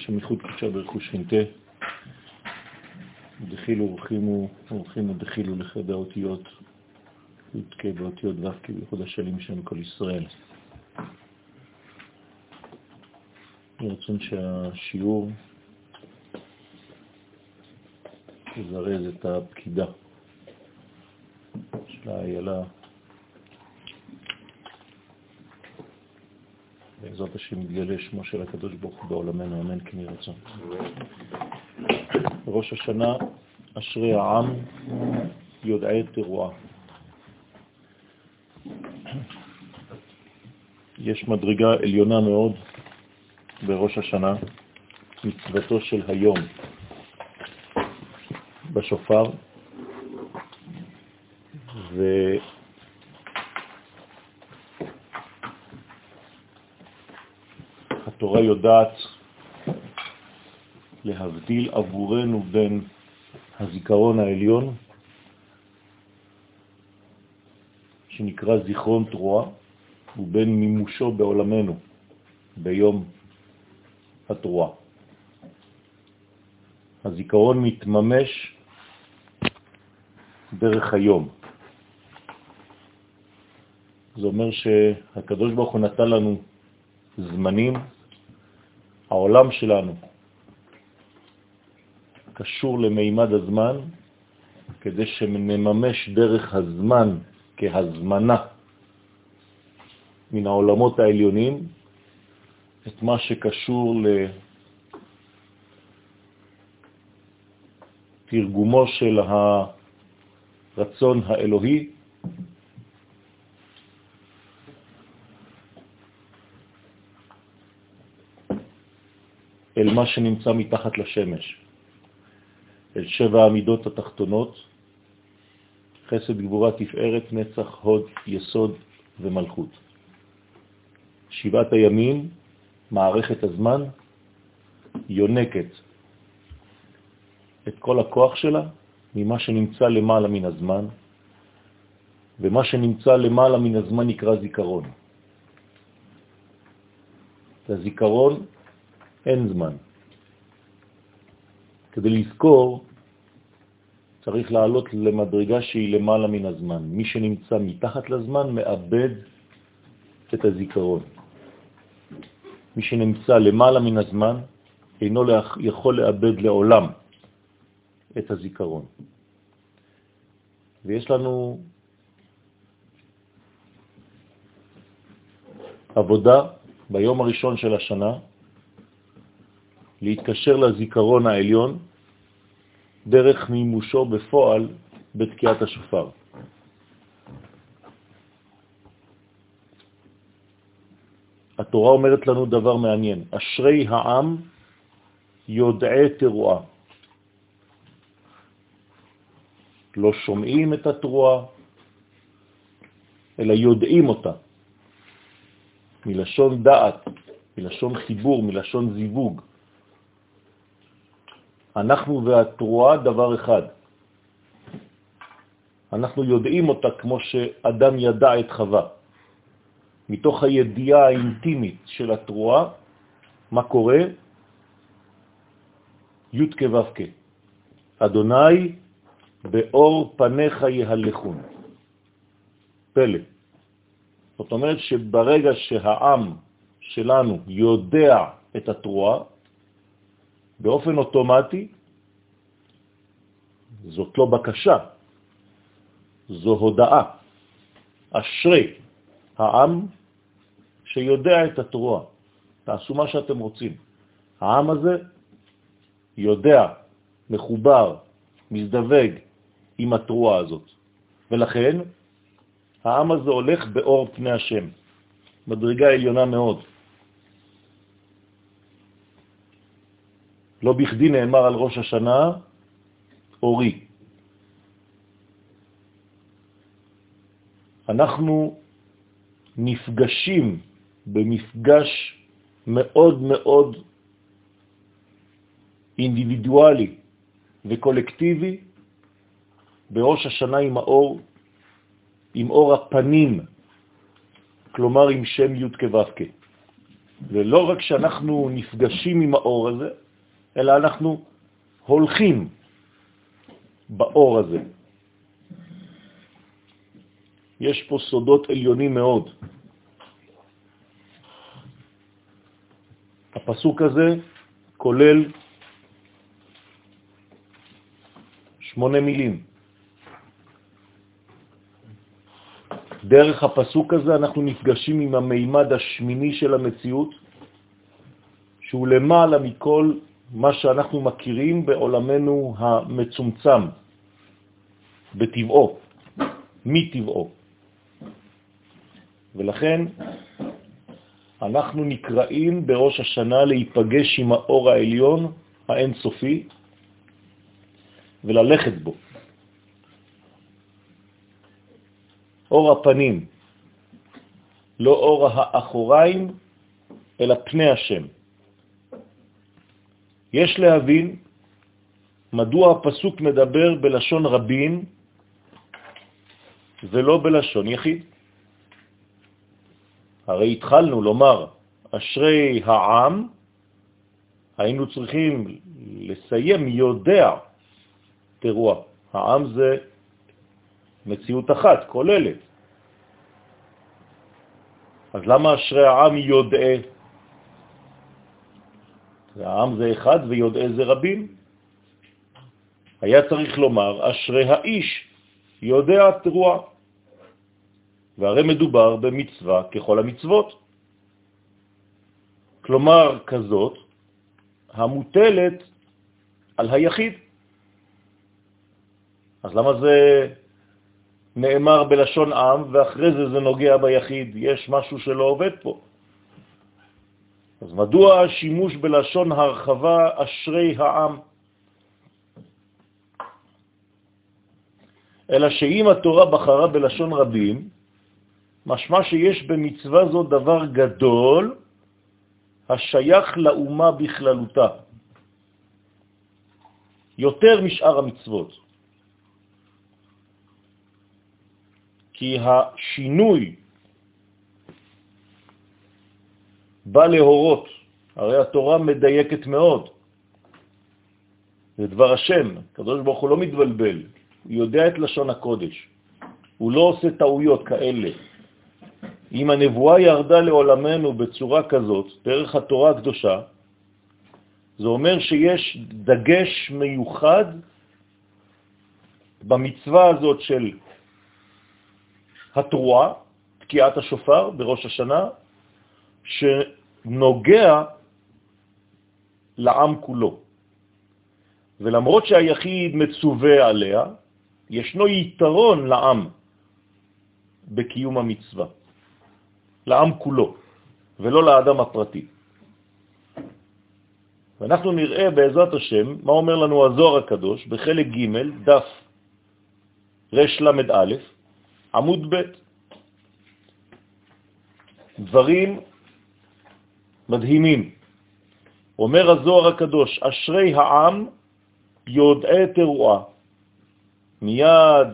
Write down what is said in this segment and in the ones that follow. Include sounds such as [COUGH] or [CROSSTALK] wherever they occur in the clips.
שמחוד קודשה ברכוש שכינתה, דחילו ורחימו ורחימו דחילו לחד האותיות י"ק באותיות ו"ק בייחוד השלים שם כל ישראל. רצון שהשיעור יזרז את הפקידה של האיילה בעזרת השם יתגלה שמו של הקדוש ברוך הוא בעולמנו, אמן כן יהי רצון. ראש השנה, אשרי העם, יודעי תרועה. יש מדרגה עליונה מאוד בראש השנה, מצוותו של היום בשופר, ו... התורה יודעת להבדיל עבורנו בין הזיכרון העליון, שנקרא זיכרון תרועה, ובין מימושו בעולמנו ביום התרועה. הזיכרון מתממש דרך היום. זה אומר שהקדוש ברוך הוא נתן לנו זמנים, העולם שלנו קשור למימד הזמן, כדי שנממש דרך הזמן כהזמנה מן העולמות העליונים את מה שקשור לתרגומו של הרצון האלוהי אל מה שנמצא מתחת לשמש, אל שבע המידות התחתונות, חסד, גבורה, תפארת, נצח, הוד, יסוד ומלכות. שבעת הימים, מערכת הזמן, יונקת את כל הכוח שלה ממה שנמצא למעלה מן הזמן, ומה שנמצא למעלה מן הזמן נקרא זיכרון. הזיכרון אין זמן. כדי לזכור צריך לעלות למדרגה שהיא למעלה מן הזמן. מי שנמצא מתחת לזמן מאבד את הזיכרון. מי שנמצא למעלה מן הזמן אינו יכול לאבד לעולם את הזיכרון. ויש לנו עבודה ביום הראשון של השנה להתקשר לזיכרון העליון דרך מימושו בפועל בתקיעת השופר. התורה אומרת לנו דבר מעניין, אשרי העם יודעי תרועה. לא שומעים את התרועה, אלא יודעים אותה. מלשון דעת, מלשון חיבור, מלשון זיווג. אנחנו והתרועה דבר אחד. אנחנו יודעים אותה כמו שאדם ידע את חווה. מתוך הידיעה האינטימית של התרועה, מה קורה? י' כו' כ'. אדוני באור פניך יהלכון. פלא. זאת אומרת שברגע שהעם שלנו יודע את התרועה, באופן אוטומטי, זאת לא בקשה, זו הודעה. אשרי העם שיודע את התרועה. תעשו מה שאתם רוצים. העם הזה יודע, מחובר, מזדווג עם התרועה הזאת. ולכן העם הזה הולך באור פני השם, מדרגה עליונה מאוד. לא בכדי נאמר על ראש השנה אורי. אנחנו נפגשים במפגש מאוד מאוד אינדיבידואלי וקולקטיבי בראש השנה עם האור, עם אור הפנים, כלומר עם שם י' כו' ולא רק שאנחנו נפגשים עם האור הזה, אלא אנחנו הולכים באור הזה. יש פה סודות עליונים מאוד. הפסוק הזה כולל שמונה מילים. דרך הפסוק הזה אנחנו נפגשים עם המימד השמיני של המציאות, שהוא למעלה מכל מה שאנחנו מכירים בעולמנו המצומצם, בטבעו, מטבעו. ולכן אנחנו נקראים בראש השנה להיפגש עם האור העליון האינסופי וללכת בו. אור הפנים, לא אור האחוריים, אלא פני השם. יש להבין מדוע הפסוק מדבר בלשון רבים ולא בלשון יחיד. הרי התחלנו לומר, אשרי העם, היינו צריכים לסיים יודע תרוע. העם זה מציאות אחת, כוללת. אז למה אשרי העם יודע? העם זה אחד ויודע זה רבים. היה צריך לומר, אשרי האיש יודע תרוע. והרי מדובר במצווה ככל המצוות. כלומר כזאת המוטלת על היחיד. אז למה זה נאמר בלשון עם, ואחרי זה זה נוגע ביחיד? יש משהו שלא עובד פה. אז מדוע השימוש בלשון הרחבה אשרי העם? אלא שאם התורה בחרה בלשון רבים, משמע שיש במצווה זו דבר גדול השייך לאומה בכללותה, יותר משאר המצוות. כי השינוי בא להורות, הרי התורה מדייקת מאוד, זה דבר השם, הקדוש ברוך הוא לא מתבלבל, הוא יודע את לשון הקודש, הוא לא עושה טעויות כאלה. אם הנבואה ירדה לעולמנו בצורה כזאת, דרך התורה הקדושה, זה אומר שיש דגש מיוחד במצווה הזאת של התרועה, תקיעת השופר בראש השנה, שנוגע לעם כולו. ולמרות שהיחיד מצווה עליה, ישנו יתרון לעם בקיום המצווה. לעם כולו, ולא לאדם הפרטי. ואנחנו נראה בעזרת השם מה אומר לנו הזוהר הקדוש בחלק ג' דף רל"א עמוד ב' דברים מדהימים. אומר הזוהר הקדוש, אשרי העם יודעי תרועה. מיד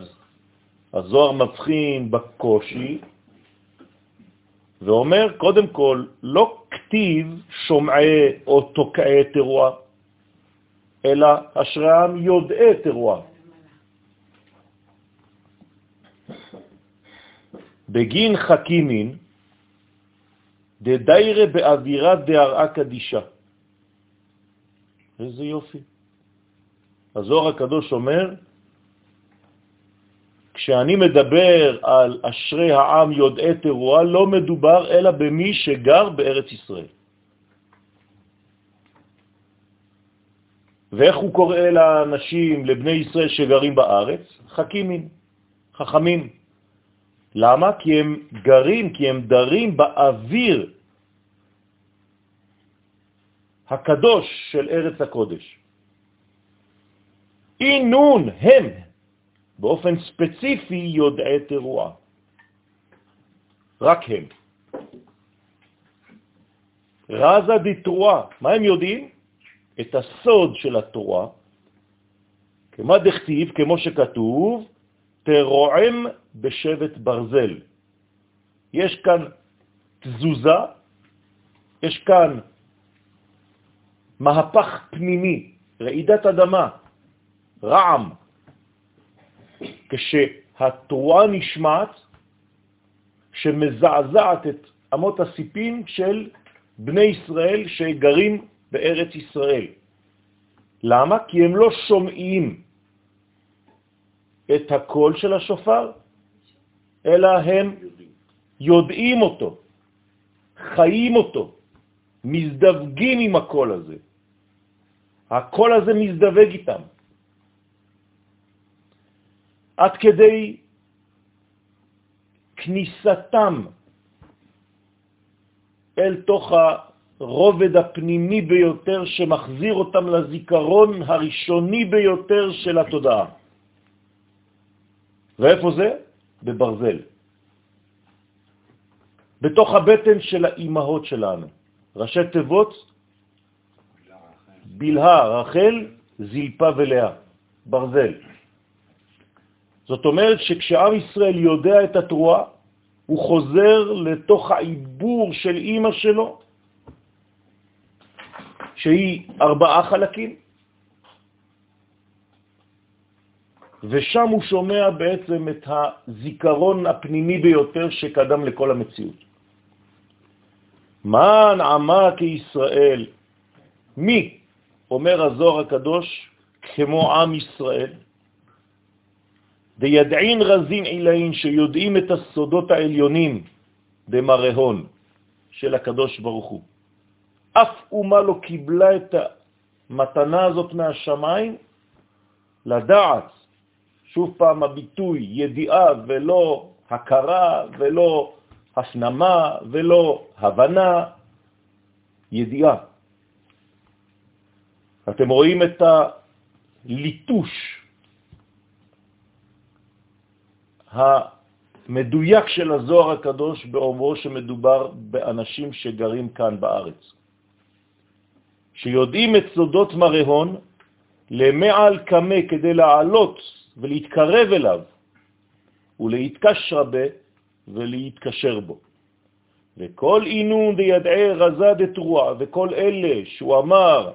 הזוהר מבחין בקושי ואומר, קודם כל, לא כתיב שומעי או תוקעי תרועה, אלא אשרם יודעי תרועה. בגין חכימין, דדיירה באווירה דהרעה קדישה. איזה יופי. הזוהר הקדוש אומר, כשאני מדבר על אשרי העם יודעי תרועה, לא מדובר אלא במי שגר בארץ ישראל. ואיך הוא קורא לאנשים, לבני ישראל שגרים בארץ? חכימים, חכמים. למה? כי הם גרים, כי הם דרים באוויר הקדוש של ארץ הקודש. אינון הם, באופן ספציפי יודעי תרועה. רק הם. רזה דתרועה, מה הם יודעים? את הסוד של התורה, כמה דכתיב, כמו שכתוב, תרועם בשבט ברזל. יש כאן תזוזה יש כאן מהפך פנימי, רעידת אדמה, רעם, כשהתרועה נשמעת, שמזעזעת את אמות הסיפים של בני ישראל שגרים בארץ ישראל. למה? כי הם לא שומעים את הקול של השופר, אלא הם יודעים אותו, חיים אותו, מזדווגים עם הקול הזה. הקול הזה מזדווג איתם. עד כדי כניסתם אל תוך הרובד הפנימי ביותר שמחזיר אותם לזיכרון הראשוני ביותר של התודעה. ואיפה זה? בברזל. בתוך הבטן של האימהות שלנו. ראשי תיבות, בלהה, רחל, זלפה ולאה, ברזל. זאת אומרת שכשעם ישראל יודע את התרועה, הוא חוזר לתוך העיבור של אימא שלו, שהיא ארבעה חלקים, ושם הוא שומע בעצם את הזיכרון הפנימי ביותר שקדם לכל המציאות. מה נעמה כישראל? מי, אומר הזוהר הקדוש, כמו עם ישראל? וידעין רזין עילאין שיודעים את הסודות העליונים במרהון של הקדוש ברוך הוא. אף אומה לא קיבלה את המתנה הזאת מהשמיים לדעת, שוב פעם הביטוי, ידיעה ולא הכרה ולא הפנמה ולא הבנה, ידיעה. אתם רואים את הליטוש המדויק של הזוהר הקדוש באומרו שמדובר באנשים שגרים כאן בארץ, שיודעים את סודות מרהון למעל קמה כדי לעלות ולהתקרב אליו ולהתקשר בה ולהתקשר בו. וכל עינון דידעי רזה דתרועה, וכל אלה שהוא אמר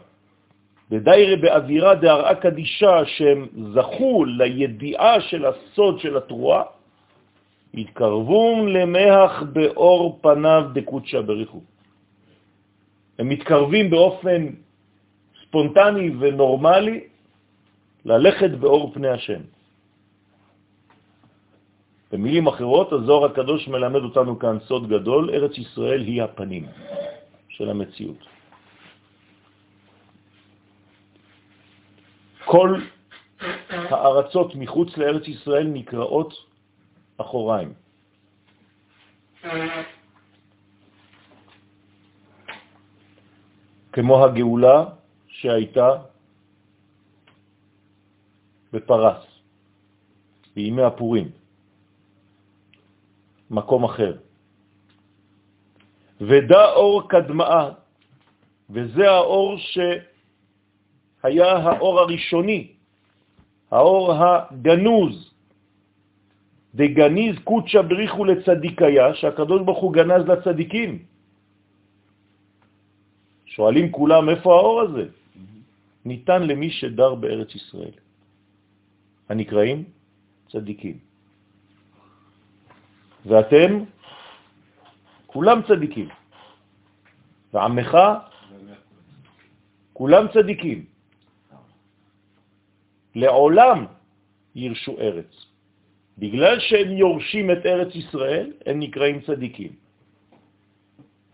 בדיירה באווירה דהרעה קדישה, שהם זכו לידיעה של הסוד של התרועה, התקרבום למח באור פניו דקודשה בריחו. הם מתקרבים באופן ספונטני ונורמלי ללכת באור פני השם. במילים אחרות, הזוהר הקדוש מלמד אותנו כאן סוד גדול, ארץ ישראל היא הפנים של המציאות. כל הארצות מחוץ לארץ ישראל נקראות אחוריים. כמו הגאולה שהייתה בפרס, בימי הפורים, מקום אחר. ודא אור קדמאה, וזה האור ש... היה האור הראשוני, האור הגנוז, דגניז קוצ'ה בריחו לצדיקיה, שהקדוש ברוך הוא גנז לצדיקים. שואלים כולם, איפה האור הזה? ניתן למי שדר בארץ ישראל, הנקראים צדיקים. ואתם כולם צדיקים, ועמך כולם צדיקים. לעולם ירשו ארץ. בגלל שהם יורשים את ארץ ישראל, הם נקראים צדיקים.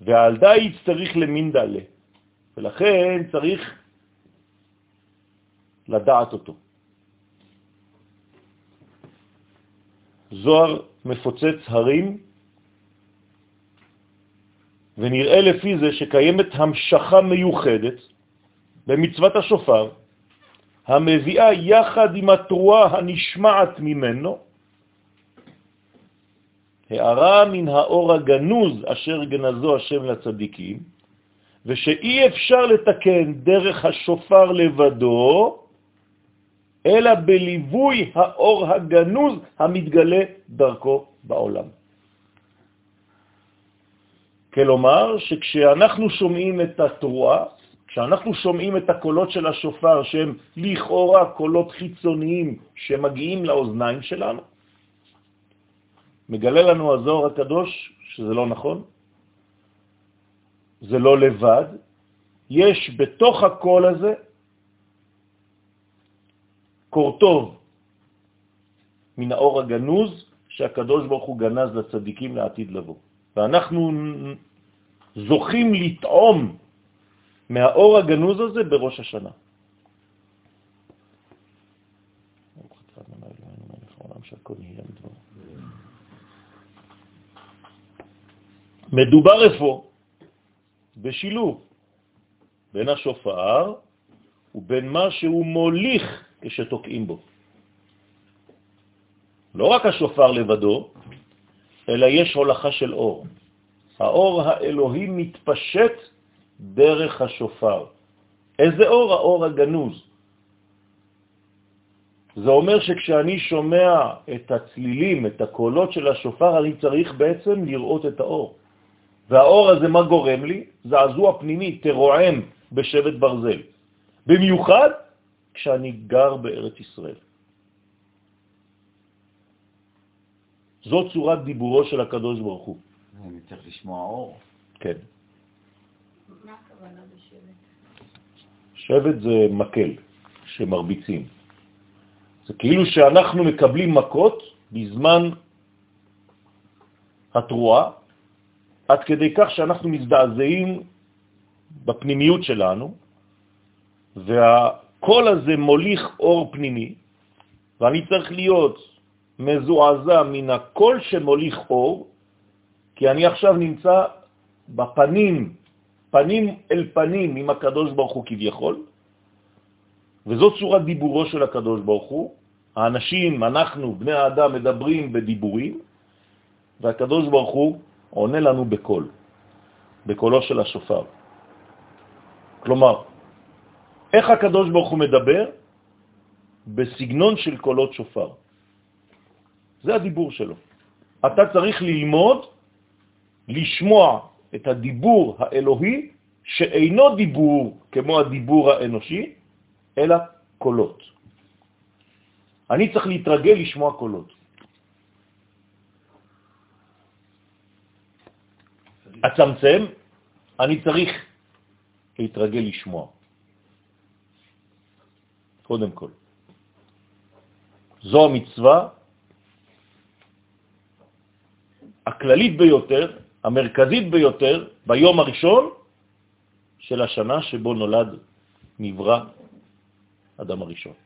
ועל די צריך למין דלה, ולכן צריך לדעת אותו. זוהר מפוצץ הרים, ונראה לפי זה שקיימת המשכה מיוחדת במצוות השופר, המביאה יחד עם התרועה הנשמעת ממנו, הערה מן האור הגנוז אשר גנזו השם לצדיקים, ושאי אפשר לתקן דרך השופר לבדו, אלא בליווי האור הגנוז המתגלה דרכו בעולם. כלומר שכשאנחנו שומעים את התרועה, כשאנחנו שומעים את הקולות של השופר שהם לכאורה קולות חיצוניים שמגיעים לאוזניים שלנו, מגלה לנו הזוהר הקדוש שזה לא נכון, זה לא לבד, יש בתוך הקול הזה קורטוב מן האור הגנוז שהקדוש ברוך הוא גנז לצדיקים לעתיד לבוא. ואנחנו זוכים לטעום מהאור הגנוז הזה בראש השנה. מדובר איפה? בשילוב בין השופר ובין מה שהוא מוליך כשתוקעים בו. לא רק השופר לבדו, אלא יש הולכה של אור. האור האלוהי מתפשט דרך השופר. איזה אור? האור הגנוז. זה אומר שכשאני שומע את הצלילים, את הקולות של השופר, אני צריך בעצם לראות את האור. והאור הזה, מה גורם לי? זעזוע פנימי, תרועם בשבט ברזל. במיוחד כשאני גר בארץ ישראל. זו צורת דיבורו של הקדוש ברוך הוא. אני צריך לשמוע אור. כן. מה הכוונה בשבט? שבט זה מקל שמרביצים. זה כאילו שאנחנו מקבלים מכות בזמן התרועה, עד כדי כך שאנחנו מזדעזעים בפנימיות שלנו, והקול הזה מוליך אור פנימי, ואני צריך להיות מזועזע מן הקול שמוליך אור, כי אני עכשיו נמצא בפנים, פנים אל פנים עם הקדוש ברוך הוא כביכול, וזו צורת דיבורו של הקדוש ברוך הוא. האנשים, אנחנו, בני האדם, מדברים בדיבורים, והקדוש ברוך הוא עונה לנו בקול, בקולו של השופר. כלומר, איך הקדוש ברוך הוא מדבר? בסגנון של קולות שופר. זה הדיבור שלו. אתה צריך ללמוד לשמוע את הדיבור האלוהי, שאינו דיבור כמו הדיבור האנושי, אלא קולות. אני צריך להתרגל לשמוע קולות. אצמצם, אני צריך להתרגל לשמוע. קודם כל. זו המצווה הכללית ביותר, המרכזית ביותר, ביום הראשון של השנה שבו נולד, נברא אדם הראשון.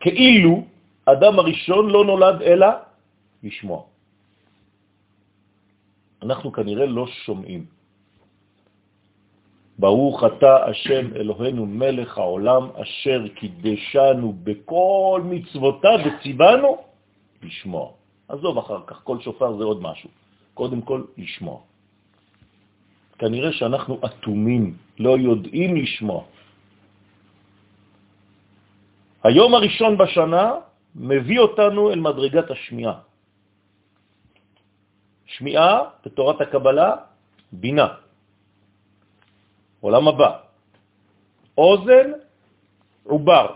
כאילו אדם הראשון לא נולד אלא לשמוע. אנחנו כנראה לא שומעים. ברוך אתה השם אלוהינו מלך העולם אשר קידשנו בכל מצוותיו וציוונו לשמוע. עזוב אחר כך, כל שופר זה עוד משהו. קודם כל, לשמוע. כנראה שאנחנו אטומים, לא יודעים לשמוע. היום הראשון בשנה מביא אותנו אל מדרגת השמיעה. שמיעה, בתורת הקבלה, בינה. עולם הבא. אוזן, עובר,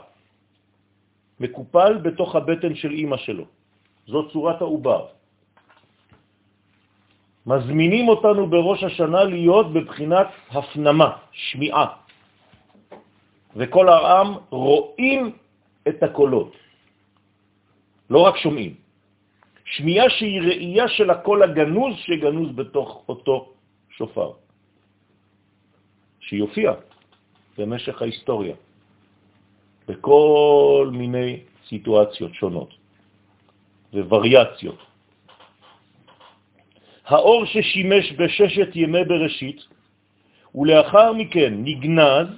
מקופל בתוך הבטן של אימא שלו. זו צורת העובר. מזמינים אותנו בראש השנה להיות בבחינת הפנמה, שמיעה. וכל העם רואים את הקולות, לא רק שומעים. שמיעה שהיא ראייה של הקול הגנוז שגנוז בתוך אותו שופר, שיופיע במשך ההיסטוריה, בכל מיני סיטואציות שונות. ווריאציות. האור ששימש בששת ימי בראשית, ולאחר מכן נגנז,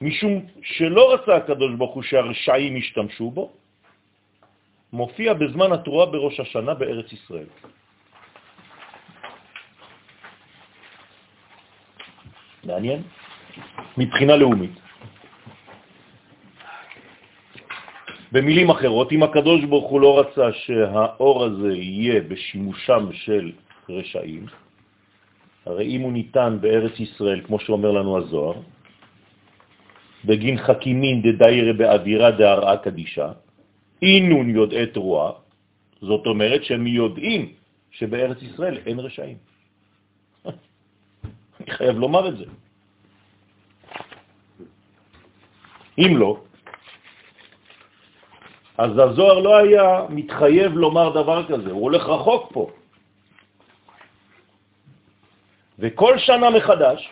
משום שלא רצה הקדוש ברוך הוא שהרשעים ישתמשו בו, מופיע בזמן התרועה בראש השנה בארץ ישראל. מעניין? מבחינה לאומית. במילים אחרות, אם הקדוש ברוך הוא לא רצה שהאור הזה יהיה בשימושם של רשעים, הרי אם הוא ניתן בארץ ישראל, כמו שאומר לנו הזוהר, בגין חכימין דדיירה באווירה דהרעה קדישה, אינון יודעי תרועה, זאת אומרת שהם יודעים שבארץ ישראל אין רשעים. אני חייב לומר את זה. אם לא, אז הזוהר לא היה מתחייב לומר דבר כזה, הוא הולך רחוק פה. וכל שנה מחדש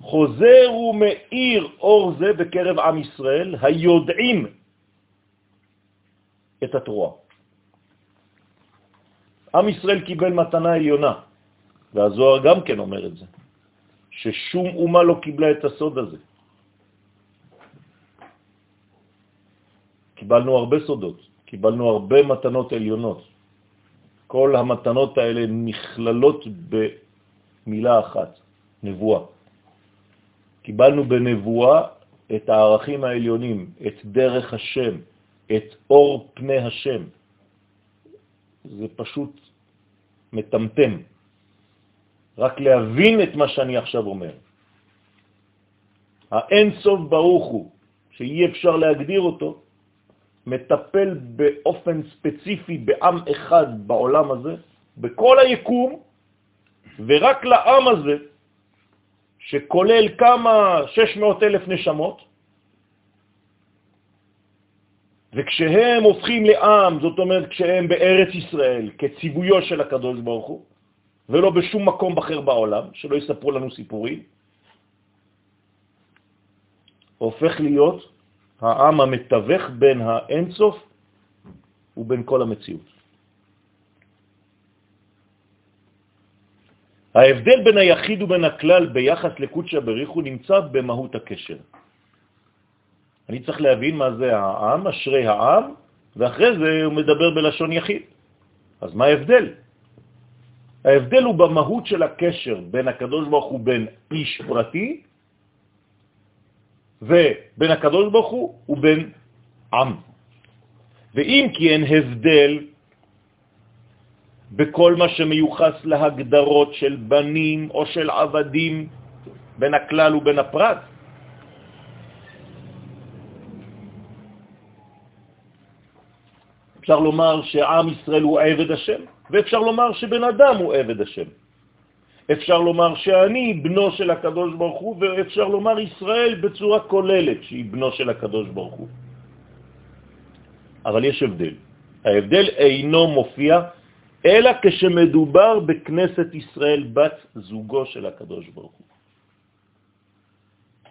חוזר ומאיר אור זה בקרב עם ישראל, היודעים את התרועה. עם ישראל קיבל מתנה עליונה, והזוהר גם כן אומר את זה, ששום אומה לא קיבלה את הסוד הזה. קיבלנו הרבה סודות, קיבלנו הרבה מתנות עליונות. כל המתנות האלה נכללות במילה אחת, נבואה. קיבלנו בנבואה את הערכים העליונים, את דרך השם, את אור פני השם. זה פשוט מטמטם. רק להבין את מה שאני עכשיו אומר. האין סוף ברוך הוא, שאי אפשר להגדיר אותו, מטפל באופן ספציפי בעם אחד בעולם הזה, בכל היקום, ורק לעם הזה, שכולל כמה 600 אלף נשמות, וכשהם הופכים לעם, זאת אומרת כשהם בארץ ישראל, כציוויו של הקדוש ברוך הוא, ולא בשום מקום אחר בעולם, שלא יספרו לנו סיפורים, הופך להיות העם המתווך בין האינסוף ובין כל המציאות. ההבדל בין היחיד ובין הכלל ביחס לקודשא בריחו נמצא במהות הקשר. אני צריך להבין מה זה העם, אשרי העם, ואחרי זה הוא מדבר בלשון יחיד. אז מה ההבדל? ההבדל הוא במהות של הקשר בין הקדוש ברוך הוא בין איש פרטי ובין הקדוש ברוך הוא ובין עם. ואם כי אין הבדל בכל מה שמיוחס להגדרות של בנים או של עבדים בין הכלל ובין הפרט, אפשר לומר שעם ישראל הוא עבד השם, ואפשר לומר שבן אדם הוא עבד השם. אפשר לומר שאני בנו של הקדוש ברוך הוא, ואפשר לומר ישראל בצורה כוללת שהיא בנו של הקדוש ברוך הוא. אבל יש הבדל. ההבדל אינו מופיע אלא כשמדובר בכנסת ישראל בת זוגו של הקדוש ברוך הוא.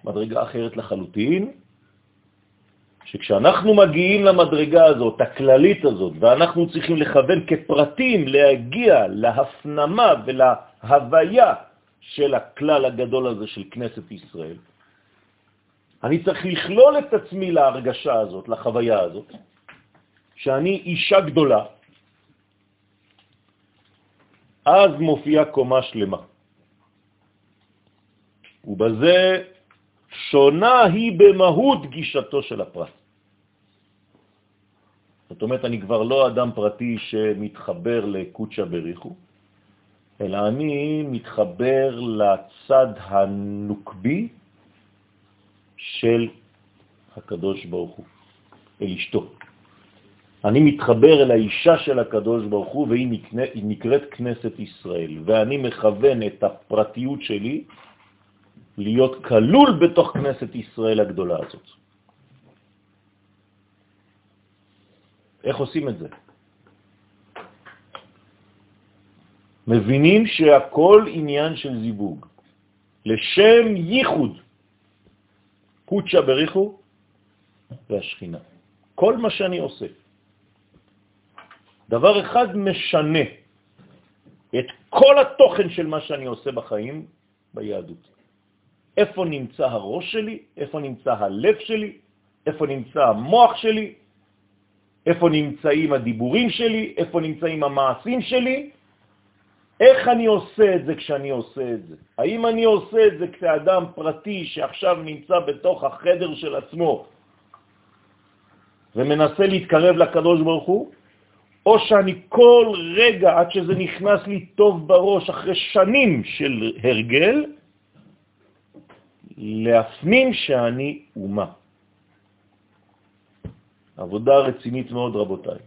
מדרגה אחרת לחלוטין, שכשאנחנו מגיעים למדרגה הזאת, הכללית הזאת, ואנחנו צריכים לכוון כפרטים להגיע להפנמה ולהוויה של הכלל הגדול הזה של כנסת ישראל, אני צריך לכלול את עצמי להרגשה הזאת, לחוויה הזאת, שאני אישה גדולה, אז מופיעה קומה שלמה. ובזה שונה היא במהות גישתו של הפרט. זאת אומרת, אני כבר לא אדם פרטי שמתחבר לקוצ'ה בריחו, אלא אני מתחבר לצד הנוקבי של הקדוש ברוך הוא, אל אשתו. אני מתחבר אל האישה של הקדוש ברוך הוא, והיא נקראת כנסת ישראל, ואני מכוון את הפרטיות שלי להיות כלול בתוך כנסת ישראל הגדולה הזאת. איך עושים את זה? מבינים שהכל עניין של זיווג, לשם ייחוד, קודשא בריחו והשכינה. כל מה שאני עושה. דבר אחד משנה את כל התוכן של מה שאני עושה בחיים ביהדות. איפה נמצא הראש שלי, איפה נמצא הלב שלי, איפה נמצא המוח שלי, איפה נמצאים הדיבורים שלי, איפה נמצאים המעשים שלי, איך אני עושה את זה כשאני עושה את זה? האם אני עושה את זה כאדם פרטי שעכשיו נמצא בתוך החדר של עצמו ומנסה להתקרב לקדוש ברוך הוא, או שאני כל רגע, עד שזה נכנס לי טוב בראש, אחרי שנים של הרגל, להפנים שאני אומה. עבודה רצינית מאוד, רבותיי.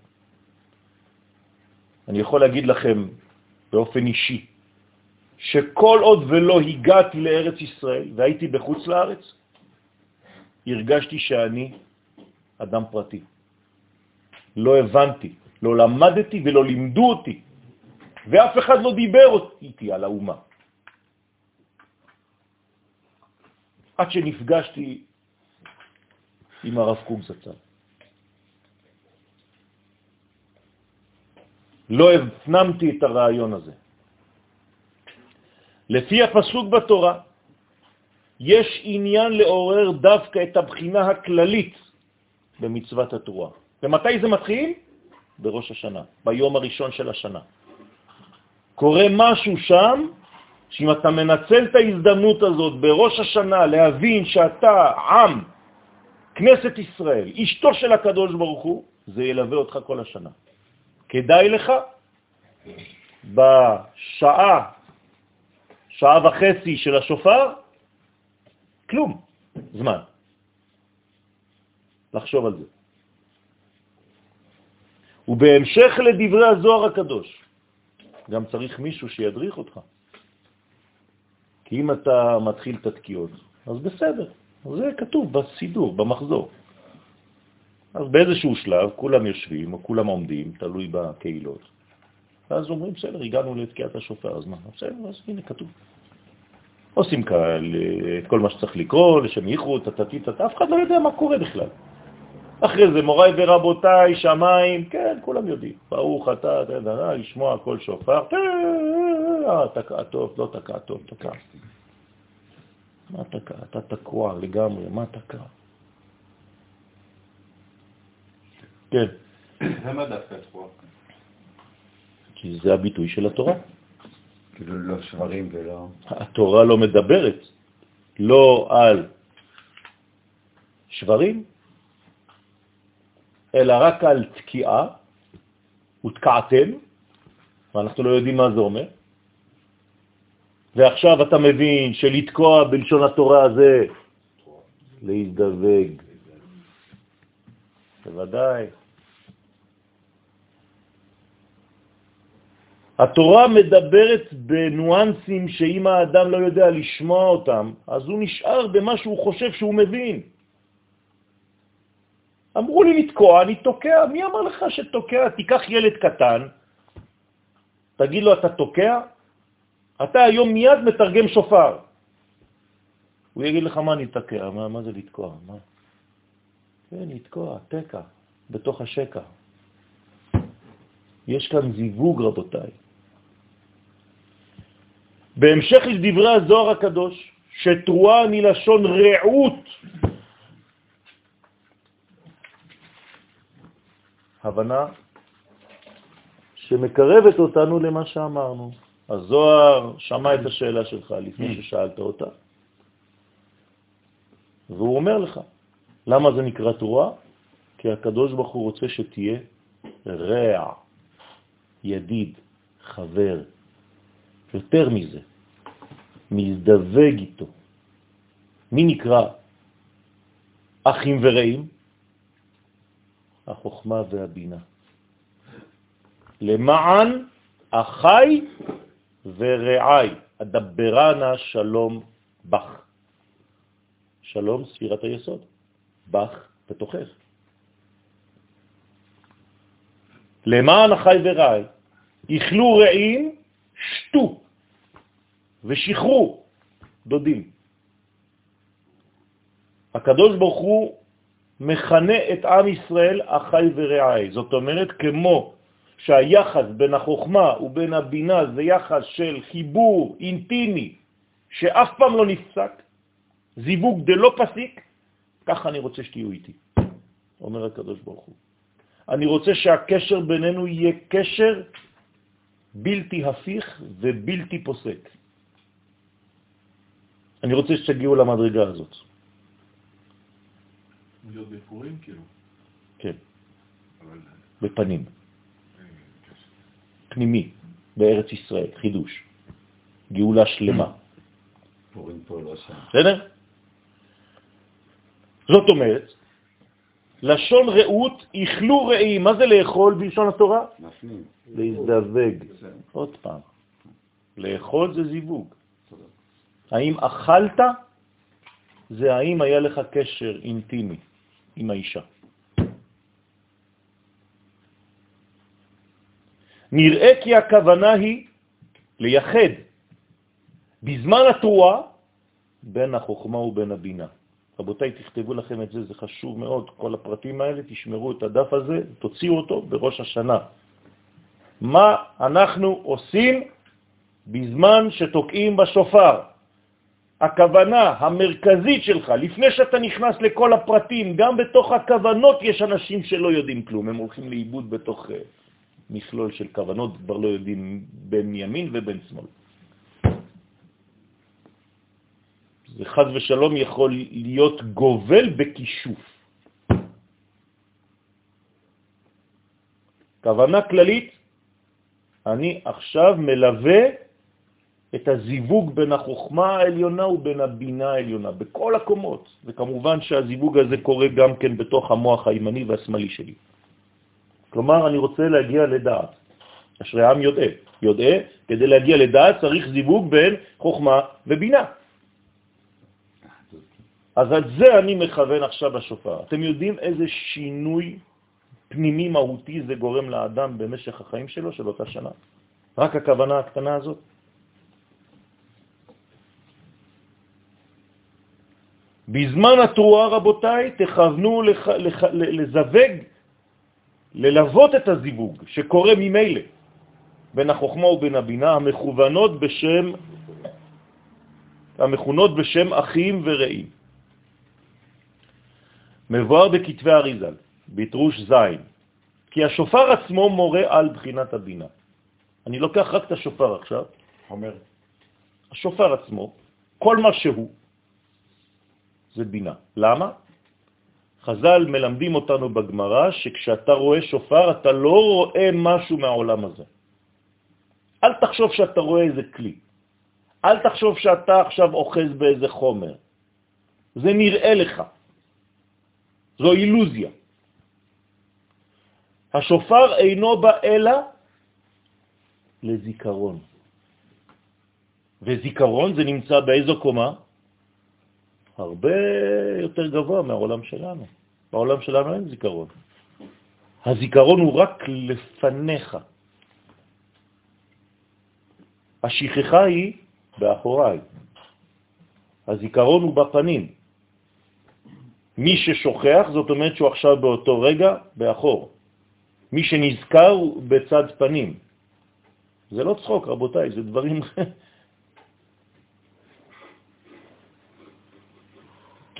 אני יכול להגיד לכם באופן אישי, שכל עוד ולא הגעתי לארץ ישראל והייתי בחוץ לארץ, הרגשתי שאני אדם פרטי. לא הבנתי, לא למדתי ולא לימדו אותי, ואף אחד לא דיבר איתי על האומה. עד שנפגשתי עם הרב קוק זצ"ל. לא הפנמתי את הרעיון הזה. לפי הפסוק בתורה, יש עניין לעורר דווקא את הבחינה הכללית במצוות התורה. ומתי זה מתחיל? בראש השנה, ביום הראשון של השנה. קורה משהו שם, שאם אתה מנצל את ההזדמנות הזאת בראש השנה להבין שאתה עם, כנסת ישראל, אשתו של הקדוש ברוך הוא, זה ילווה אותך כל השנה. כדאי לך בשעה, שעה וחצי של השופר, כלום, זמן. לחשוב על זה. ובהמשך לדברי הזוהר הקדוש, גם צריך מישהו שידריך אותך. כי אם אתה מתחיל את התקיעות, אז בסדר, זה כתוב בסידור, במחזור. אז באיזשהו שלב כולם יושבים או כולם עומדים, תלוי בקהילות, ואז אומרים, בסדר, הגענו לתקיעת השופר, אז מה? בסדר, אז הנה כתוב. עושים כאן את כל מה שצריך לקרוא, לשם ייחוד, טטטית, אף אחד לא יודע מה קורה בכלל. אחרי זה, מוריי ורבותיי, שמיים, כן, כולם יודעים. ברוך אתה, אתה יודע, לשמוע כל שופר, אה, תקע טוב, לא תקע טוב, תקע. מה תקע? אתה תקוע לגמרי, מה תקע? כן. [CLEARS THROAT] למה דווקא תקוע? כי זה הביטוי של התורה. כאילו לא שברים ולא... התורה לא מדברת לא על שברים, אלא רק על תקיעה, ותקעתם, ואנחנו לא יודעים מה זה אומר. ועכשיו אתה מבין שלתקוע בלשון התורה זה להזדווג. בוודאי. התורה מדברת בנואנסים שאם האדם לא יודע לשמוע אותם, אז הוא נשאר במה שהוא חושב שהוא מבין. אמרו לי לתקוע, אני תוקע. מי אמר לך שתוקע? תיקח ילד קטן, תגיד לו, אתה תוקע? אתה היום מיד מתרגם שופר. הוא יגיד לך, מה אני תקע? מה, מה זה לתקוע? מה? כן, לתקוע, תקע, בתוך השקע. יש כאן זיווג, רבותיי. בהמשך לדברי הזוהר הקדוש, שתרועה מלשון רעות, הבנה שמקרבת אותנו למה שאמרנו. הזוהר שמע את השאלה שלך לפני ששאלת אותה, והוא אומר לך, למה זה נקרא תורה? כי הקדוש ברוך הוא רוצה שתהיה רע, ידיד, חבר. יותר מזה, מזדווג איתו. מי נקרא אחים ורעים? החוכמה והבינה. למען אחי ורעי, אדברנה שלום בך. שלום ספירת היסוד, בך בתוכך. למען אחי ורעי, איכלו רעים, שתו ושחרו דודים. הקדוש ברוך הוא מכנה את עם ישראל אחי ורעי. זאת אומרת, כמו שהיחס בין החוכמה ובין הבינה זה יחס של חיבור אינטימי שאף פעם לא נפסק, זיווג דלא פסיק, ככה אני רוצה שתהיו איתי, אומר הקדוש ברוך הוא. אני רוצה שהקשר בינינו יהיה קשר בלתי הפיך ובלתי פוסק. אני רוצה שתגיעו למדרגה הזאת. להיות בפורים כאילו? כן, בפנים. פנימי בארץ ישראל, חידוש, גאולה שלמה. פורים פה לא שם. בסדר? זאת אומרת, לשון רעות, איכלו רעי, מה זה לאכול בלשון התורה? להזדווג. עוד פעם, לאכול זה זיווג. האם אכלת? זה האם היה לך קשר אינטימי עם האישה. נראה כי הכוונה היא לייחד בזמן התרועה בין החוכמה ובין הבינה. רבותיי, תכתבו לכם את זה, זה חשוב מאוד, כל הפרטים האלה, תשמרו את הדף הזה, תוציאו אותו בראש השנה. מה אנחנו עושים בזמן שתוקעים בשופר? הכוונה המרכזית שלך, לפני שאתה נכנס לכל הפרטים, גם בתוך הכוונות יש אנשים שלא יודעים כלום, הם הולכים לאיבוד בתוך uh, מכלול של כוונות, כבר לא יודעים בין ימין ובין שמאל. זה חז ושלום יכול להיות גובל בכישוף. כוונה כללית, אני עכשיו מלווה את הזיווג בין החוכמה העליונה ובין הבינה העליונה, בכל הקומות. וכמובן שהזיווג הזה קורה גם כן בתוך המוח הימני והשמאלי שלי. כלומר, אני רוצה להגיע לדעת. אשרי העם יודע. יודע, כדי להגיע לדעת צריך זיווג בין חוכמה ובינה. אז על זה אני מכוון עכשיו בשופר. אתם יודעים איזה שינוי פנימי מהותי זה גורם לאדם במשך החיים שלו, של אותה שנה? רק הכוונה הקטנה הזאת? בזמן התרועה, רבותיי, תכוונו לח, לח, לזווג, ללוות את הזיווג שקורה ממילא בין החוכמה ובין הבינה, המכוונות בשם, המכונות בשם אחים ורעים. מבואר בכתבי אריזל, בתרוש זין, כי השופר עצמו מורה על בחינת הבינה. אני לוקח רק את השופר עכשיו, אומר, השופר עצמו, כל מה שהוא, זה בינה. למה? חז"ל מלמדים אותנו בגמרא שכשאתה רואה שופר אתה לא רואה משהו מהעולם הזה. אל תחשוב שאתה רואה איזה כלי. אל תחשוב שאתה עכשיו אוחז באיזה חומר. זה נראה לך. זו אילוזיה. השופר אינו בא אלא לזיכרון. וזיכרון זה נמצא באיזו קומה? הרבה יותר גבוה מהעולם שלנו. בעולם שלנו אין זיכרון. הזיכרון הוא רק לפניך. השכחה היא באחוריי. הזיכרון הוא בפנים. מי ששוכח, זאת אומרת שהוא עכשיו באותו רגע באחור. מי שנזכר הוא בצד פנים. זה לא צחוק, רבותיי, זה דברים [LAUGHS]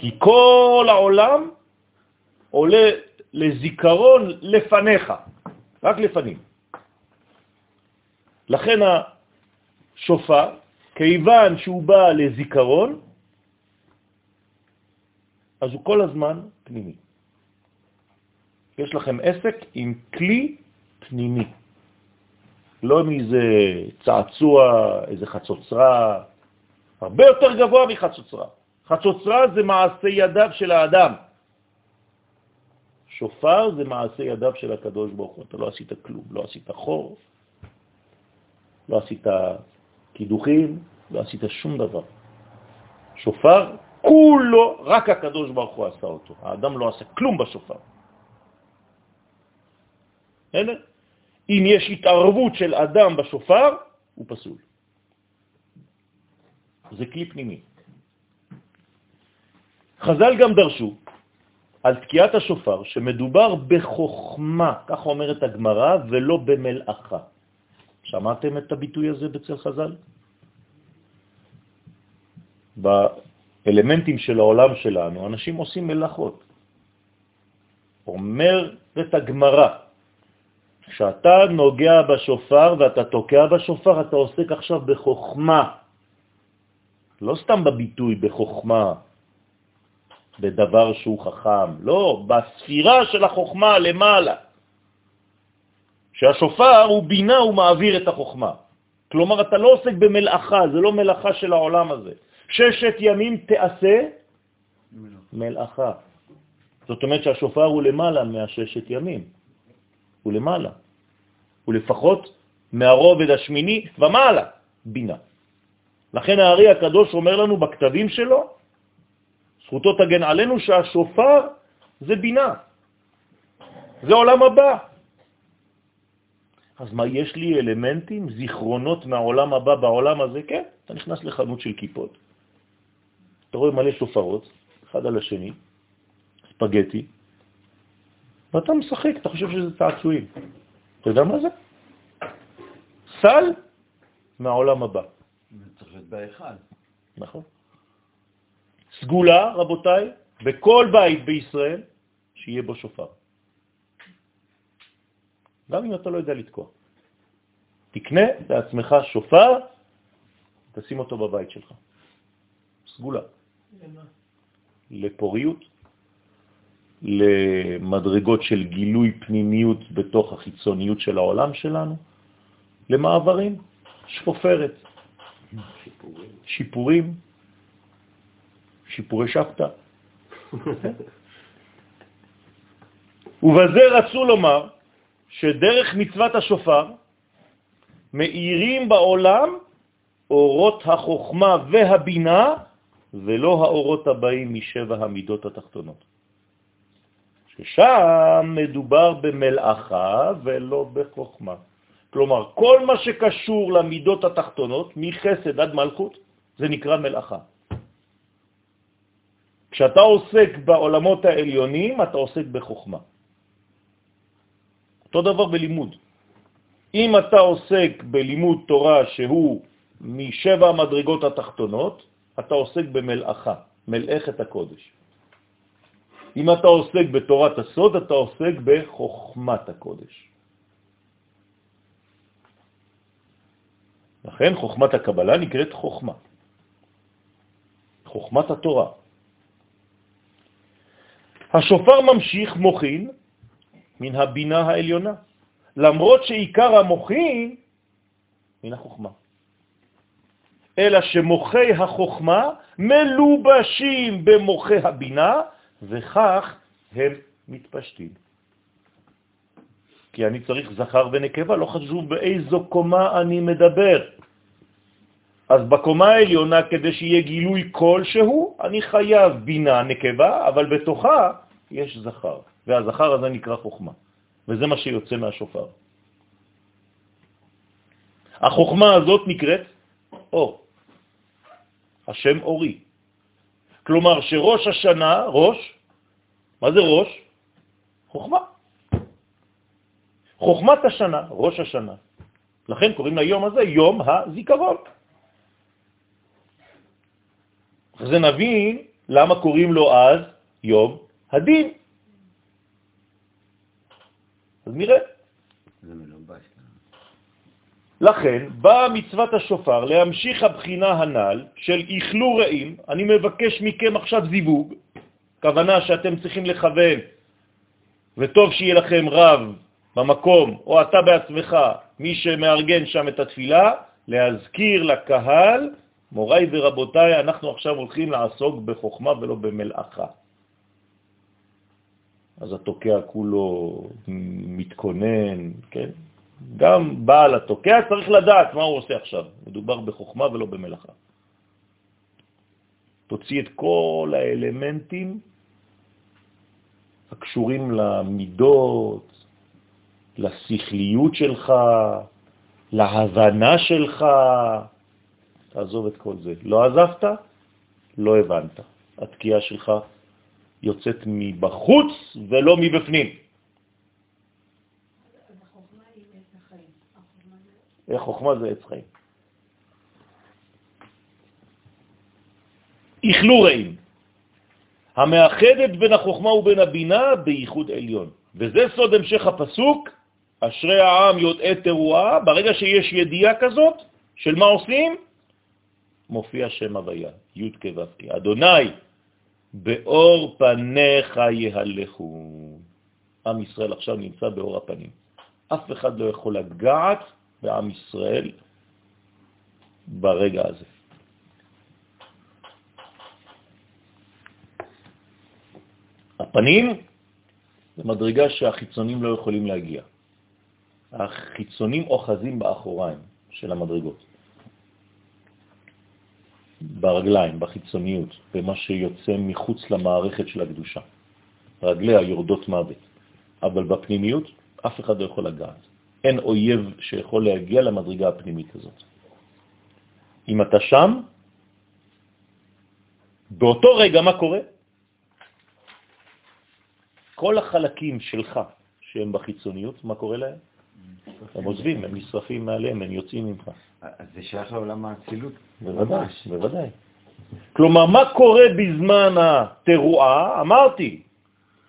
כי כל העולם עולה לזיכרון לפניך, רק לפנים. לכן השופר, כיוון שהוא בא לזיכרון, אז הוא כל הזמן פנימי. יש לכם עסק עם כלי פנימי, לא מאיזה צעצוע, איזה חצוצרה, הרבה יותר גבוה מחצוצרה. חצוצרה זה מעשה ידיו של האדם. שופר זה מעשה ידיו של הקדוש ברוך הוא. אתה לא עשית כלום, לא עשית חור, לא עשית קידוחים, לא עשית שום דבר. שופר, כולו, רק הקדוש ברוך הוא עשה אותו. האדם לא עשה כלום בשופר. הנה, אם יש התערבות של אדם בשופר, הוא פסול. זה כלי פנימי. חז"ל גם דרשו על תקיעת השופר שמדובר בחוכמה, כך אומרת הגמרא, ולא במלאכה. שמעתם את הביטוי הזה בצל חז"ל? באלמנטים של העולם שלנו אנשים עושים מלאכות. אומרת הגמרא, כשאתה נוגע בשופר ואתה תוקע בשופר, אתה עוסק עכשיו בחוכמה. לא סתם בביטוי בחוכמה, בדבר שהוא חכם, לא, בספירה של החוכמה למעלה, שהשופר הוא בינה, הוא מעביר את החוכמה. כלומר, אתה לא עוסק במלאכה, זה לא מלאכה של העולם הזה. ששת ימים תעשה מלאכה. זאת אומרת שהשופר הוא למעלה מהששת ימים. הוא למעלה. הוא לפחות מהרובד השמיני ומעלה, בינה. לכן הארי הקדוש אומר לנו בכתבים שלו, זכותו תגן עלינו, שהשופר זה בינה. זה עולם הבא. אז מה, יש לי אלמנטים, זיכרונות מהעולם הבא בעולם הזה? כן, אתה נכנס לחנות של כיפות. אתה רואה מלא שופרות, אחד על השני, ספגטי, ואתה משחק, אתה חושב שזה צעצועים. אתה יודע מה זה? סל מהעולם הבא. צריך להיות באחד. נכון. סגולה, רבותיי, בכל בית בישראל, שיהיה בו שופר. גם אם אתה לא יודע לתקוע. תקנה לעצמך שופר, תשים אותו בבית שלך. סגולה. לפוריות, למדרגות של גילוי פנימיות בתוך החיצוניות של העולם שלנו, למעברים, שפופרת, שיפורים, שיפורים שיפורי שבתא. ובזה רצו לומר שדרך מצוות השופר מאירים בעולם אורות החוכמה והבינה ולא האורות הבאים משבע המידות התחתונות. ששם מדובר במלאכה ולא בחוכמה. כלומר, כל מה שקשור למידות התחתונות, מחסד עד מלכות, זה נקרא מלאכה. כשאתה עוסק בעולמות העליונים, אתה עוסק בחוכמה. אותו דבר בלימוד. אם אתה עוסק בלימוד תורה שהוא משבע המדרגות התחתונות, אתה עוסק במלאכה, מלאכת הקודש. אם אתה עוסק בתורת הסוד, אתה עוסק בחוכמת הקודש. לכן חוכמת הקבלה נקראת חוכמה. חוכמת התורה. השופר ממשיך מוכין מן הבינה העליונה, למרות שעיקר המוכין מן החוכמה. אלא שמוחי החוכמה מלובשים במוחי הבינה, וכך הם מתפשטים. כי אני צריך זכר ונקבה, לא חשוב באיזו קומה אני מדבר. אז בקומה העליונה, כדי שיהיה גילוי כלשהו, אני חייב בינה נקבה, אבל בתוכה יש זכר, והזכר הזה נקרא חוכמה, וזה מה שיוצא מהשופר. החוכמה הזאת נקראת אור, השם אורי. כלומר שראש השנה, ראש, מה זה ראש? חוכמה. חוכמת השנה, ראש השנה. לכן קוראים ליום הזה יום הזיכרון. זה נבין למה קוראים לו אז יום הדין. אז נראה. מלובש. לכן באה מצוות השופר להמשיך הבחינה הנ"ל של איכלו רעים, אני מבקש מכם עכשיו זיווג, כוונה שאתם צריכים לכוון, וטוב שיהיה לכם רב במקום, או אתה בעצמך, מי שמארגן שם את התפילה, להזכיר לקהל, מוריי ורבותיי, אנחנו עכשיו הולכים לעסוק בחוכמה ולא במלאכה. אז התוקע כולו מתכונן, כן? גם בעל התוקע צריך לדעת מה הוא עושה עכשיו. מדובר בחוכמה ולא במלאכה. תוציא את כל האלמנטים הקשורים למידות, לשכליות שלך, להבנה שלך. תעזוב את כל זה. לא עזבת, לא הבנת. התקיעה שלך יוצאת מבחוץ ולא מבפנים. חוכמה זה עץ חיים. איכלו רעים, המאחדת בין החוכמה ובין הבינה בייחוד עליון. וזה סוד המשך הפסוק, אשרי העם יודעי תרועה, ברגע שיש ידיעה כזאת של מה עושים, מופיע שם הוויה, י' כו' אדוני, באור פניך יהלכו. עם ישראל עכשיו נמצא באור הפנים. אף אחד לא יכול לגעת בעם ישראל ברגע הזה. הפנים זה מדרגה שהחיצונים לא יכולים להגיע. החיצונים אוחזים באחוריים של המדרגות, ברגליים, בחיצוניות, במה שיוצא מחוץ למערכת של הקדושה. רגליה יורדות מוות, אבל בפנימיות אף אחד לא יכול לגעת. אין אויב שיכול להגיע למדרגה הפנימית הזאת. אם אתה שם, באותו רגע מה קורה? כל החלקים שלך שהם בחיצוניות, מה קורה להם? הם עוזבים, הם נשרפים מעליהם, הם יוצאים ממך. אז זה שייך לעולם האצילות. בוודאי, בוודאי. כלומר, מה קורה בזמן התרועה? אמרתי,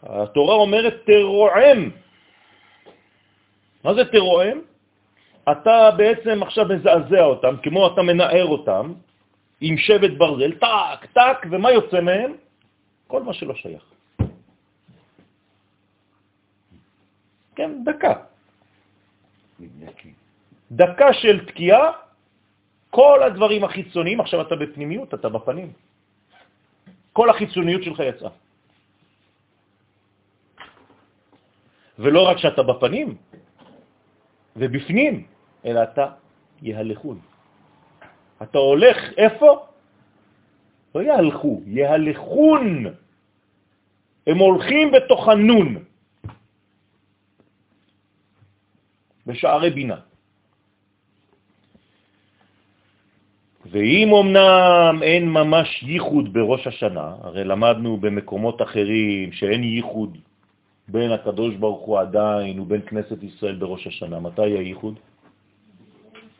התורה אומרת תרועם. מה זה תרועם? אתה בעצם עכשיו מזעזע אותם, כמו אתה מנער אותם, עם שבט ברזל, טק, טק, ומה יוצא מהם? כל מה שלא שייך. כן, דקה. דקה של תקיעה, כל הדברים החיצוניים, עכשיו אתה בפנימיות, אתה בפנים. כל החיצוניות שלך יצאה. ולא רק שאתה בפנים ובפנים, אלא אתה יהלכון. אתה הולך איפה? לא יהלכו, יהלכון. הם הולכים בתוך הנון. בשערי בינה. ואם אמנם אין ממש ייחוד בראש השנה, הרי למדנו במקומות אחרים שאין ייחוד בין הקדוש ברוך הוא עדיין ובין כנסת ישראל בראש השנה, מתי הייחוד?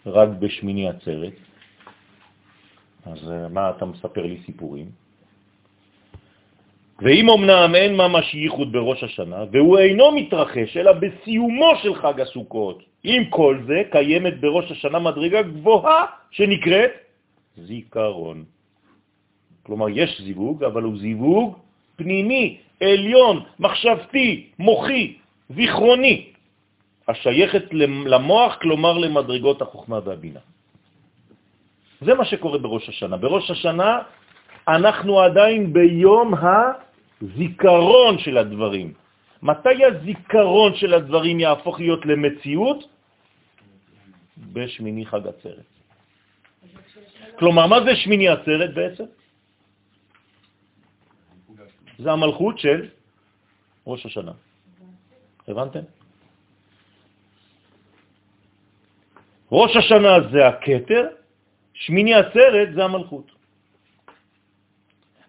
רק בשמיני עצרת. אז אה, מה אתה מספר לי סיפורים? ואם אמנם אין ממש ייחוד בראש השנה, והוא אינו מתרחש, אלא בסיומו של חג הסוכות, עם כל זה קיימת בראש השנה מדרגה גבוהה שנקראת זיכרון. כלומר, יש זיווג, אבל הוא זיווג פנימי, עליון, מחשבתי, מוחי, זיכרוני, השייכת למוח, כלומר למדרגות החוכמה והבינה. זה מה שקורה בראש השנה. בראש השנה אנחנו עדיין ביום הזיכרון של הדברים. מתי הזיכרון של הדברים יהפוך להיות למציאות? בשמיני חג עצרת. כלומר, מה זה שמיני עצרת בעצם? זה המלכות של ראש השנה. הבנתם? ראש השנה זה הקטר, שמיני עצרת זה המלכות.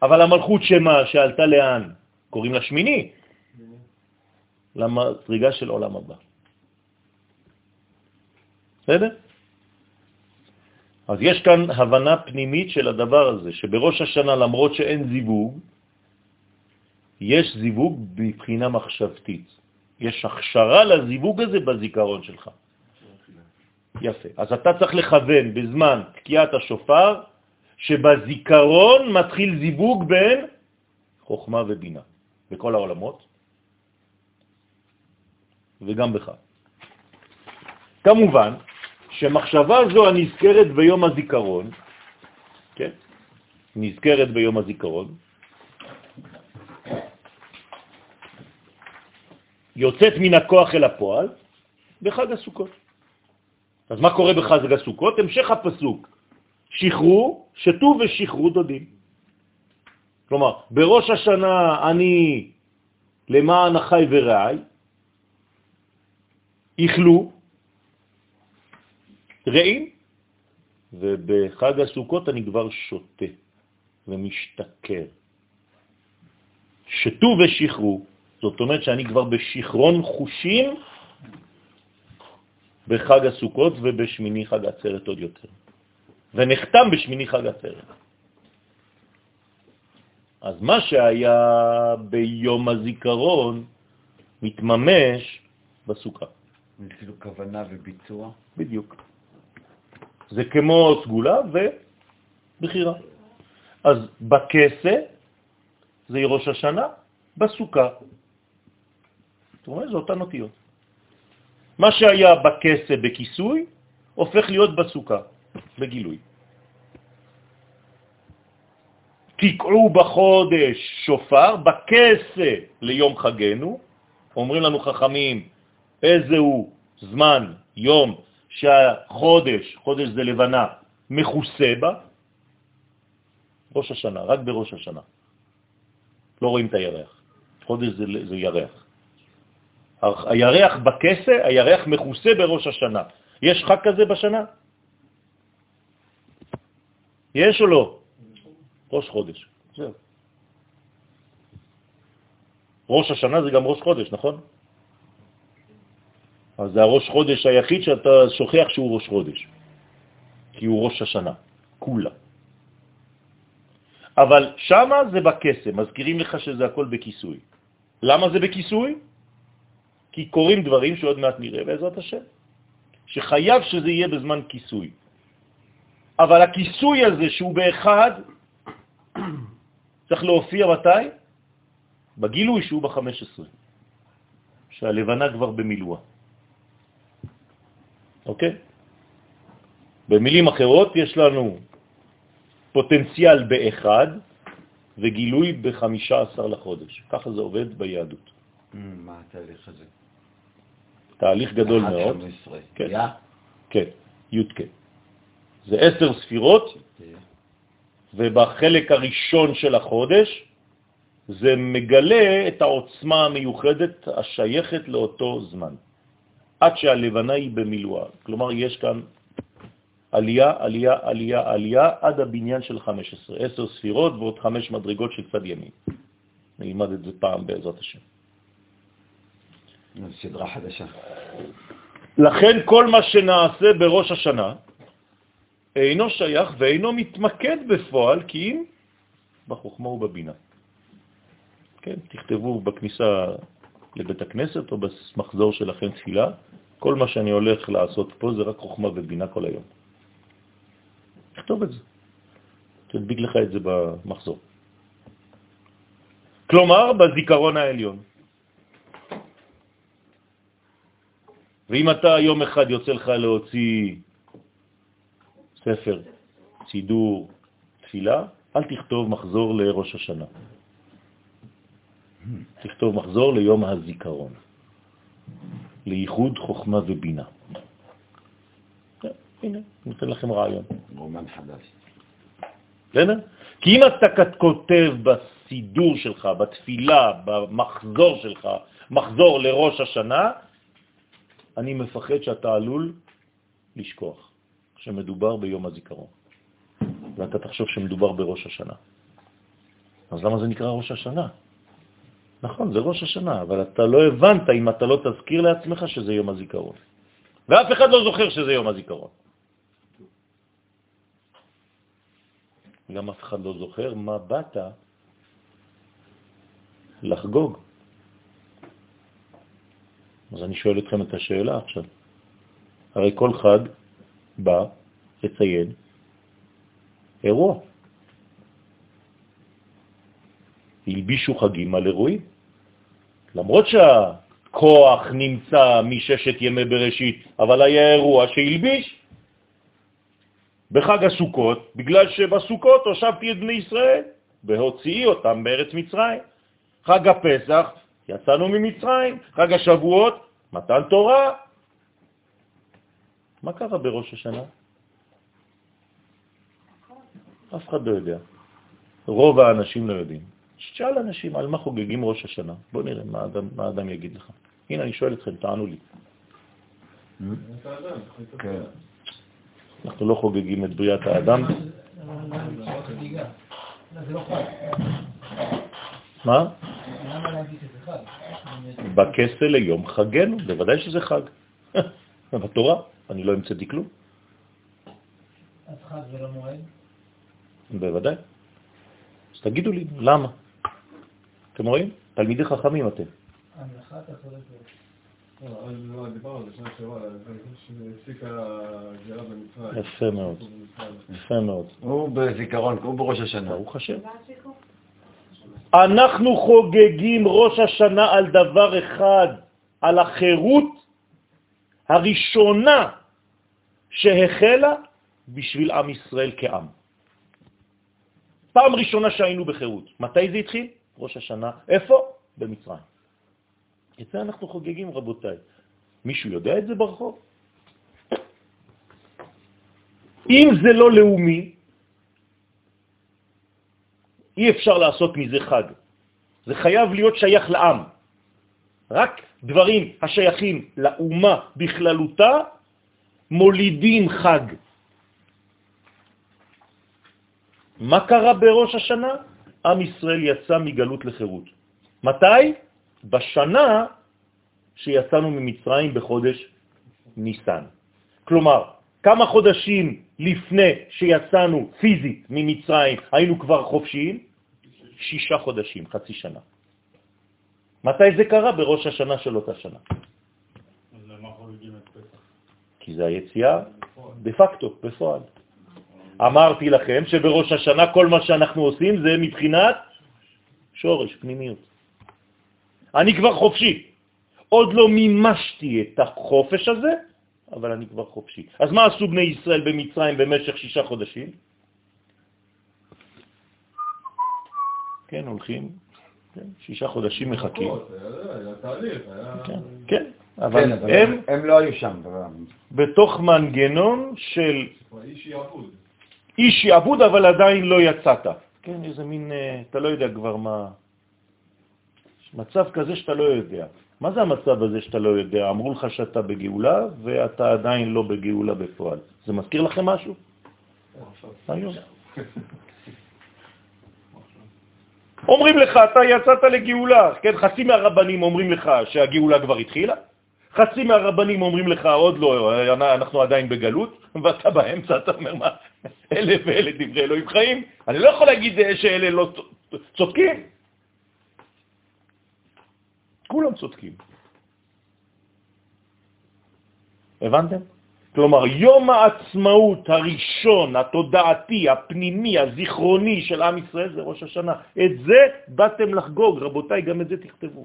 אבל המלכות שמה, שעלתה לאן? קוראים לה שמיני, למדרגה של עולם הבא. בסדר? אז יש כאן הבנה פנימית של הדבר הזה, שבראש השנה, למרות שאין זיווג, יש זיווג מבחינה מחשבתית. יש הכשרה לזיווג הזה בזיכרון שלך. יפה. אז אתה צריך לכוון בזמן תקיעת השופר, שבזיכרון מתחיל זיווג בין חוכמה ובינה, בכל העולמות, וגם בך. כמובן שמחשבה זו הנזכרת ביום הזיכרון, כן? נזכרת ביום הזיכרון, יוצאת מן הכוח אל הפועל בחג הסוכות. אז מה קורה בחג הסוכות? המשך הפסוק, שחרו, שתו ושחרו דודים. כלומר, בראש השנה אני למען החי ורעי, איכלו רעים, ובחג הסוכות אני כבר שותה ומשתכר. שתו ושחרו, זאת אומרת שאני כבר בשכרון חושים בחג הסוכות ובשמיני חג עצרת עוד יותר. ונחתם בשמיני חג עצרת. אז מה שהיה ביום הזיכרון מתממש בסוכה. זה כאילו כוונה וביצוע? בדיוק. זה כמו סגולה ובחירה. אז בכסה זה ראש השנה, בסוכה. זאת אומרת, זה אותן אותיות. מה שהיה בכסה בכיסוי, הופך להיות בסוכה, בגילוי. תקעו בחודש שופר, בכסה ליום חגנו, אומרים לנו חכמים, איזה הוא זמן, יום, שהחודש, חודש זה לבנה, מכוסה בה, ראש השנה, רק בראש השנה. לא רואים את הירח. חודש זה, זה ירח. הירח בכסה, הירח מכוסה בראש השנה. יש חג כזה בשנה? יש או לא? ראש חודש. ראש השנה זה גם ראש חודש, נכון? אז זה הראש חודש היחיד שאתה שוכח שהוא ראש חודש, כי הוא ראש השנה, כולה. אבל שמה זה בקסם, מזכירים לך שזה הכל בכיסוי. למה זה בכיסוי? כי קורים דברים שעוד מעט נראה בעזרת השם, שחייב שזה יהיה בזמן כיסוי. אבל הכיסוי הזה שהוא באחד, [CLEARS THROAT] צריך להופיע מתי? בגילוי שהוא ב-15, שהלבנה כבר במילואה. אוקיי? במילים אחרות יש לנו פוטנציאל באחד וגילוי ב-15 לחודש. ככה זה עובד ביהדות. מה התהליך הזה? תהליך גדול מאוד. 15. כן. כן, י' כן. זה עשר ספירות, ובחלק הראשון של החודש זה מגלה את העוצמה המיוחדת השייכת לאותו זמן, עד שהלבנה היא במילואה. כלומר, יש כאן עלייה, עלייה, עלייה, עלייה, עד הבניין של 15, עשר ספירות ועוד חמש מדרגות של צד ימין. נלמד את זה פעם בעזרת השם. סדרה חדשה. לכן כל מה שנעשה בראש השנה אינו שייך ואינו מתמקד בפועל כי אם בחוכמה ובבינה. כן, תכתבו בכניסה לבית הכנסת או במחזור שלכם תפילה, כל מה שאני הולך לעשות פה זה רק חוכמה ובינה כל היום. תכתוב את זה. תדביק לך את זה במחזור. כלומר, בזיכרון העליון. ואם אתה יום אחד יוצא לך להוציא ספר, סידור, תפילה, אל תכתוב מחזור לראש השנה. תכתוב מחזור ליום הזיכרון, לייחוד חוכמה ובינה. הנה, נותן לכם רעיון. רומן חדש. בסדר? כי אם אתה כותב בסידור שלך, בתפילה, במחזור שלך, מחזור לראש השנה, אני מפחד שאתה עלול לשכוח שמדובר ביום הזיכרון, ואתה תחשוב שמדובר בראש השנה. אז למה זה נקרא ראש השנה? נכון, זה ראש השנה, אבל אתה לא הבנת אם אתה לא תזכיר לעצמך שזה יום הזיכרון. ואף אחד לא זוכר שזה יום הזיכרון. גם אף אחד לא זוכר מה באת לחגוג. אז אני שואל אתכם את השאלה עכשיו. הרי כל חג בא לציין אירוע. הלבישו חגים על אירועים. למרות שהכוח נמצא מששת ימי בראשית, אבל היה אירוע שהלביש. בחג הסוכות, בגלל שבסוכות הושבתי את בני ישראל והוציאי אותם בארץ מצרים. חג הפסח, יצאנו ממצרים, חג השבועות, מתן תורה. מה קרה בראש השנה? אף אחד לא יודע. רוב האנשים לא יודעים. שאל אנשים על מה חוגגים ראש השנה. בוא נראה מה האדם, מה האדם יגיד לך. הנה, אני שואל אתכם, תענו לי. כן. אנחנו לא חוגגים את בריאת האדם. מה? בכסה ליום חגנו, בוודאי שזה חג. [LAUGHS] בתורה, אני לא המצאתי כלום. אז חג ולא מועד? בוודאי. אז תגידו לי, למה? אתם רואים? תלמידי חכמים אתם. המלאכה אתה צודק. לא, זה במצרים. יפה מאוד. יפה מאוד. הוא בזיכרון, הוא בראש השנה. ברוך השם. אנחנו חוגגים ראש השנה על דבר אחד, על החירות הראשונה שהחלה בשביל עם ישראל כעם. פעם ראשונה שהיינו בחירות. מתי זה התחיל? ראש השנה. איפה? במצרים. את זה אנחנו חוגגים, רבותיי. מישהו יודע את זה ברחוב? אם זה לא לאומי, אי אפשר לעשות מזה חג. זה חייב להיות שייך לעם. רק דברים השייכים לאומה בכללותה מולידים חג. מה קרה בראש השנה? עם ישראל יצא מגלות לחירות. מתי? בשנה שיצאנו ממצרים בחודש ניסן. כלומר, כמה חודשים לפני שיצאנו פיזית ממצרים היינו כבר חופשיים? שישה חודשים, חצי שנה. מתי זה קרה? בראש השנה של אותה שנה. כי זה היציאה דה פקטו, בפועל. אמרתי לכם שבראש השנה כל מה שאנחנו עושים זה מבחינת שורש, פנימיות. אני כבר חופשי. עוד לא מימשתי את החופש הזה, אבל אני כבר חופשי. אז מה עשו בני ישראל במצרים במשך שישה חודשים? כן, הולכים, שישה חודשים מחכים. היה תהליך, היה... כן, אבל הם הם לא היו שם. בתוך מנגנון של איש יעבוד. איש יעבוד, אבל עדיין לא יצאת. כן, איזה מין, אה, אתה לא יודע כבר מה... מצב כזה שאתה לא יודע. מה זה המצב הזה שאתה לא יודע? אמרו לך שאתה בגאולה, ואתה עדיין לא בגאולה בפועל. זה מזכיר לכם משהו? היום. [LAUGHS] אומרים לך, אתה יצאת לגאולה. כן, חצי מהרבנים אומרים לך שהגאולה כבר התחילה, חצי מהרבנים אומרים לך, עוד לא, אנחנו עדיין בגלות, ואתה באמצע, אתה אומר, מה, אלה ואלה דברי אלוהים חיים? אני לא יכול להגיד שאלה לא צודקים. כולם צודקים. הבנתם? כלומר, יום העצמאות הראשון, התודעתי, הפנימי, הזיכרוני של עם ישראל זה ראש השנה. את זה באתם לחגוג, רבותיי, גם את זה תכתבו.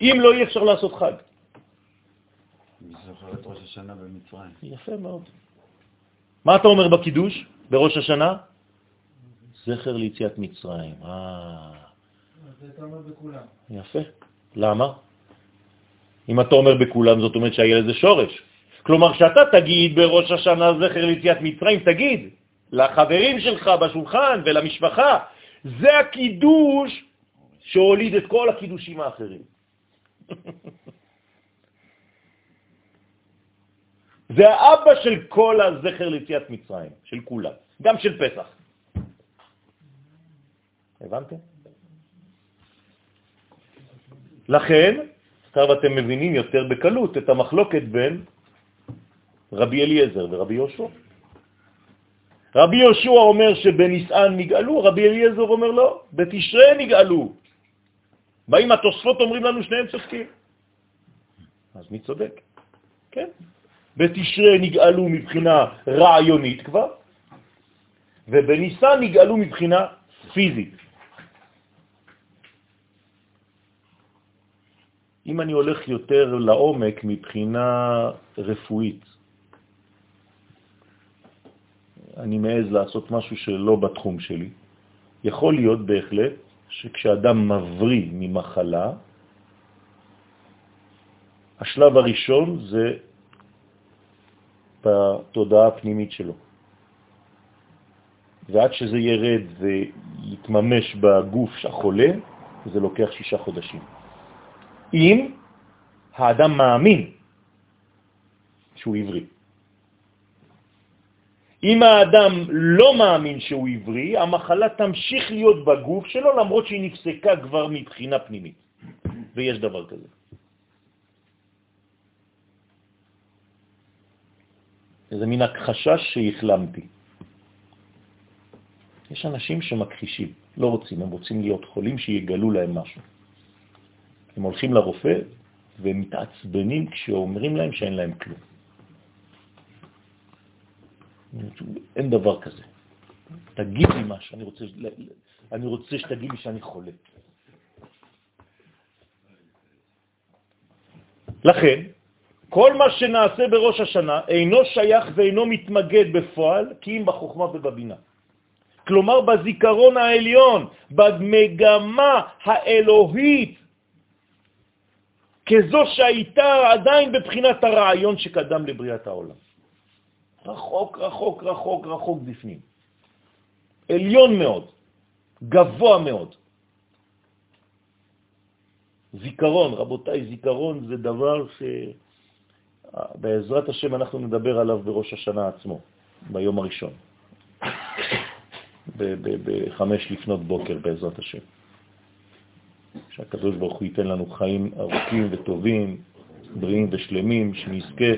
אם לא, אי אפשר לעשות חג. אני זוכר את ראש השנה במצרים. יפה מאוד. מה אתה אומר בקידוש, בראש השנה? זכר ליציאת מצרים. אה, זה אתה אומר בכולם. יפה. למה? אם אתה אומר בכולם, זאת אומרת שהיה לזה שורש. כלומר, כשאתה תגיד בראש השנה זכר ליציאת מצרים, תגיד לחברים שלך בשולחן ולמשפחה, זה הקידוש שהוליד את כל הקידושים האחרים. [LAUGHS] זה האבא של כל הזכר ליציאת מצרים, של כולם, גם של פסח. הבנתם? לכן, עכשיו אתם מבינים יותר בקלות את המחלוקת בין רבי אליעזר ורבי יהושע. רבי יהושע אומר שבניסן נגאלו, רבי אליעזר אומר לא, בתשרה נגאלו. באים התוספות אומרים לנו שניהם צודקים. אז מי צודק? כן. בתשרה נגאלו מבחינה רעיונית כבר, ובניסן נגאלו מבחינה פיזית. אם אני הולך יותר לעומק מבחינה רפואית, אני מעז לעשות משהו שלא בתחום שלי, יכול להיות בהחלט שכשאדם מבריא ממחלה, השלב הראשון זה בתודעה הפנימית שלו. ועד שזה ירד ויתממש בגוף החולה, זה לוקח שישה חודשים. אם האדם מאמין שהוא עברי. אם האדם לא מאמין שהוא עברי, המחלה תמשיך להיות בגוף שלו למרות שהיא נפסקה כבר מבחינה פנימית. ויש דבר כזה. זה מין הכחשה שהחלמתי. יש אנשים שמכחישים, לא רוצים, הם רוצים להיות חולים שיגלו להם משהו. הם הולכים לרופא והם מתעצבנים כשאומרים להם שאין להם כלום. אין דבר כזה. תגיד לי משהו, אני רוצה, אני רוצה שתגיד לי שאני חולה. לכן, כל מה שנעשה בראש השנה אינו שייך ואינו מתמגד בפועל, כי אם בחוכמה ובבינה. כלומר, בזיכרון העליון, במגמה האלוהית, כזו שהייתה עדיין בבחינת הרעיון שקדם לבריאת העולם. רחוק, רחוק, רחוק, רחוק בפנים. עליון מאוד, גבוה מאוד. זיכרון, רבותיי, זיכרון זה דבר שבעזרת השם אנחנו נדבר עליו בראש השנה עצמו, ביום הראשון, בחמש לפנות בוקר בעזרת השם. שהקדוש ברוך הוא ייתן לנו חיים ארוכים וטובים, בריאים ושלמים, שנזכה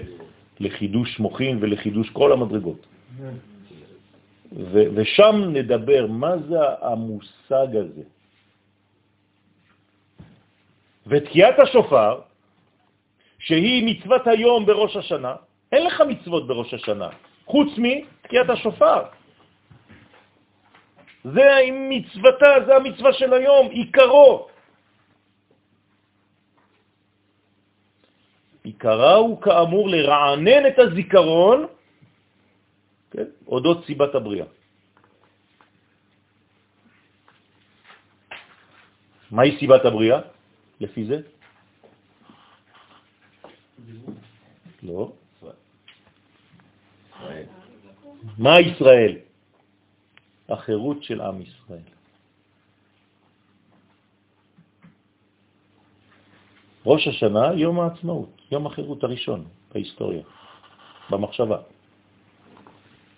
לחידוש מוחין ולחידוש כל המדרגות. ושם נדבר מה זה המושג הזה. ותקיעת השופר, שהיא מצוות היום בראש השנה, אין לך מצוות בראש השנה, חוץ מתקיעת השופר. זה מצוותה, זה המצווה של היום, עיקרו. עיקרה הוא כאמור לרענן את הזיכרון, כן, אודות סיבת הבריאה. מהי סיבת הבריאה? לפי זה? לא. מה ישראל? החירות של עם ישראל. ראש השנה, יום העצמאות, יום החירות הראשון בהיסטוריה, במחשבה.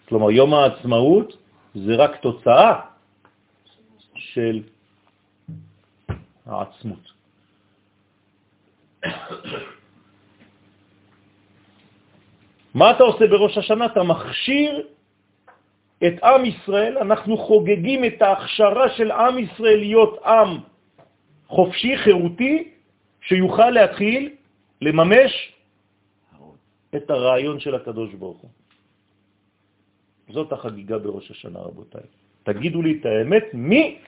כלומר, יום העצמאות זה רק תוצאה של העצמות. מה אתה עושה בראש השנה? אתה מכשיר את עם ישראל, אנחנו חוגגים את ההכשרה של עם ישראל להיות עם חופשי, חירותי, שיוכל להתחיל לממש את הרעיון של הקדוש ברוך הוא. זאת החגיגה בראש השנה, רבותיי. תגידו לי את האמת, מי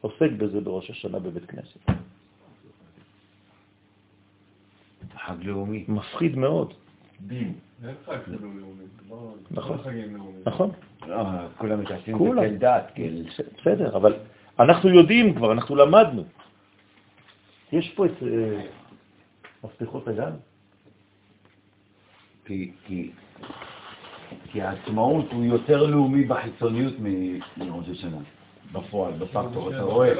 עוסק בזה בראש השנה בבית כנסת? חג לאומי. מפחיד מאוד. דין. נכון. לא נכון. לא, כולם מתעסקים. בכל דת, כן. בסדר, אבל אנחנו יודעים כבר, אנחנו למדנו. יש פה את אה, מפתחות הגן? כי, כי, כי העצמאות הוא יותר לאומי בחיצוניות מראש השנה, בפועל, בפקטור. אתה רואה,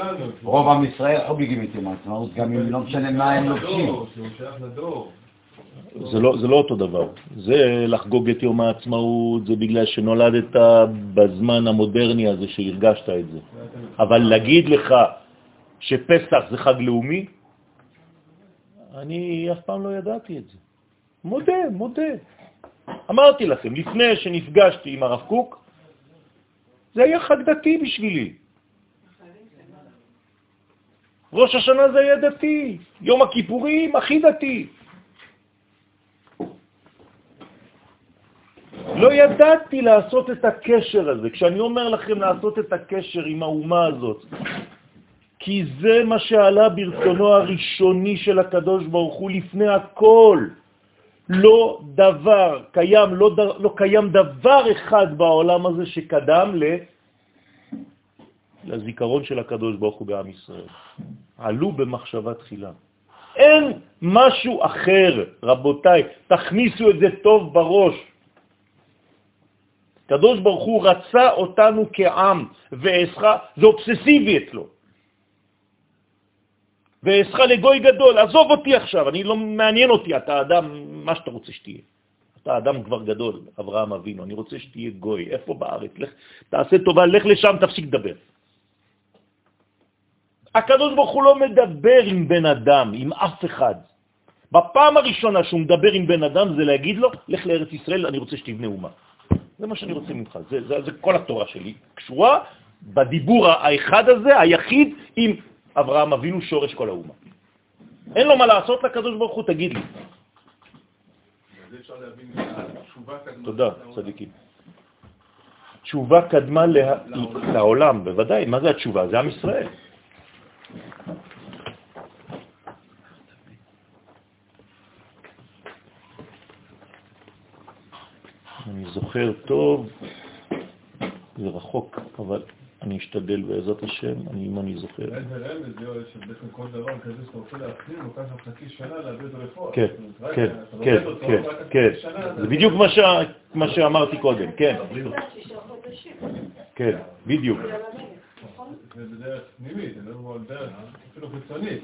רוב עם ישראל חוגגים את יום העצמאות, גם אם לא משנה מה הם לובשים. זה לא, זה לא אותו דבר. זה לחגוג את יום העצמאות, זה בגלל שנולדת בזמן המודרני הזה שהרגשת את זה. אבל להגיד לך שפסח זה חג לאומי, אני אף פעם לא ידעתי את זה. מודה, מודה. אמרתי לכם, לפני שנפגשתי עם הרב קוק, זה היה חג דתי בשבילי. ראש השנה זה היה דתי, יום הכיפורים הכי דתי. לא ידעתי לעשות את הקשר הזה. כשאני אומר לכם לעשות את הקשר עם האומה הזאת, כי זה מה שעלה ברצונו הראשוני של הקדוש ברוך הוא לפני הכל. לא דבר קיים, לא, ד... לא קיים דבר אחד בעולם הזה שקדם ל... לזיכרון של הקדוש ברוך הוא בעם ישראל. עלו במחשבה תחילה. אין משהו אחר, רבותיי, תכניסו את זה טוב בראש. קדוש ברוך הוא רצה אותנו כעם, ואסך, זה אובססיבי אצלו. ואסך לגוי גדול, עזוב אותי עכשיו, אני לא מעניין אותי, אתה אדם, מה שאתה רוצה שתהיה. אתה אדם כבר גדול, אברהם אבינו, אני רוצה שתהיה גוי, איפה בארץ? לך, תעשה טובה, לך לשם, תפסיק לדבר. הקדוש ברוך הוא לא מדבר עם בן אדם, עם אף אחד. בפעם הראשונה שהוא מדבר עם בן אדם זה להגיד לו, לך לארץ ישראל, אני רוצה שתבנה אומה. זה מה שאני רוצה ממך, זה, זה, זה כל התורה שלי, קשורה בדיבור האחד הזה, היחיד, עם אברהם אבינו שורש כל האומה. אין לו מה לעשות לקדוש ברוך הוא, תגיד לי. תודה, צדיקים. תשובה קדמה לעולם, בוודאי. מה זה התשובה? זה עם ישראל. אני זוכר טוב, זה רחוק, אבל אני אשתדל בעזרת השם, אני, אם אני זוכר. כן, כן, כן, כן, כן. זה בדיוק מה שאמרתי קודם, כן, כן, בדיוק. זה בדרך פנימית, זה לא דרך אפילו חיצונית.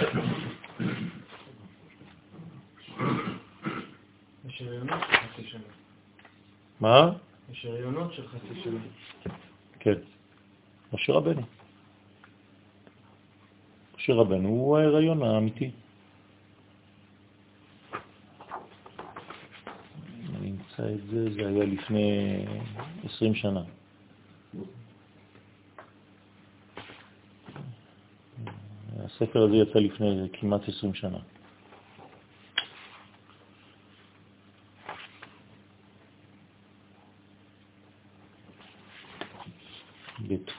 יש הריונות של חצי שנה. מה? יש הריונות של חצי שנה. כן. משה רבנו. משה רבנו הוא ההיריון האמיתי. אני אמצא את זה, זה היה לפני 20 שנה. הספר הזה יצא לפני כמעט 20 שנה.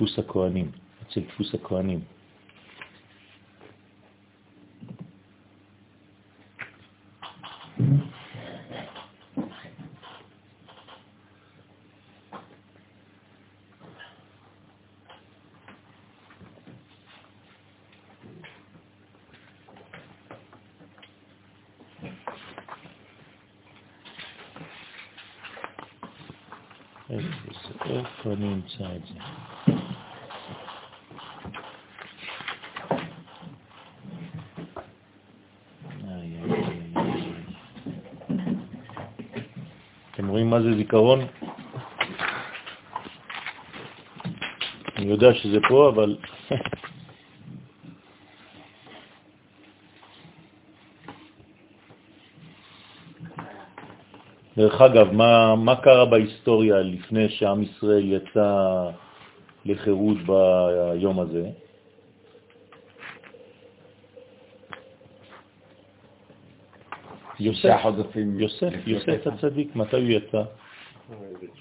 בדפוס הכהנים, אצל דפוס הכהנים. איפה אני אמצא את זה? איי, איי, איי, איי. אתם רואים זה זיכרון? אני יודע שזה פה, אבל... דרך אגב, מה, מה קרה בהיסטוריה לפני שעם ישראל יצא לחירות ביום הזה? יוסף, יוסף, יוסף. הצדיק, מתי הוא יצא?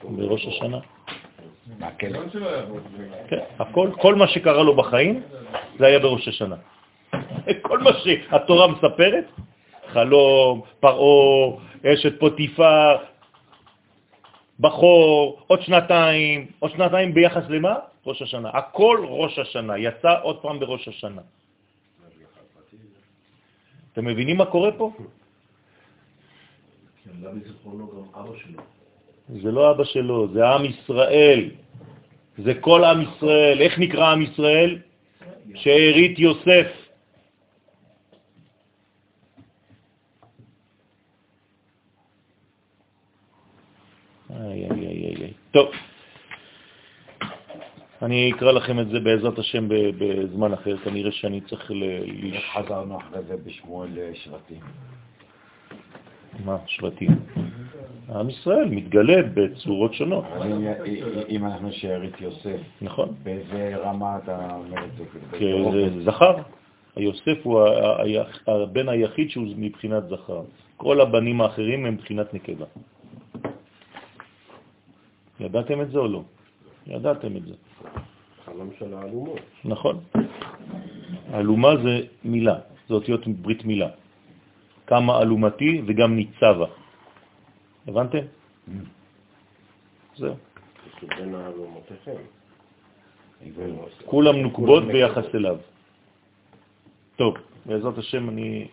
בראש השנה. כן, הכל, כל מה שקרה לו בחיים, זה היה בראש השנה. [LAUGHS] כל מה שהתורה מספרת, חלום, פרעה, אשת פוטיפר, בחור, עוד שנתיים, עוד שנתיים ביחס למה? ראש השנה. הכל ראש השנה, יצא עוד פעם בראש השנה. אתם מבינים מה קורה פה? זה לא אבא שלו, זה עם ישראל. זה כל עם ישראל. איך נקרא עם ישראל? שארית יוסף. איי, איי, איי, איי. טוב, אני אקרא לכם את זה בעזרת השם בזמן אחר, כנראה שאני צריך ל... איך חזרנו אחרי זה בשמואל אה, שבטים? מה, שבטים? עם ישראל מתגלה בצורות שונות, אם- אנחנו שארית יוסף, נכון? באיזה רמה אתה אומר את זה? זכר. היוסף הוא הבן היחיד שהוא מבחינת זכר. כל הבנים האחרים הם מבחינת נקבה. ידעתם את זה או לא? ידעתם את זה. חלום של האלומות. נכון. אלומה זה מילה, זה אותיות ברית מילה. כמה אלומתי וגם ניצבה. הבנתם? זהו. כולם נוקבות ביחס אליו. טוב, בעזרת השם אני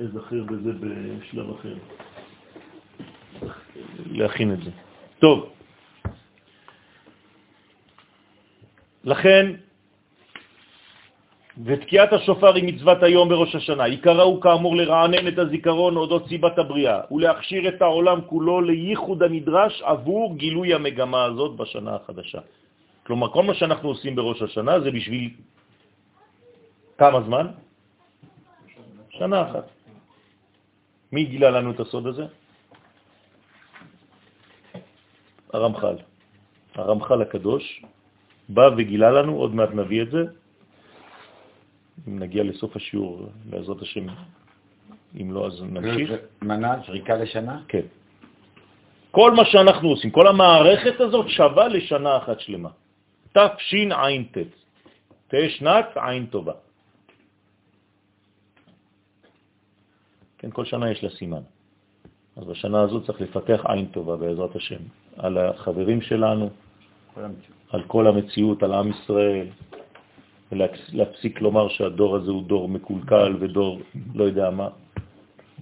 אזכר בזה בשלב אחר. להכין את זה. טוב. לכן, ותקיעת השופר היא מצוות היום בראש השנה. עיקרה הוא כאמור לרענן את הזיכרון אודות סיבת הבריאה ולהכשיר את העולם כולו לייחוד הנדרש עבור גילוי המגמה הזאת בשנה החדשה. כלומר, כל מה שאנחנו עושים בראש השנה זה בשביל כמה זמן? שנה אחת. מי גילה לנו את הסוד הזה? הרמח"ל. הרמח"ל הקדוש בא וגילה לנו, עוד מעט נביא את זה, אם נגיע לסוף השיעור, בעזרת השם, אם לא, אז נמשיך. מנה זריקה לשנה? כן. כל מה שאנחנו עושים, כל המערכת הזאת שווה לשנה אחת שלמה. תשע"ט, תהיה שנת עין טובה. כן, כל שנה יש לה סימן. אז בשנה הזאת צריך לפתח עין טובה בעזרת השם, על החברים שלנו, על כל המציאות, על עם ישראל, ולהפסיק לומר שהדור הזה הוא דור מקולקל ודור לא יודע מה,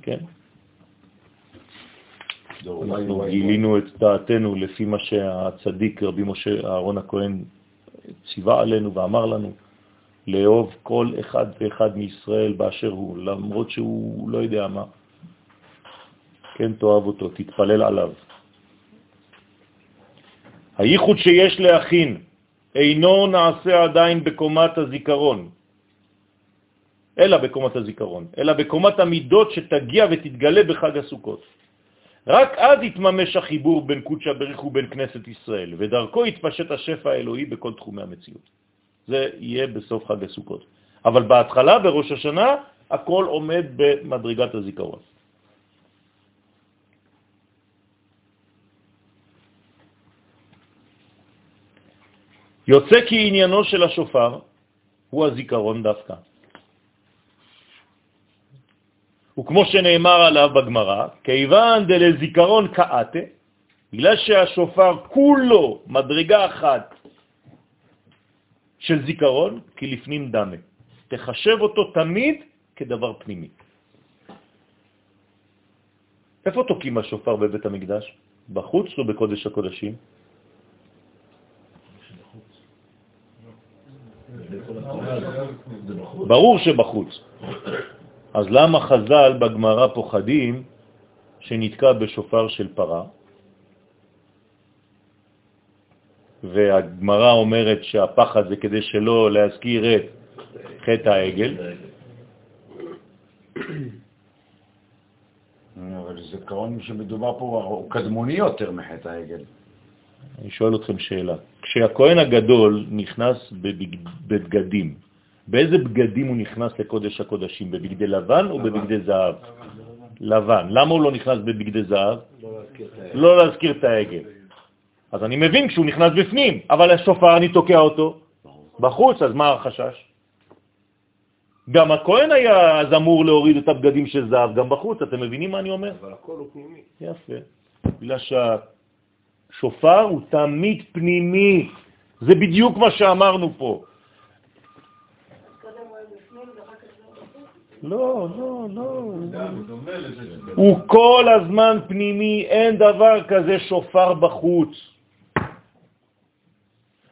כן? אנחנו גילינו את דעתנו לפי מה שהצדיק רבי משה אהרון הכהן ציווה עלינו ואמר לנו, לאהוב כל אחד ואחד מישראל באשר הוא, למרות שהוא לא יודע מה. כן, תאהב אותו, תתפלל עליו. הייחוד שיש להכין אינו נעשה עדיין בקומת הזיכרון, אלא בקומת הזיכרון, אלא בקומת המידות שתגיע ותתגלה בחג הסוכות. רק אז יתממש החיבור בין קודשא בריך ובין כנסת ישראל, ודרכו יתפשט השפע האלוהי בכל תחומי המציאות. זה יהיה בסוף חג הסוכות. אבל בהתחלה, בראש השנה, הכל עומד במדרגת הזיכרון. יוצא כי עניינו של השופר הוא הזיכרון דווקא. וכמו שנאמר עליו בגמרא, כיוון דלזיכרון קאטה, בגלל שהשופר כולו מדרגה אחת של זיכרון, כי לפנים דמה. תחשב אותו תמיד כדבר פנימי. איפה תוקים השופר בבית המקדש? בחוץ או בקודש הקודשים? ברור שבחוץ. אז למה חז"ל בגמרא פוחדים שנתקע בשופר של פרה? והגמרא אומרת שהפחד זה כדי שלא להזכיר את חטא העגל. אבל זה קרון שמדובר פה הוא קדמוני יותר מחטא העגל. אני שואל אתכם שאלה. כשהכהן הגדול נכנס בבגדים, באיזה בגדים הוא נכנס לקודש הקודשים? בבגדי לבן או בבגדי זהב? לבן. למה הוא לא נכנס בבגדי זהב? לא להזכיר את העגל. אז אני מבין כשהוא נכנס בפנים, אבל השופר, אני תוקע אותו בחוץ, אז מה החשש? גם הכהן היה אז אמור להוריד את הבגדים של זהב גם בחוץ, אתם מבינים מה אני אומר? אבל הכל הוא פנימי. יפה. בגלל שהשופר הוא תמיד פנימי. זה בדיוק מה שאמרנו פה. לא, לא, לא. הוא כל הזמן פנימי, אין דבר כזה שופר בחוץ.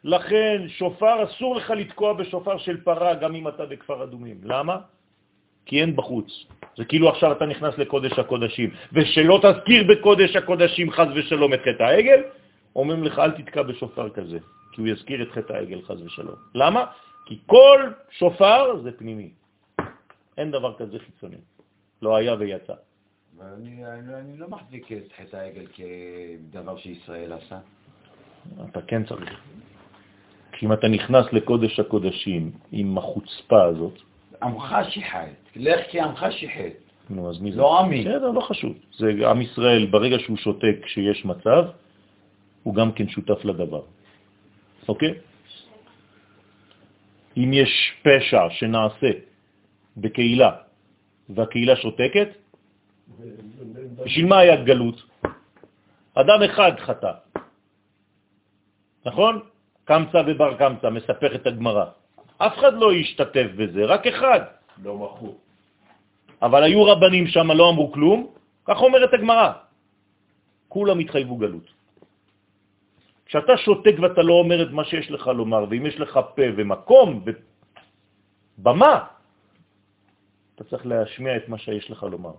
לכן שופר, אסור לך לתקוע בשופר של פרה גם אם אתה בכפר אדומים. למה? כי אין בחוץ. זה כאילו עכשיו אתה נכנס לקודש הקודשים, ושלא תזכיר בקודש הקודשים חז ושלום את חטא העגל, אומרים לך אל תתקע בשופר כזה, כי הוא יזכיר את חטא העגל חז ושלום. למה? כי כל שופר זה פנימי. אין דבר כזה חיצוני. לא היה ויצא. אני, אני, אני לא מחזיק את חטא העגל כדבר שישראל עשה. אתה כן צריך. כי אם אתה נכנס לקודש הקודשים עם החוצפה הזאת... עמך שיחת, לך כי עמך שיחת. נו, אז מי זה? לא עמי. בסדר, לא חשוב. זה עם ישראל, ברגע שהוא שותק כשיש מצב, הוא גם כן שותף לדבר. אוקיי? אם יש פשע שנעשה בקהילה והקהילה שותקת, בשביל מה היה גלות? אדם אחד חטא, נכון? קמצא ובר קמצא, מספר את הגמרא. אף אחד לא השתתף בזה, רק אחד. לא מחו. אבל היו רבנים שם, לא אמרו כלום, כך אומרת הגמרא. כולם התחייבו גלות. כשאתה שותק ואתה לא אומר את מה שיש לך לומר, ואם יש לך פה ומקום ובמה, אתה צריך להשמיע את מה שיש לך לומר.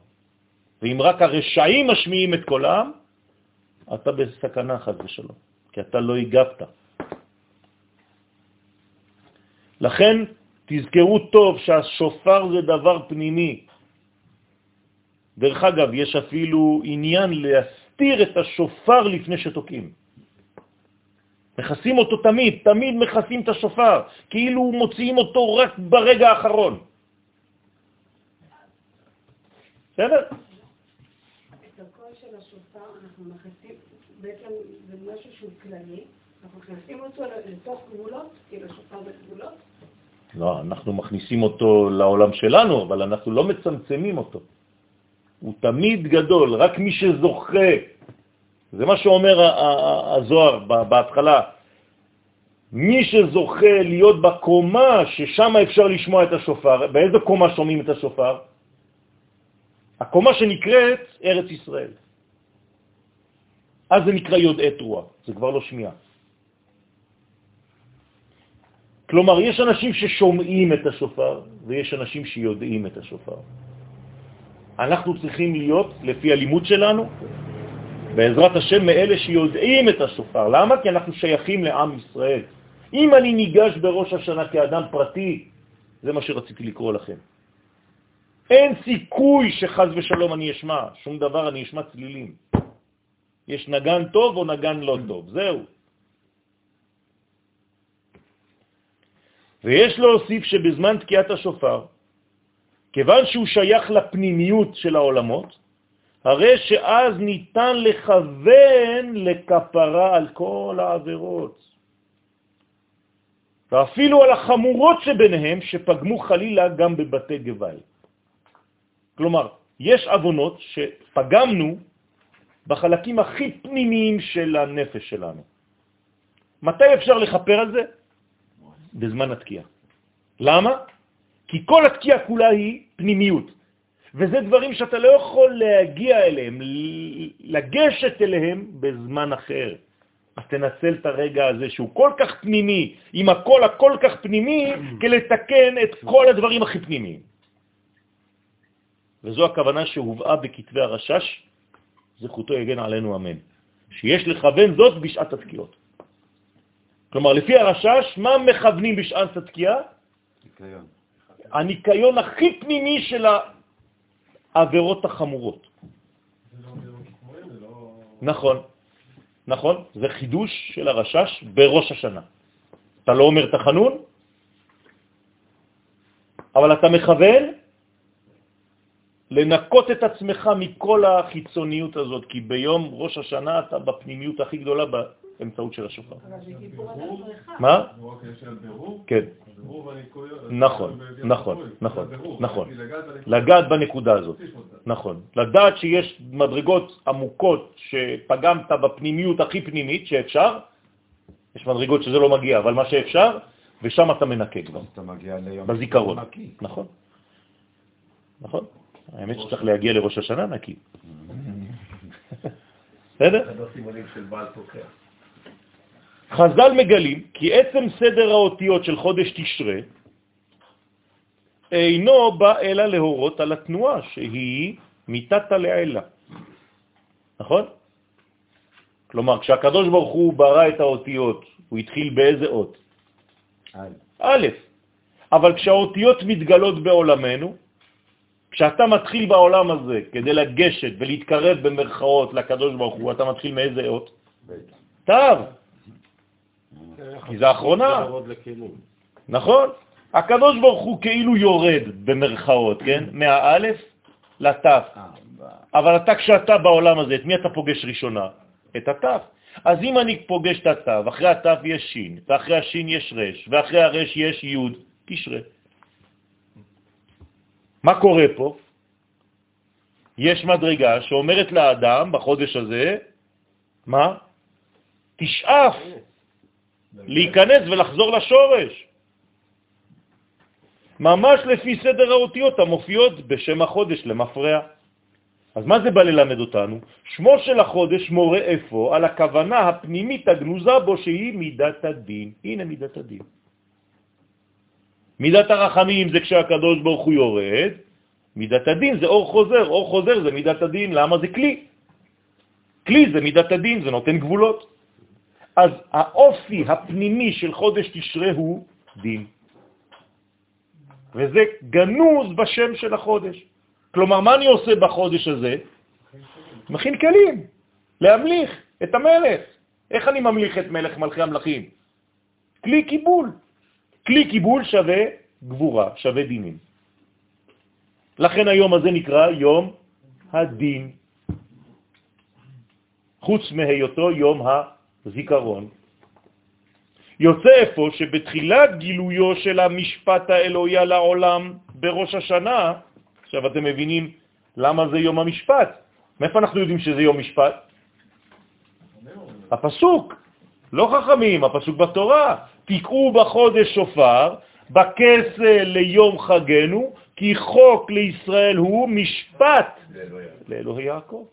ואם רק הרשעים משמיעים את קולם, אתה בסכנה חד ושלום, כי אתה לא הגבת. לכן תזכרו טוב שהשופר זה דבר פנימי. דרך אגב, יש אפילו עניין להסתיר את השופר לפני שתוקעים. מכסים אותו תמיד, תמיד מכסים את השופר, כאילו מוציאים אותו רק ברגע האחרון. בסדר? של השופר אנחנו מכסים, בעצם זה משהו שהוא כללי, אנחנו מכניסים אותו לתוך גבולות, כאילו השופר בגבולות. לא, אנחנו מכניסים אותו לעולם שלנו, אבל אנחנו לא מצמצמים אותו. הוא תמיד גדול, רק מי שזוכה. זה מה שאומר הזוהר בהתחלה. מי שזוכה להיות בקומה ששם אפשר לשמוע את השופר, באיזה קומה שומעים את השופר? הקומה שנקראת ארץ ישראל. אז זה נקרא יודעי תרועה, זה כבר לא שמיעה. כלומר, יש אנשים ששומעים את השופר ויש אנשים שיודעים את השופר. אנחנו צריכים להיות, לפי הלימוד שלנו, בעזרת השם, מאלה שיודעים את השופר. למה? כי אנחנו שייכים לעם ישראל. אם אני ניגש בראש השנה כאדם פרטי, זה מה שרציתי לקרוא לכם. אין סיכוי שחז ושלום אני אשמע, שום דבר אני אשמע צלילים. יש נגן טוב או נגן לא טוב, זהו. ויש להוסיף שבזמן תקיעת השופר, כיוון שהוא שייך לפנימיות של העולמות, הרי שאז ניתן לכוון לכפרה על כל העבירות. ואפילו על החמורות שביניהם שפגמו חלילה גם בבתי גבל. כלומר, יש אבונות שפגמנו בחלקים הכי פנימיים של הנפש שלנו. מתי אפשר לחפר על זה? בזמן התקיעה. למה? כי כל התקיעה כולה היא פנימיות, וזה דברים שאתה לא יכול להגיע אליהם, לגשת אליהם בזמן אחר. אז תנצל את הרגע הזה שהוא כל כך פנימי, עם הכל הכל כך פנימי, [CLEARS THROAT] כדי לתקן את כל הדברים הכי פנימיים. וזו הכוונה שהובאה בכתבי הרשש, זכותו יגן עלינו אמן. שיש לכוון זאת בשעת התקיעות. כלומר, לפי הרשש, מה מכוונים בשעת התקיעה? ניקיון. הניקיון הכי פנימי של העבירות החמורות. נכון, נכון, זה חידוש של הרשש בראש השנה. אתה לא אומר תחנון, אבל אתה מכוון לנקות את עצמך מכל החיצוניות הזאת, כי ביום ראש השנה אתה בפנימיות הכי גדולה באמצעות של השופר. מה? כן. נכון, נכון, נכון, נכון. לגעת בנקודה הזאת. נכון. לדעת שיש מדרגות עמוקות שפגמת בפנימיות הכי פנימית שאפשר, יש מדרגות שזה לא מגיע, אבל מה שאפשר, ושם אתה מנקה כבר. אתה מגיע ליום בזיכרון. נכון. נכון. האמת שצריך להגיע לראש השנה נקי. [LAUGHS] בסדר? חז"ל מגלים כי עצם סדר האותיות של חודש תשרה אינו בא אלא להורות על התנועה שהיא מיטת לעילה. נכון? כלומר, כשהקדוש ברוך הוא ברא את האותיות, הוא התחיל באיזה אות? א'. אבל כשהאותיות מתגלות בעולמנו, כשאתה מתחיל בעולם הזה כדי לגשת ולהתקרב במרכאות לקדוש ברוך הוא, אתה מתחיל מאיזה אות? תו. כי זה האחרונה. נכון? הקדוש ברוך הוא כאילו יורד במרכאות, כן? מהאלף לתף. אבל אתה, כשאתה בעולם הזה, את מי אתה פוגש ראשונה? את התף. אז אם אני פוגש את התו, אחרי התו יש שין, ואחרי השין יש רש, ואחרי הרש יש יוד, תשרה. מה קורה פה? יש מדרגה שאומרת לאדם בחודש הזה, מה? תשאף להיכנס ולחזור לשורש. ממש לפי סדר האותיות המופיעות בשם החודש למפרע. אז מה זה בא ללמד אותנו? שמו של החודש מורה איפה על הכוונה הפנימית הגנוזה בו שהיא מידת הדין. הנה מידת הדין. מידת הרחמים זה כשהקדוש ברוך הוא יורד, מידת הדין זה אור חוזר, אור חוזר זה מידת הדין, למה זה כלי? כלי זה מידת הדין, זה נותן גבולות. אז האופי הפנימי של חודש תשרה הוא דין. וזה גנוז בשם של החודש. כלומר, מה אני עושה בחודש הזה? מכין כלים, להמליך את המלך. איך אני ממליך את מלך מלכי המלכים? כלי קיבול. כלי קיבול שווה גבורה, שווה דינים. לכן היום הזה נקרא יום הדין, חוץ מהיותו יום הזיכרון. יוצא איפה שבתחילת גילויו של המשפט האלוהי על העולם בראש השנה, עכשיו אתם מבינים למה זה יום המשפט? מאיפה אנחנו יודעים שזה יום משפט? הפסוק, לא חכמים, הפסוק בתורה. תקעו בחודש שופר, בכסה ליום חגנו, כי חוק לישראל הוא משפט לאלוהי יעקב.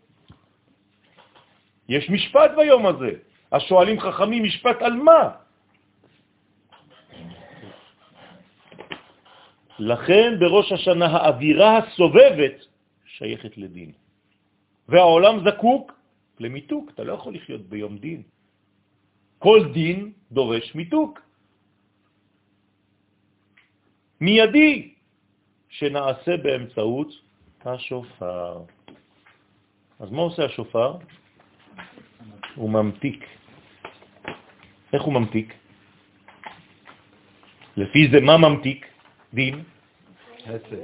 יש משפט ביום הזה. השואלים חכמים משפט על מה? לכן בראש השנה האווירה הסובבת שייכת לדין. והעולם זקוק למיתוק, אתה לא יכול לחיות ביום דין. כל דין דורש מיתוק. מיידי, שנעשה באמצעות השופר. אז מה עושה השופר? הוא ממתיק. איך הוא ממתיק? לפי זה מה ממתיק? דין? חסד.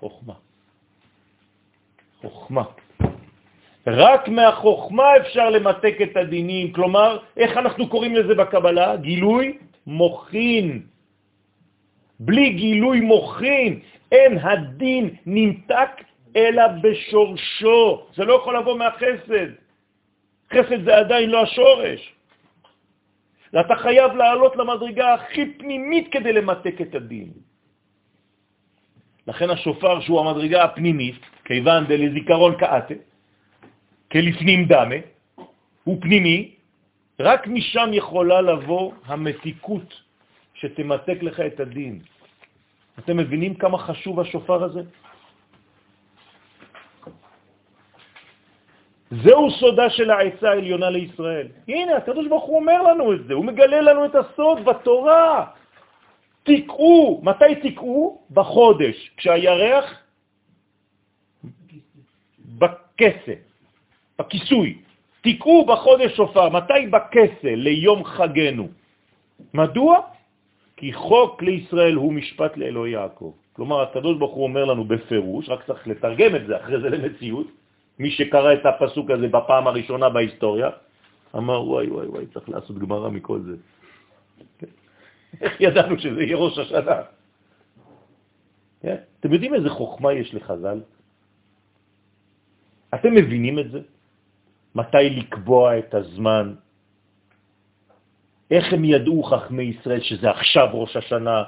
חוכמה. חוכמה. רק מהחוכמה אפשר למתק את הדינים. כלומר, איך אנחנו קוראים לזה בקבלה? גילוי מוכין. בלי גילוי מוכין אין הדין נמתק אלא בשורשו. זה לא יכול לבוא מהחסד. חסד זה עדיין לא השורש. ואתה חייב לעלות למדרגה הכי פנימית כדי למתק את הדין. לכן השופר, שהוא המדרגה הפנימית, כיוון דלזיכרון כאתה, כלפנים דמה, הוא פנימי, רק משם יכולה לבוא המתיקות שתמתק לך את הדין. אתם מבינים כמה חשוב השופר הזה? זהו סודה של העצה העליונה לישראל. הנה, הקדוש ברוך הוא אומר לנו את זה, הוא מגלה לנו את הסוד בתורה. תקעו, מתי תקעו? בחודש, כשהירח בכסה, בכיסוי. תקעו בחודש שופר, מתי בכסה? ליום חגנו. מדוע? כי חוק לישראל הוא משפט לאלוהי יעקב. כלומר, הקדוש ברוך הוא אומר לנו בפירוש, רק צריך לתרגם את זה אחרי זה למציאות, מי שקרא את הפסוק הזה בפעם הראשונה בהיסטוריה, אמר, וואי, וואי, וואי, צריך לעשות גמרא מכל זה. איך ידענו שזה יהיה ראש השנה? כן? אתם יודעים איזה חוכמה יש לחז"ל? אתם מבינים את זה? מתי לקבוע את הזמן? איך הם ידעו חכמי ישראל שזה עכשיו ראש השנה?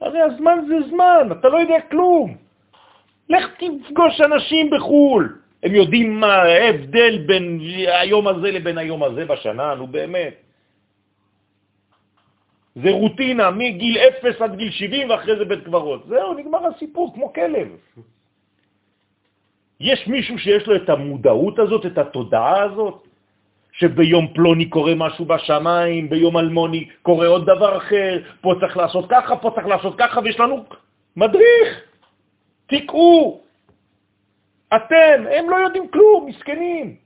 הרי הזמן זה זמן, אתה לא יודע כלום. לך תפגוש אנשים בחו"ל. הם יודעים מה ההבדל בין היום הזה לבין היום הזה בשנה, נו באמת. זה רוטינה מגיל 0 עד גיל 70 ואחרי זה בית קברות. זהו, נגמר הסיפור, כמו כלב. יש מישהו שיש לו את המודעות הזאת, את התודעה הזאת, שביום פלוני קורה משהו בשמיים, ביום אלמוני קורה עוד דבר אחר, פה צריך לעשות ככה, פה צריך לעשות ככה, ויש לנו מדריך. תקעו, אתם, הם לא יודעים כלום, מסכנים.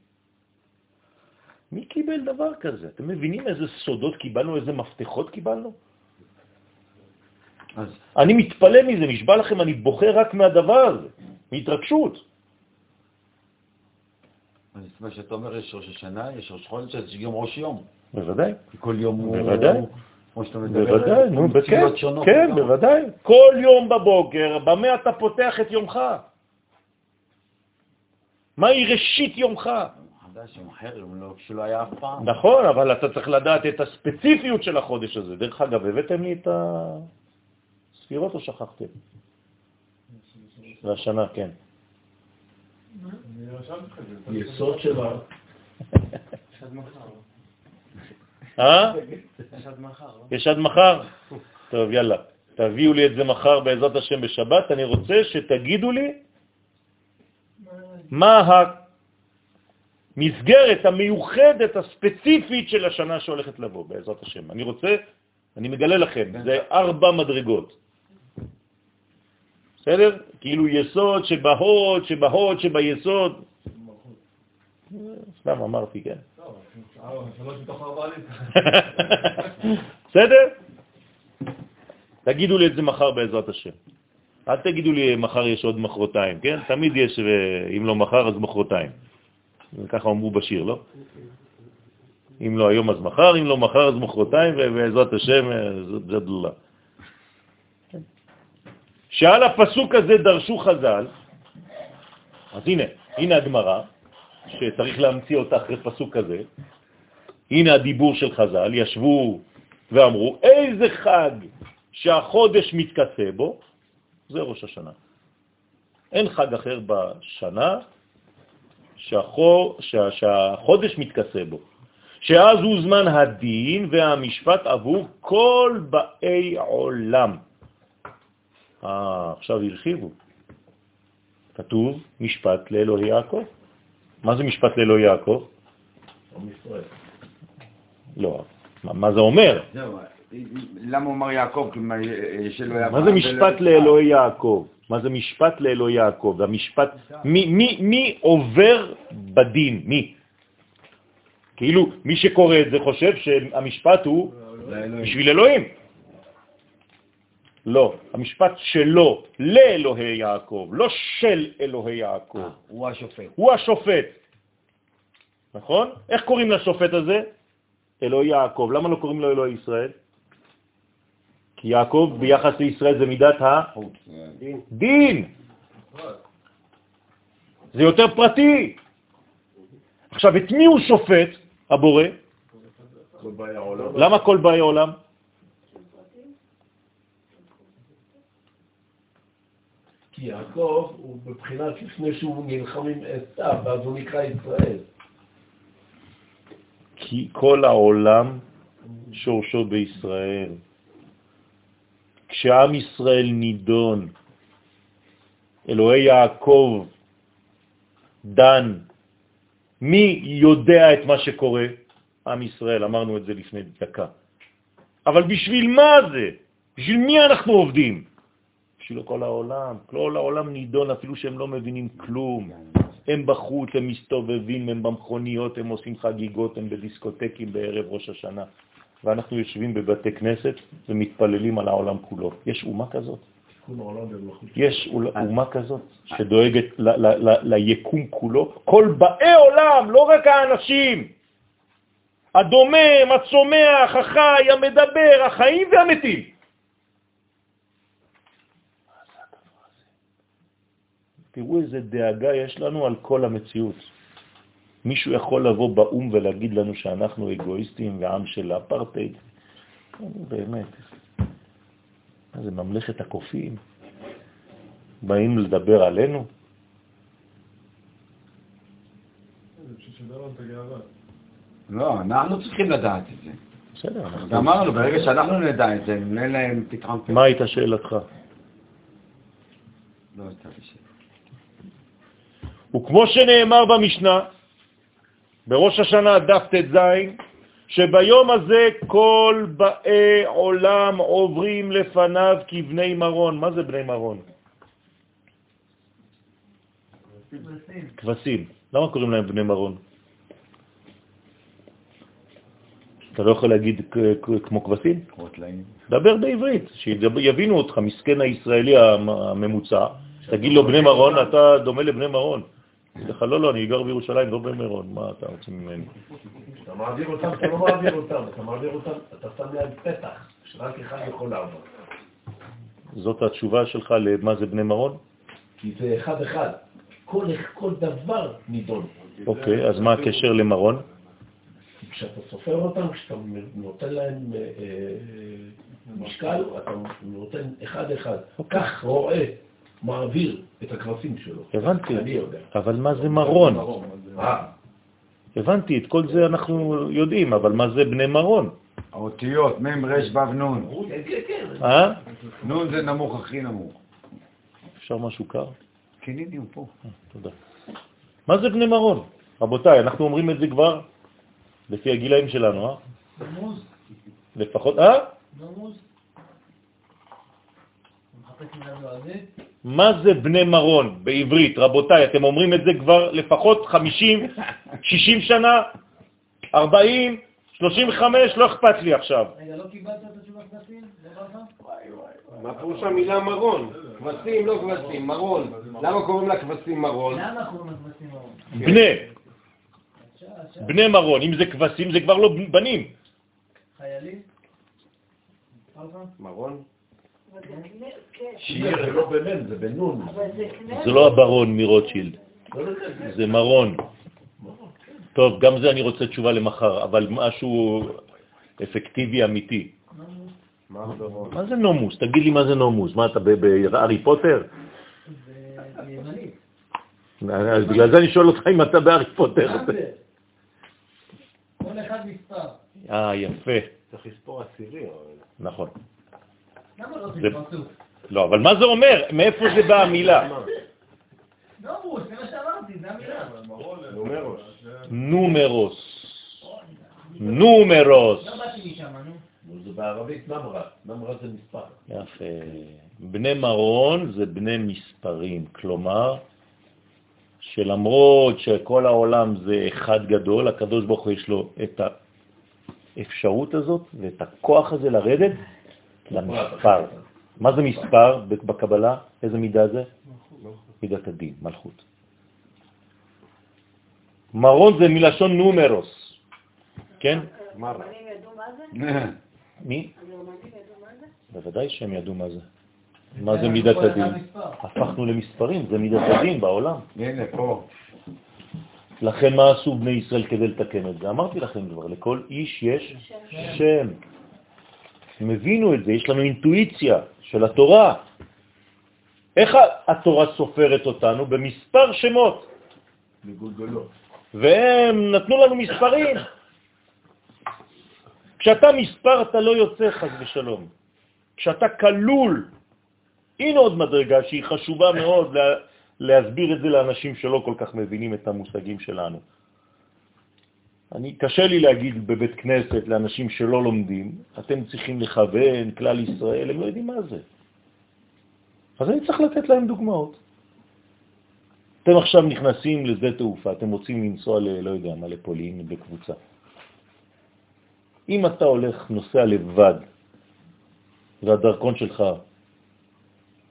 מי קיבל דבר כזה? אתם מבינים איזה סודות קיבלנו, איזה מפתחות קיבלנו? אז... אני מתפלא מזה, נשבע לכם, אני בוחר רק מהדבר הזה, מהתרגשות. אז מה שאתה אומר, יש ראש השנה, יש ראש חודש, יש גם ראש יום. בוודאי. כל יום הוא... בוודאי. כמו שאתה מדבר, בוודאי, נו, כן, כן. בוודאי. כל יום בבוקר, במה אתה פותח את יומך? מהי ראשית יומך? לא, שלא היה אף פעם. נכון, אבל אתה צריך לדעת את הספציפיות של החודש הזה. דרך אגב, הבאתם לי את הספירות או שכחתם? והשנה, כן. יסוד של ה... יש עד מחר. אה? יש עד מחר, לא? יש עד מחר? טוב, יאללה. תביאו לי את זה מחר בעזרת השם בשבת. אני רוצה שתגידו לי מה המסגרת המיוחדת הספציפית של השנה שהולכת לבוא, בעזרת השם. אני רוצה, אני מגלה לכם, זה ארבע מדרגות. בסדר? כאילו יסוד שבהוד, שבהוד, שביסוד. סתם אמרתי, כן. [LAUGHS] בסדר? תגידו לי את זה מחר בעזרת השם. אל תגידו לי מחר יש עוד מחרתיים, כן? תמיד יש, אה, אם לא מחר אז מחרתיים. ככה אמרו בשיר, לא? אם לא היום אז מחר, אם לא מחר אז מחרתיים, ובעזרת השם אה, זאת ג'דלולה. שעל הפסוק הזה דרשו חז"ל, אז הנה, הנה הגמרא, שצריך להמציא אותה אחרי פסוק כזה, הנה הדיבור של חז"ל, ישבו ואמרו, איזה חג שהחודש מתכסה בו, זה ראש השנה. אין חג אחר בשנה שהחו, שה, שהחודש מתכסה בו, שאז הוא זמן הדין והמשפט עבור כל באי עולם. אה, עכשיו הרחיבו. כתוב משפט לאלוהי יעקב. מה זה משפט לאלוהי יעקב? לא, מה, מה זה אומר? זהו, למה הוא אמר יעקב? מה, מה אברהם זה משפט לאלוהי יעקב? מה זה משפט לאלוהי יעקב? והמשפט, מי, מי, מי עובר בדין? מי? כאילו, מי שקורא את זה חושב שהמשפט הוא. בשביל אלוהים. לא, המשפט שלו לאלוהי יעקב, לא של אלוהי יעקב. אה, הוא השופט. הוא השופט. נכון? איך קוראים לשופט הזה? אלוהי יעקב. למה לא קוראים לו אלוהי ישראל? כי יעקב ביחס לישראל זה מידת. הדין. זה יותר פרטי. עכשיו, את מי הוא שופט, הבורא? למה כל באי עולם? כי יעקב הוא בבחינת לפני שהוא נלחם עם עשיו, ואז הוא נקרא ישראל. כי כל העולם שורשו בישראל. כשעם ישראל נידון, אלוהי יעקב דן, מי יודע את מה שקורה? עם ישראל, אמרנו את זה לפני דקה. אבל בשביל מה זה? בשביל מי אנחנו עובדים? בשביל כל העולם. כל העולם נידון אפילו שהם לא מבינים כלום. הם בחוץ, הם מסתובבים, הם במכוניות, הם עושים חגיגות, הם בדיסקוטקים בערב ראש השנה. ואנחנו יושבים בבתי כנסת ומתפללים על העולם כולו. יש אומה כזאת? יש אול- אומה כזאת שדואגת ליקום כולו? כל באי עולם, לא רק האנשים. הדומם, הצומח, החי, המדבר, החיים והמתים. תראו איזה דאגה יש לנו על כל המציאות. מישהו יכול לבוא באום ולהגיד לנו שאנחנו אגואיסטים ועם של אפרטהייד? באמת. מה זה ממלכת הקופים? באים לדבר עלינו? לא, אנחנו צריכים לדעת את זה. בסדר. אמרנו, ברגע שאנחנו נדע את זה, נראה להם פתרון פה. מה הייתה שאלתך? לא הייתה שאלה. וכמו שנאמר במשנה, בראש השנה דף ט"ז, שביום הזה כל באי עולם עוברים לפניו כבני מרון. מה זה בני מרון? כבשים. למה קוראים להם בני מרון? אתה לא יכול להגיד כמו כבשים? דבר בעברית, שיבינו אותך, מסכן הישראלי המ- הממוצע, תגיד לו בני מרון, אתה דומה לבני מרון. לך, לא, לא, אני גר בירושלים, לא במירון, מה אתה רוצה ממני? אתה מעביר אותם, אתה לא מעביר אותם, אתה מעביר אותם, אתה שם להם פתח, שרק אחד יכול לעבור. זאת התשובה שלך למה זה בני מרון? כי זה אחד אחד. כל, כל דבר נידון. אוקיי, אז מה הקשר למרון? כשאתה סופר אותם, כשאתה נותן להם אה, אה, משקל, אתה נותן אחד אחד. כך רואה, מעביר את הכבשים שלו. הבנתי. אבל מה זה מרון? אה, הבנתי, את כל זה אנחנו יודעים, אבל מה זה בני מרון? האותיות, מ' ר' ו' נ'. כן, כן, כן. אה? נ' זה נמוך, הכי נמוך. אפשר משהו קר? כן, הנה הוא פה. תודה. מה זה בני מרון? רבותיי, אנחנו אומרים את זה כבר לפי הגילאים שלנו, אה? נמוז, לפחות, אה? מה זה בני מרון בעברית? רבותיי, אתם אומרים את זה כבר לפחות 50, 60 שנה, 40, 35, לא אכפת לי עכשיו. רגע, לא קיבלת את התשובה כבשים? לא? מה פירוש המילה מרון? כבשים, לא כבשים, מרון. למה קוראים לה כבשים מרון? למה קוראים לכבשים מרון? בני, עכשיו, עכשיו, בני מרון. אם זה כבשים זה כבר לא בנים. חיילים? מרון? אבל זה קנה, כן. שיר. זה לא בנן, זה בנון. זה לא הברון מרוטשילד, לא, לא, לא, זה מרון. כן. טוב, גם זה אני רוצה תשובה למחר, אבל משהו אפקטיבי אמיתי. מה זה נומוס? תגיד לי מה זה נומוס. מה, אתה ב- בהארי פוטר? ימנית. אז בגלל זה אני שואל אותך אם אתה בהארי פוטר. מה זה? כל אחד מספר. אה, יפה, צריך לספור עשירי. נכון. לא? לא, אבל מה זה אומר? מאיפה זה באה המילה? [LAUGHS] לא המילה. נומרוס. נומרוס. נומרוס. לא זה בערבית נמרה, נמרה זה מספר. יפה. בני מרון זה בני מספרים, כלומר, שלמרות שכל העולם זה אחד גדול, הקדוש ברוך הוא יש לו את האפשרות הזאת ואת הכוח הזה לרדת למספר. מה זה מספר בקבלה? איזה מידה זה? מידת הדין, מלכות. מרון זה מלשון נומרוס, כן? הגרמנים ידעו מה זה? [LAUGHS] מי? הגרמנים ידעו מה זה? בוודאי שהם ידעו מה זה. מה זה מידת הדין? הפכנו למספרים, זה מידת הדין בעולם. הנה, פה. לכן מה עשו בני ישראל כדי לתקן את זה? אמרתי לכם כבר, לכל איש יש שם. הם הבינו את זה, יש לנו אינטואיציה של התורה. איך התורה סופרת אותנו? במספר שמות. מגולגלות. והם נתנו לנו מספרים. כשאתה מספר אתה לא יוצא חס ושלום. כשאתה כלול, הנה עוד מדרגה שהיא חשובה מאוד לה, להסביר את זה לאנשים שלא כל כך מבינים את המושגים שלנו. אני, קשה לי להגיד בבית כנסת לאנשים שלא לומדים, אתם צריכים לכוון, כלל ישראל, הם לא יודעים מה זה. אז אני צריך לתת להם דוגמאות. אתם עכשיו נכנסים לשדה תעופה, אתם רוצים לנסוע ל... לא יודע מה, לפולין בקבוצה. אם אתה הולך, נוסע לבד, והדרכון שלך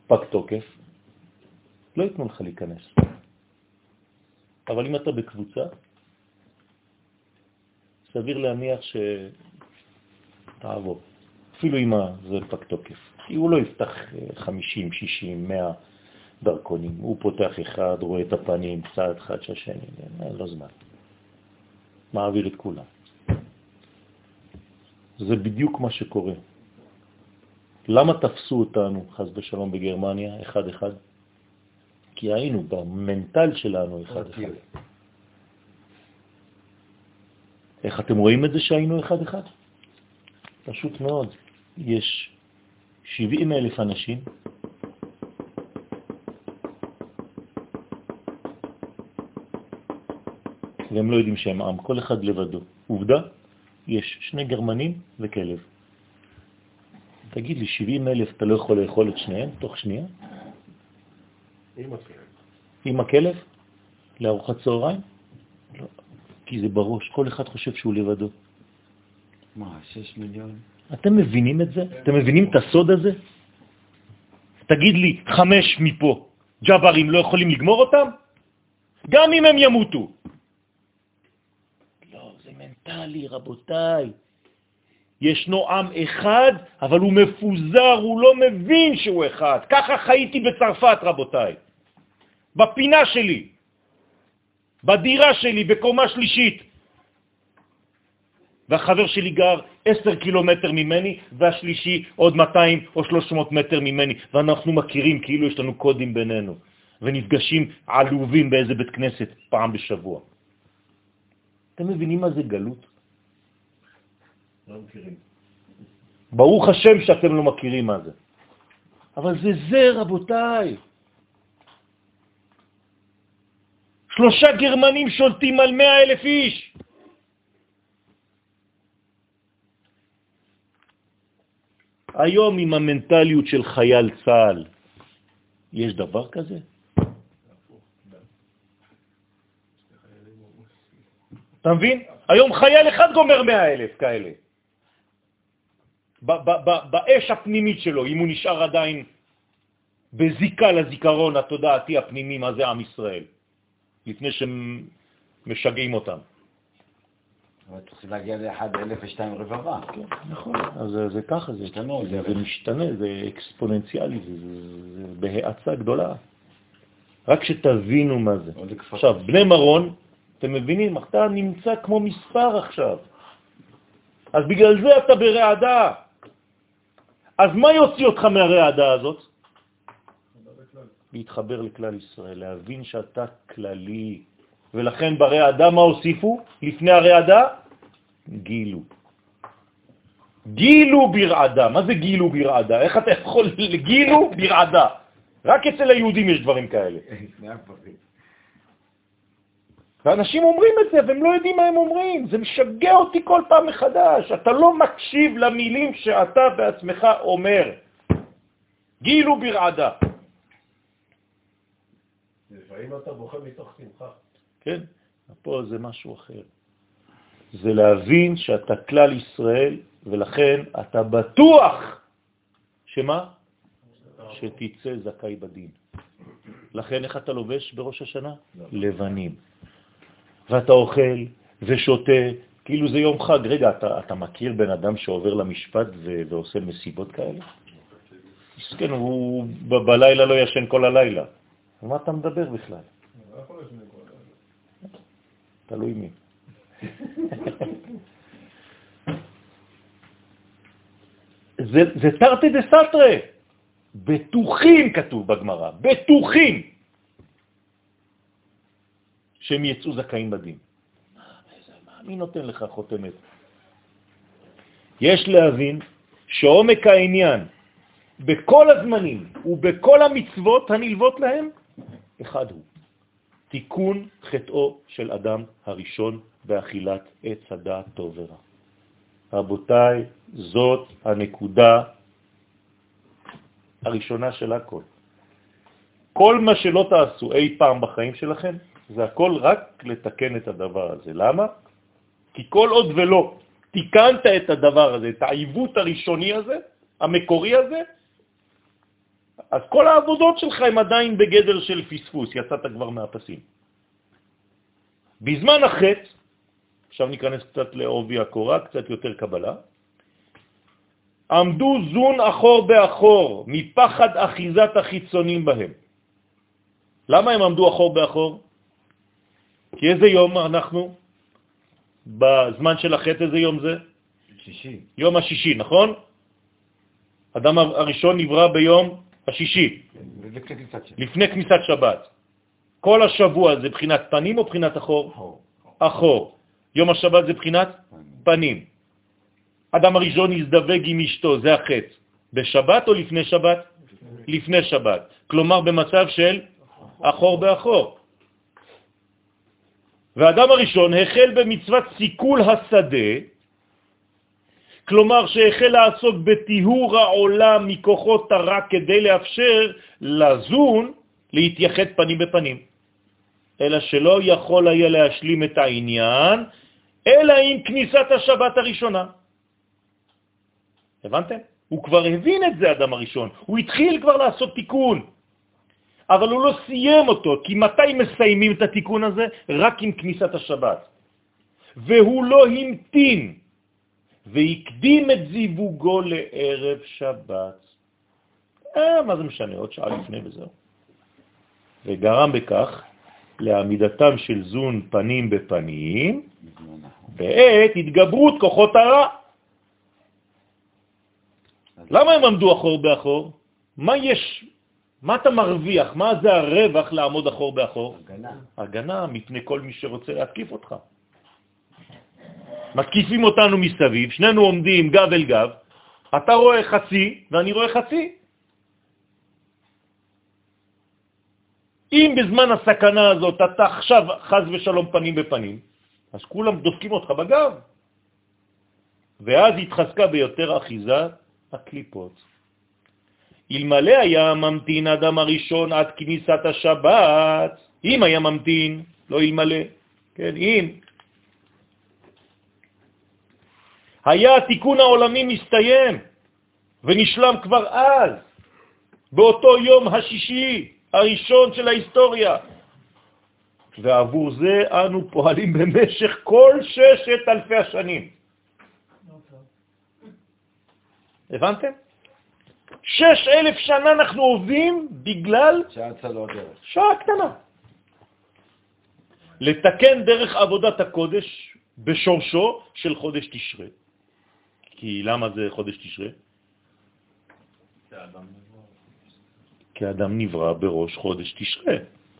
פג תוקף, לא ייתנו לך להיכנס. אבל אם אתה בקבוצה, סביר להניח שתעבור. אפילו אם זה פג תוקף. כי הוא לא יפתח אה, 50, 60, 100 דרכונים. הוא פותח אחד, רואה את הפנים, צעד אחד שהשני, אין לו זמן. מעביר את כולם. זה בדיוק מה שקורה. למה תפסו אותנו, חז ושלום, בגרמניה, אחד-אחד? כי היינו במנטל שלנו אחד-אחד. איך אתם רואים את זה שהיינו אחד-אחד? פשוט מאוד. יש 70 אלף אנשים והם לא יודעים שהם עם, כל אחד לבדו. עובדה, יש שני גרמנים וכלב. תגיד לי, 70 אלף אתה לא יכול לאכול את שניהם תוך שנייה? עם הכלב. עם הכלב? לארוחת צהריים? לא, כי זה בראש, כל אחד חושב שהוא לבדו. מה, 6 מיליון? אתם מבינים את זה? אתם מבינים את הסוד הזה? תגיד לי, חמש מפה, ג'אברים לא יכולים לגמור אותם? גם אם הם ימותו. לא, זה מנטלי, רבותיי. ישנו עם אחד, אבל הוא מפוזר, הוא לא מבין שהוא אחד. ככה חייתי בצרפת, רבותיי. בפינה שלי, בדירה שלי, בקומה שלישית. והחבר שלי גר 10 קילומטר ממני, והשלישי עוד 200 או 300 מטר ממני, ואנחנו מכירים כאילו יש לנו קודים בינינו, ונפגשים עלובים באיזה בית כנסת פעם בשבוע. אתם מבינים מה זה גלות? לא מכירים. ברוך השם שאתם לא מכירים מה זה. אבל זה זה, רבותיי. שלושה גרמנים שולטים על מאה אלף איש. היום עם המנטליות של חייל צה"ל, יש דבר כזה? אתה מבין? היום חייל אחד גומר מאה אלף כאלה. באש הפנימית שלו, אם הוא נשאר עדיין בזיקה לזיכרון התודעתי הפנימי, מה זה עם ישראל, לפני שמשגעים אותם. אבל צריכים להגיע לאחד אלף ושתיים רבבה. נכון, אז זה- ככה, זה משתנה, זה אקספוננציאלי, זה, בהאצה גדולה. רק שתבינו מה זה. עכשיו, בני מרון, אתם מבינים, אתה נמצא כמו מספר עכשיו. אז בגלל זה אתה ברעדה. אז מה יוציא אותך מהרעדה הזאת? להתחבר לכלל ישראל, להבין שאתה כללי. ולכן ברעדה מה הוסיפו לפני הרעדה? גילו. גילו ברעדה. מה זה גילו ברעדה? איך אתה יכול... [LAUGHS] גילו ברעדה. רק אצל היהודים יש דברים כאלה. [LAUGHS] ואנשים אומרים את זה, והם לא יודעים מה הם אומרים. זה משגע אותי כל פעם מחדש. אתה לא מקשיב למילים שאתה בעצמך אומר. גילו ברעדה. לפעמים אתה בוכה מתוך שמחה. כן? פה זה משהו אחר. זה להבין שאתה כלל ישראל, ולכן אתה בטוח שמה? שתצא זכאי בדין. לכן איך אתה לובש בראש השנה? לבנים. ואתה אוכל ושותה, כאילו זה יום חג. רגע, אתה, אתה מכיר בן אדם שעובר למשפט ו- ועושה מסיבות כאלה? מסכן, הוא בלילה לא ישן כל הלילה. על מה אתה מדבר בכלל? לא. תלוי מי. זה, זה תרתי דה סתרי. בטוחים, כתוב בגמרא, בטוחים, שהם יצאו זכאים בדין. מי נותן לך חותמת? יש להבין שעומק העניין בכל הזמנים ובכל המצוות הנלוות להם, אחד הוא. תיקון חטאו של אדם הראשון באכילת עץ הדעת טוב ורע. רבותיי, זאת הנקודה הראשונה של הכל. כל מה שלא תעשו אי פעם בחיים שלכם, זה הכל רק לתקן את הדבר הזה. למה? כי כל עוד ולא תיקנת את הדבר הזה, את העיוות הראשוני הזה, המקורי הזה, אז כל העבודות שלך הם עדיין בגדר של פספוס, יצאת כבר מהפסים. בזמן החטא, עכשיו ניכנס קצת לעובי הקורה, קצת יותר קבלה, עמדו זון אחור באחור, מפחד אחיזת החיצונים בהם. למה הם עמדו אחור באחור? כי איזה יום אנחנו? בזמן של החטא איזה יום זה? שישי. יום השישי, נכון? אדם הראשון נברא ביום השישי. לפני כניסת שבת. כל השבוע זה בחינת פנים או בחינת אחור? אחור. יום השבת זה בחינת פנים. אדם הראשון הזדווג עם אשתו, זה החטא. בשבת או לפני שבת? לפני שבת. כלומר במצב של אחור באחור. והאדם הראשון החל במצוות סיכול השדה, כלומר שהחל לעסוק בטיהור העולם מכוחות הרע כדי לאפשר לזון להתייחד פנים בפנים. אלא שלא יכול היה להשלים את העניין, אלא עם כניסת השבת הראשונה. הבנתם? הוא כבר הבין את זה, אדם הראשון. הוא התחיל כבר לעשות תיקון, אבל הוא לא סיים אותו, כי מתי מסיימים את התיקון הזה? רק עם כניסת השבת. והוא לא המתין, והקדים את זיווגו לערב שבת. אה, מה זה משנה? עוד שעה לפני וזהו. וגרם בכך לעמידתם של זון פנים בפנים. בעת התגברות כוחות הרע. למה הם עמדו אחור באחור? מה יש, מה אתה מרוויח? מה זה הרווח לעמוד אחור באחור? הגנה. הגנה מפני כל מי שרוצה להתקיף אותך. מתקיפים אותנו מסביב, שנינו עומדים גב אל גב, אתה רואה חצי ואני רואה חצי. אם בזמן הסכנה הזאת אתה עכשיו חז ושלום פנים בפנים, אז כולם דופקים אותך בגב. ואז התחזקה ביותר אחיזה הקליפות. אלמלא היה ממתין אדם הראשון עד כניסת השבת, אם היה ממתין, לא אלמלא, כן, אם. היה התיקון העולמי מסתיים ונשלם כבר אז, באותו יום השישי הראשון של ההיסטוריה. ועבור זה אנו פועלים במשך כל ששת אלפי השנים. הבנתם? שש אלף שנה אנחנו עובדים בגלל. שעה קטנה. לתקן דרך עבודת הקודש בשורשו של חודש תשרה. כי למה זה חודש תשרה? כי האדם נברא בראש חודש תשרה.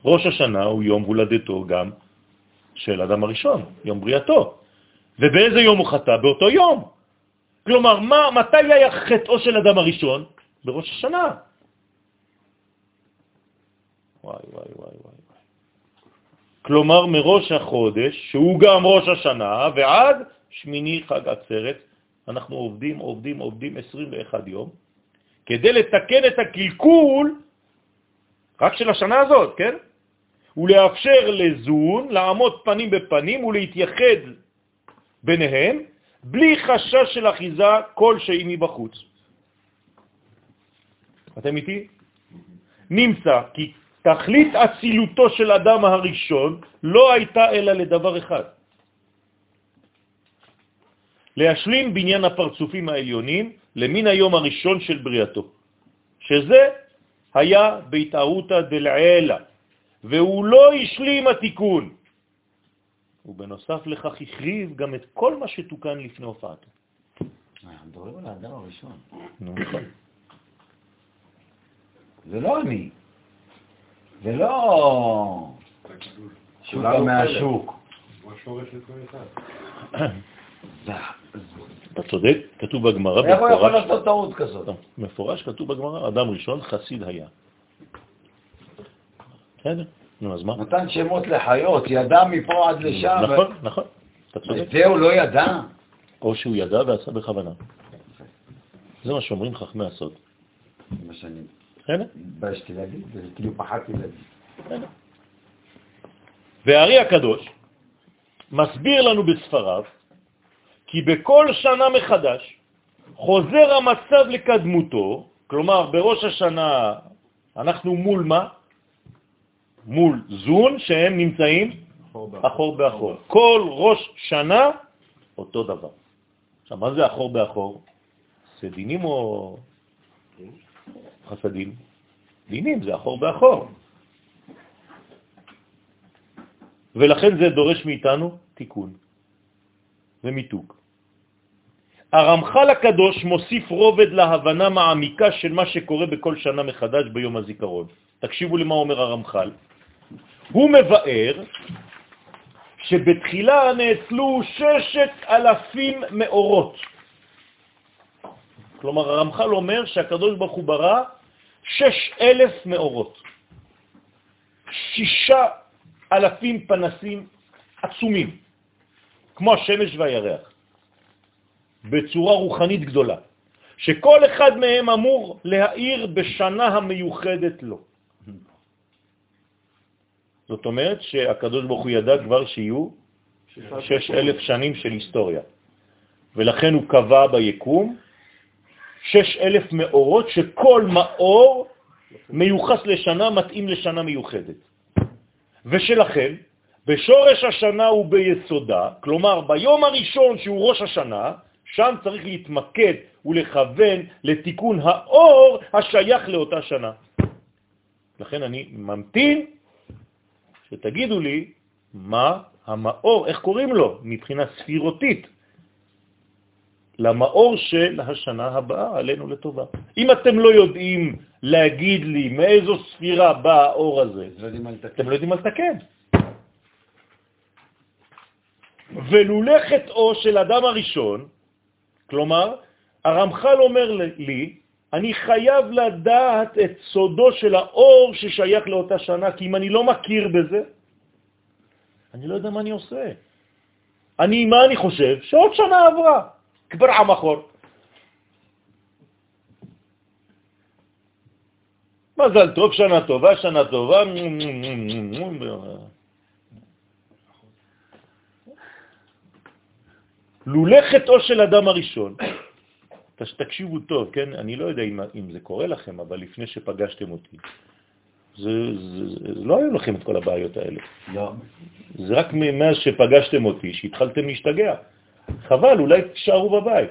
ראש השנה הוא יום הולדתו גם של אדם הראשון, יום בריאתו. ובאיזה יום הוא חטא? באותו יום. כלומר, מה, מתי היה חטאו של אדם הראשון? בראש השנה. וואי, וואי, וואי, וואי. כלומר, מראש החודש, שהוא גם ראש השנה, ועד שמיני חג עצרת, אנחנו עובדים, עובדים, עובדים 21 יום, כדי לתקן את הקלקול רק של השנה הזאת, כן? ולאפשר לזון לעמוד פנים בפנים ולהתייחד ביניהם, בלי חשש של אחיזה כלשהי מבחוץ. אתם איתי? נמצא כי תכלית אצילותו של אדם הראשון לא הייתה אלא לדבר אחד, להשלים בניין הפרצופים העליונים למין היום הראשון של בריאתו, שזה היה בהתערותא דלעילה, והוא לא השלים התיקון. ובנוסף לכך החריב גם את כל מה שתוקן לפני הופעתו. אנחנו מדברים על האדם הראשון. נו, נכון. זה לא אני. זה לא שוקה מהשוק. הוא השורש לכל אחד. [CLEARS THROAT] [CLEARS THROAT] אתה צודק, כתוב בגמרא, איך הוא יכול לעשות טעות כזאת? מפורש כתוב בגמרא, אדם ראשון חסיד היה. בסדר, נו, אז מה? נתן שמות לחיות, ידע מפה עד לשם. נכון, נכון, אתה צודק. את זה הוא לא ידע? או שהוא ידע ועשה בכוונה. זה מה שאומרים חכמי הסוד. זה מה שאני? התביישתי להגיד, כאילו פחדתי להגיד. והארי הקדוש מסביר לנו בספריו כי בכל שנה מחדש חוזר המצב לקדמותו, כלומר בראש השנה אנחנו מול מה? מול זון שהם נמצאים אחור באחור. כל ראש שנה אותו דבר. עכשיו, מה זה אחור באחור? זה דינים או חסדים? דינים, זה אחור באחור. ולכן זה דורש מאיתנו תיקון ומיתוק. הרמח"ל הקדוש מוסיף רובד להבנה מעמיקה של מה שקורה בכל שנה מחדש ביום הזיכרון. תקשיבו למה אומר הרמח"ל. הוא מבאר שבתחילה נאצלו ששת אלפים מאורות. כלומר, הרמח"ל אומר שהקדוש ברוך הוא ברא שש אלף מאורות. שישה אלפים פנסים עצומים, כמו השמש והירח, בצורה רוחנית גדולה, שכל אחד מהם אמור להאיר בשנה המיוחדת לו. זאת אומרת שהקדוש ברוך הוא ידע כבר שיהיו שש אלף שנים של היסטוריה, ולכן הוא קבע ביקום שש אלף מאורות, שכל מאור מיוחס לשנה, מתאים לשנה מיוחדת. ושלכן, בשורש השנה וביסודה, כלומר ביום הראשון שהוא ראש השנה, שם צריך להתמקד ולכוון לתיקון האור השייך לאותה שנה. לכן אני ממתין שתגידו לי מה המאור, איך קוראים לו מבחינה ספירותית, למאור של השנה הבאה עלינו לטובה. אם אתם לא יודעים להגיד לי מאיזו ספירה בא האור הזה, לא. אתם לא יודעים מה לתקן. ולולא חטאו של אדם הראשון, כלומר, הרמח"ל אומר לי, אני חייב לדעת את סודו של האור ששייך לאותה שנה, כי אם אני לא מכיר בזה, אני לא יודע מה אני עושה. אני, מה אני חושב? שעוד שנה עברה, כבר עם אחור. מזל טוב, שנה טובה, שנה טובה. לולא חטאו של אדם הראשון, תקשיבו טוב, כן? אני לא יודע אם, אם זה קורה לכם, אבל לפני שפגשתם אותי, זה, זה, זה, לא היו לכם את כל הבעיות האלה. לא. זה רק מאז שפגשתם אותי, שהתחלתם להשתגע. חבל, אולי תשארו בבית.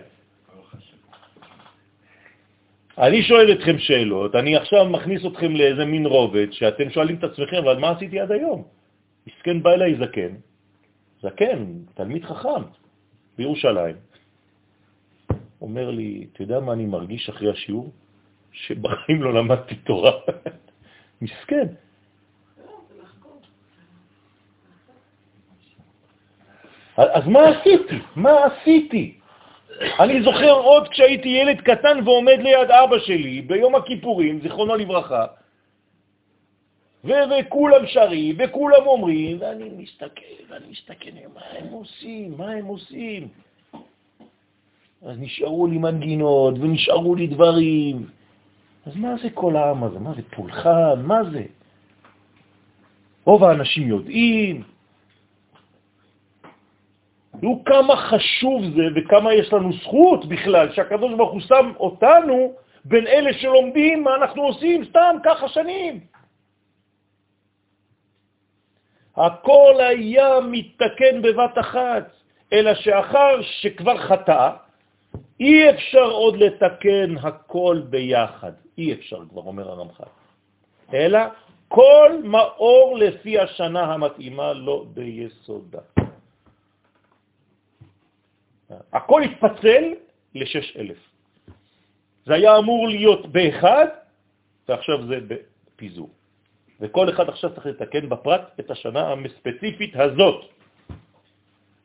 אני שואל אתכם שאלות, אני עכשיו מכניס אתכם לאיזה מין רובד שאתם שואלים את עצמכם, אבל מה עשיתי עד היום? מסכן בא אליי זקן, זקן, תלמיד חכם בירושלים, אומר לי, אתה יודע מה אני מרגיש אחרי השיעור? שבחיים לא למדתי תורה. [LAUGHS] מסכן. אז מה עשיתי? מה עשיתי? אני זוכר עוד כשהייתי ילד קטן ועומד ליד אבא שלי ביום הכיפורים, זיכרונו לברכה, וכולם שרים, וכולם אומרים, ואני מסתכל, ואני מסתכל, מה הם עושים? מה הם עושים? אז נשארו לי מנגינות, ונשארו לי דברים. אז מה זה כל העם הזה? מה זה פולחן? מה זה? רוב האנשים יודעים. תראו כמה חשוב זה וכמה יש לנו זכות בכלל שהקדוש ברוך הוא שם אותנו בין אלה שלומדים מה אנחנו עושים סתם ככה שנים. הכל היה מתתקן בבת אחת, אלא שאחר שכבר חטא, אי אפשר עוד לתקן הכל ביחד. אי אפשר, כבר אומר הרמח"ל. אלא כל מאור לפי השנה המתאימה לו ביסודה. הכל התפצל לשש אלף. זה היה אמור להיות באחד, ועכשיו זה בפיזור. וכל אחד עכשיו צריך לתקן בפרט את השנה הספציפית הזאת.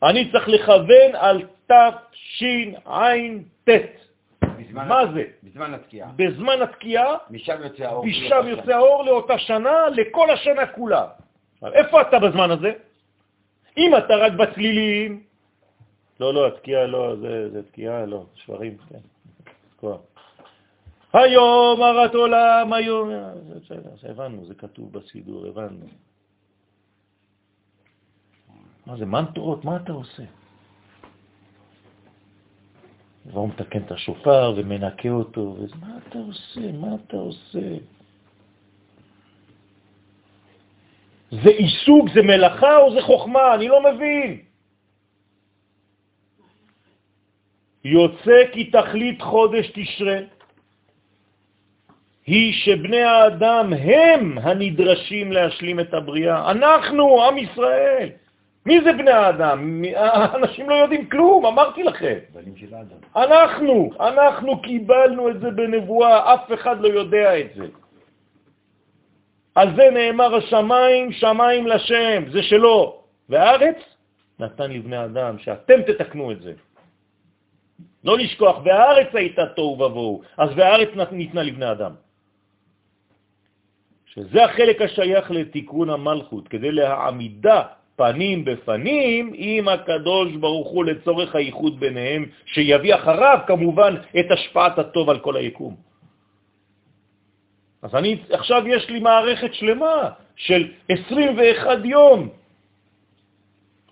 אני צריך לכוון על תשע"ט. מה זה? בזמן התקיעה. בזמן התקיעה, משם יוצא האור. משם יוצא האור לאותה שנה, לכל השנה כולה. איפה אתה בזמן הזה? אם אתה רק בצלילים, לא, לא, התקיעה לא, זה, זה תקיעה, לא, שברים, כן, תקוע. היום הרת עולם, היום... זה בסדר, הבנו, זה כתוב בסידור, הבנו. מה זה, מנטרות? מה אתה עושה? והוא מתקן את השופר ומנקה אותו, וזה, מה אתה עושה? מה אתה עושה? זה עיסוק, זה מלאכה או זה חוכמה? אני לא מבין. יוצא כי תכלית חודש תשרה היא שבני האדם הם הנדרשים להשלים את הבריאה. אנחנו, עם ישראל. מי זה בני האדם? אנשים לא יודעים כלום, אמרתי לכם. אנחנו, אנחנו קיבלנו את זה בנבואה, אף אחד לא יודע את זה. על זה נאמר השמיים, שמיים לשם, זה שלו. והארץ נתן לבני אדם, שאתם תתקנו את זה. לא לשכוח, והארץ הייתה תוהו ובוהו, אז והארץ ניתנה לבני אדם. שזה החלק השייך לתיקון המלכות, כדי להעמידה פנים בפנים עם הקדוש ברוך הוא לצורך הייחוד ביניהם, שיביא אחריו כמובן את השפעת הטוב על כל היקום. אז אני, עכשיו יש לי מערכת שלמה של 21 יום,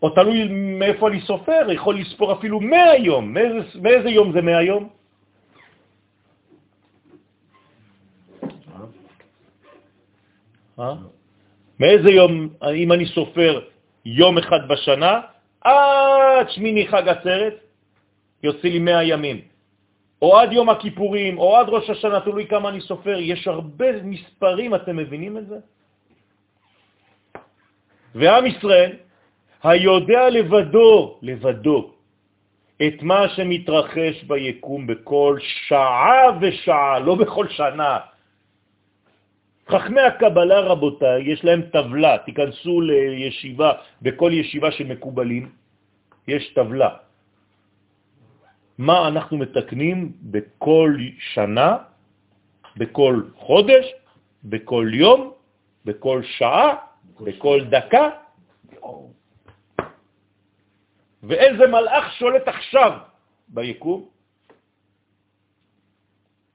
או תלוי מאיפה אני סופר, יכול לספור אפילו 100 יום. מאיזה, מאיזה יום זה 100 יום? מאיזה יום, אם אני סופר יום אחד בשנה, עד שמיני חג עצרת, יוצא לי 100 ימים. או עד יום הכיפורים, או עד ראש השנה, תלוי כמה אני סופר. יש הרבה מספרים, אתם מבינים את זה? ועם ישראל, היודע לבדו, לבדו, את מה שמתרחש ביקום בכל שעה ושעה, לא בכל שנה, חכמי הקבלה, רבותיי, יש להם טבלה, תיכנסו לישיבה, בכל ישיבה של מקובלים, יש טבלה. מה אנחנו מתקנים בכל שנה, בכל חודש, בכל יום, בכל שעה, בכל דקה, ואיזה מלאך שולט עכשיו ביקום,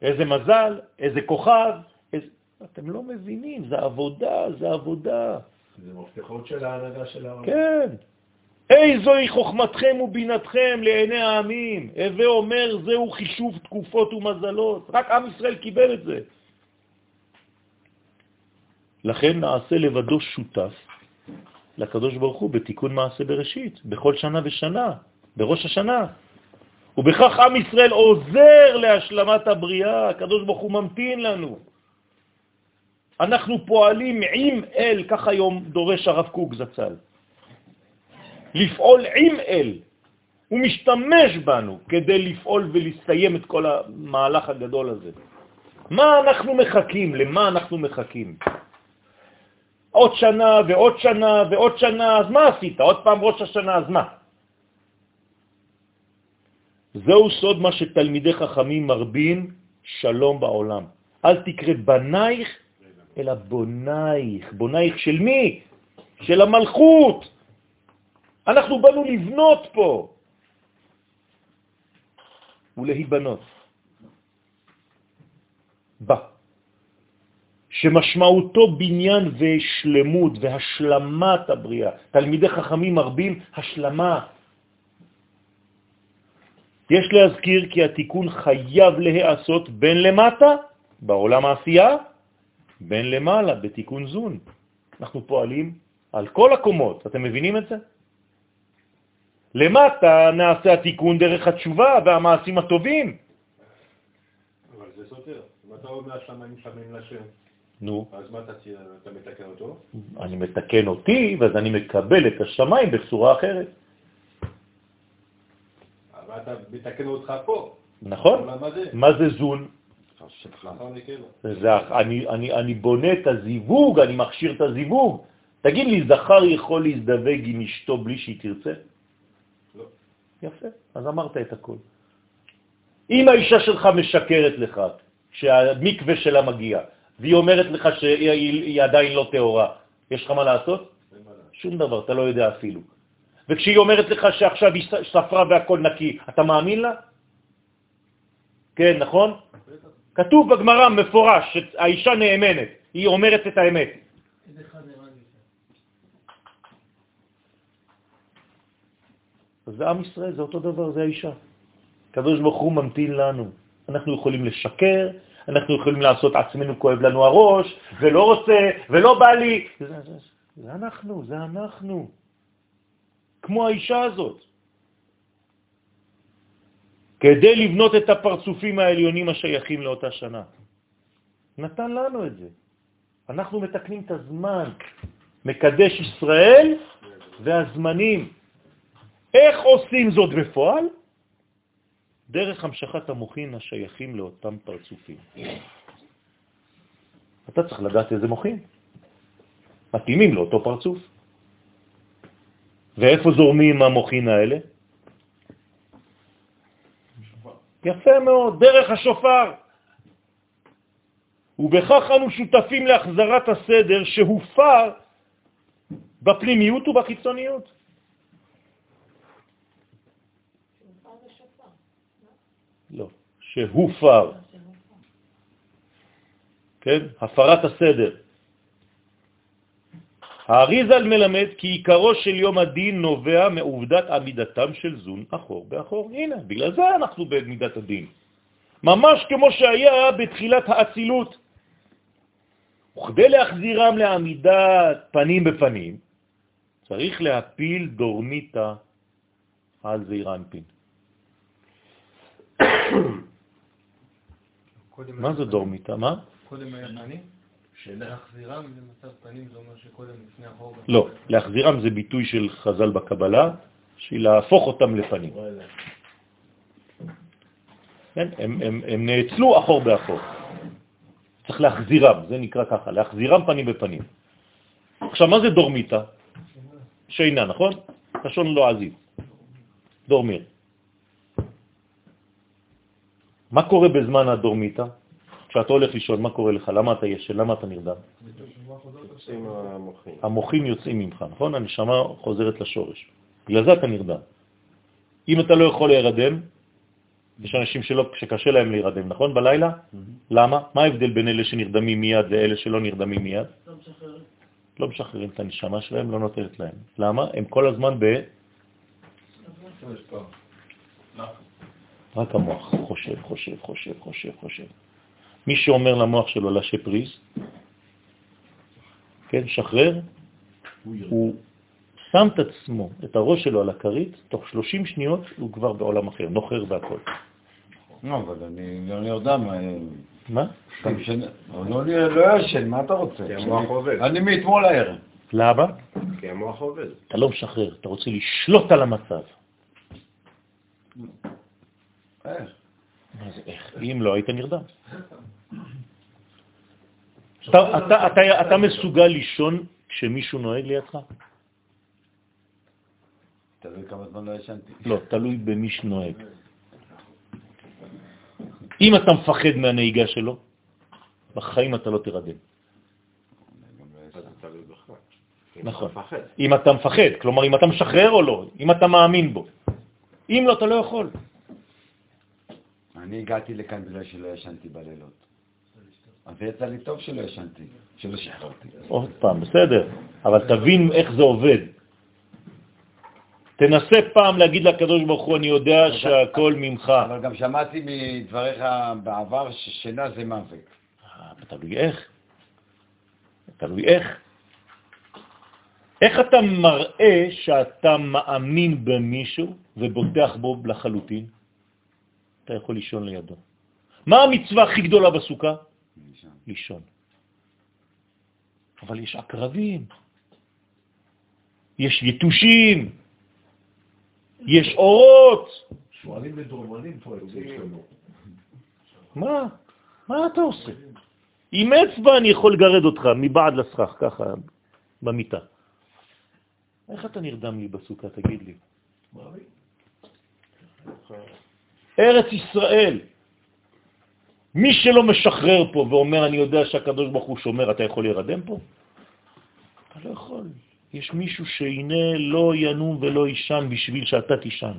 איזה מזל, איזה כוכב, אתם לא מבינים, זה עבודה, זה עבודה. זה מפתחות של ההנהגה של העולם. כן. איזוהי חוכמתכם ובינתכם לעיני העמים. הווה אומר, זהו חישוב תקופות ומזלות. רק עם ישראל קיבל את זה. לכן נעשה לבדו שותף לקדוש ברוך הוא בתיקון מעשה בראשית, בכל שנה ושנה, בראש השנה. ובכך עם ישראל עוזר להשלמת הבריאה, הקדוש ברוך הוא ממתין לנו. אנחנו פועלים עם אל, כך היום דורש הרב קוק זצ"ל. לפעול עם אל. הוא משתמש בנו כדי לפעול ולסיים את כל המהלך הגדול הזה. מה אנחנו מחכים? למה אנחנו מחכים? עוד שנה ועוד שנה ועוד שנה, אז מה עשית? עוד פעם ראש השנה, אז מה? זהו סוד מה שתלמידי חכמים מרבים שלום בעולם. אל תקרא בנייך, אלא בונייך. בונייך של מי? של המלכות. אנחנו באנו לבנות פה ולהיבנות. בא. שמשמעותו בניין ושלמות והשלמת הבריאה. תלמידי חכמים מרבים השלמה. יש להזכיר כי התיקון חייב להיעשות בין למטה, בעולם העשייה, בין למעלה, בתיקון זון. אנחנו פועלים על כל הקומות, אתם מבינים את זה? למטה נעשה התיקון דרך התשובה והמעשים הטובים. אבל זה סותר. אם אתה אומר השמיים שמים לשם, נו, אז מה אתה? אתה מתקן אותו? אני מתקן אותי, ואז אני מקבל את השמיים בצורה אחרת. אבל אתה מתקן אותך פה. נכון? בעולם הזה. מה זה זון? לאחר מכן. זה, אני, אני, אני בונה את הזיווג, אני מכשיר את הזיווג. תגיד לי, זכר יכול להזדווג עם אשתו בלי שהיא תרצה? לא. יפה, אז אמרת את הכל. אם האישה שלך משקרת לך, כשהמקווה שלה מגיע, והיא אומרת לך שהיא היא עדיין לא תאורה, יש לך מה לעשות. שום דבר, אתה לא יודע אפילו. וכשהיא אומרת לך שעכשיו היא ספרה והכל נקי, אתה מאמין לה? כן, נכון? כתוב בגמרא מפורש שהאישה נאמנת, היא אומרת את האמת. זה עם ישראל, זה אותו דבר, זה האישה. הקדוש ברוך הוא ממתין לנו. אנחנו יכולים לשקר, אנחנו יכולים לעשות עצמנו כואב לנו הראש, ולא רוצה, ולא בא לי. זה, זה, זה אנחנו, זה אנחנו. כמו האישה הזאת. כדי לבנות את הפרצופים העליונים השייכים לאותה שנה. נתן לנו את זה. אנחנו מתקנים את הזמן. מקדש ישראל והזמנים. איך עושים זאת בפועל? דרך המשכת המוחין השייכים לאותם פרצופים. אתה צריך לדעת איזה מוחין. מתאימים לאותו פרצוף. ואיפה זורמים המוחין האלה? יפה מאוד, דרך השופר. ובכך אנו שותפים להחזרת הסדר שהופר בפנימיות ובחיצוניות. לא, שהופר, כן? הפרת הסדר. האריזל מלמד כי עיקרו של יום הדין נובע מעובדת עמידתם של זון אחור באחור. הנה, בגלל זה אנחנו במידת הדין. ממש כמו שהיה בתחילת האצילות. וכדי להחזירם לעמידה פנים בפנים, צריך להפיל דורמיטה על זעיר אנפין. [COUGHS] קודם מה זה. דורמיטה? מה? קודם היה פנים? להחזירם למצב פנים זה אומר שקודם לפני אחור. לא, להחזירם זה ביטוי של חז"ל בקבלה, שהיא להפוך אותם לפנים. כן? הם, הם, הם נאצלו אחור באחור. צריך להחזירם, זה נקרא ככה, להחזירם פנים בפנים. עכשיו, מה זה דורמיטה? שינה, נכון? לשון לא עזיב. דורמיר. מה קורה בזמן הדורמיטה? כשאתה הולך לישון, מה קורה לך? למה אתה ישן? למה אתה נרדם? המוחים יוצאים ממך, נכון? הנשמה חוזרת לשורש. בגלל זה אתה נרדם. אם אתה לא יכול להירדם, יש אנשים שלא, שקשה להם להירדם, נכון? בלילה? למה? מה ההבדל בין אלה שנרדמים מיד לאלה שלא נרדמים מיד? לא משחררים. לא משחררים את הנשמה שלהם, לא נותנת להם. למה? הם כל הזמן ב... רק המוח חושב, חושב, חושב, חושב, חושב. מי שאומר למוח שלו לשפריז, כן, שחרר, הוא שם את עצמו, את הראש שלו על הכרית, תוך 30 שניות הוא כבר בעולם אחר, נוחר והכל. לא, אבל אני לא נרדם. מה? לא לא ישן, מה אתה רוצה? כי המוח עובד. אני מאתמול הערב. למה? כי המוח עובד. אתה לא משחרר, אתה רוצה לשלוט על המצב. איך? מה זה איך? אם לא, היית נרדם. אתה, אתה, אתה, אתה מסוגל לישון כשמישהו נוהג לידך? תלוי כמה זמן לא ישנתי. לא, תלוי במי שנוהג. אם אתה מפחד מהנהיגה שלו, בחיים אתה לא תרדם. נכון. אם אתה מפחד, כלומר אם אתה משחרר או לא, אם אתה מאמין בו. אם לא, אתה לא יכול. אני הגעתי לכאן בגלל שלא ישנתי בלילות. אז זה יצא לי טוב שלא ישנתי, שלא שחררתי. עוד פעם, בסדר, אבל תבין איך זה עובד. תנסה פעם להגיד לקדוש ברוך הוא, אני יודע שהכל ממך. אבל גם שמעתי מדבריך בעבר ששינה זה מוות. אה, תלוי איך. תלוי איך. איך אתה מראה שאתה מאמין במישהו ובוטח בו לחלוטין? אתה יכול לישון לידו. מה המצווה הכי גדולה בסוכה? לישון. אבל יש עקרבים, יש יתושים, יש אורות. שועלים ודרומנים פה. מה? מה אתה עושה? עם אצבע אני יכול לגרד אותך מבעד לסכך, ככה, במיטה. איך אתה נרדם לי בסוכה, תגיד לי? ארץ ישראל. מי שלא משחרר פה ואומר, אני יודע שהקדוש ברוך הוא שומר, אתה יכול להירדם פה? אתה לא יכול. יש מישהו שהנה לא ינום ולא ישן בשביל שאתה תישן.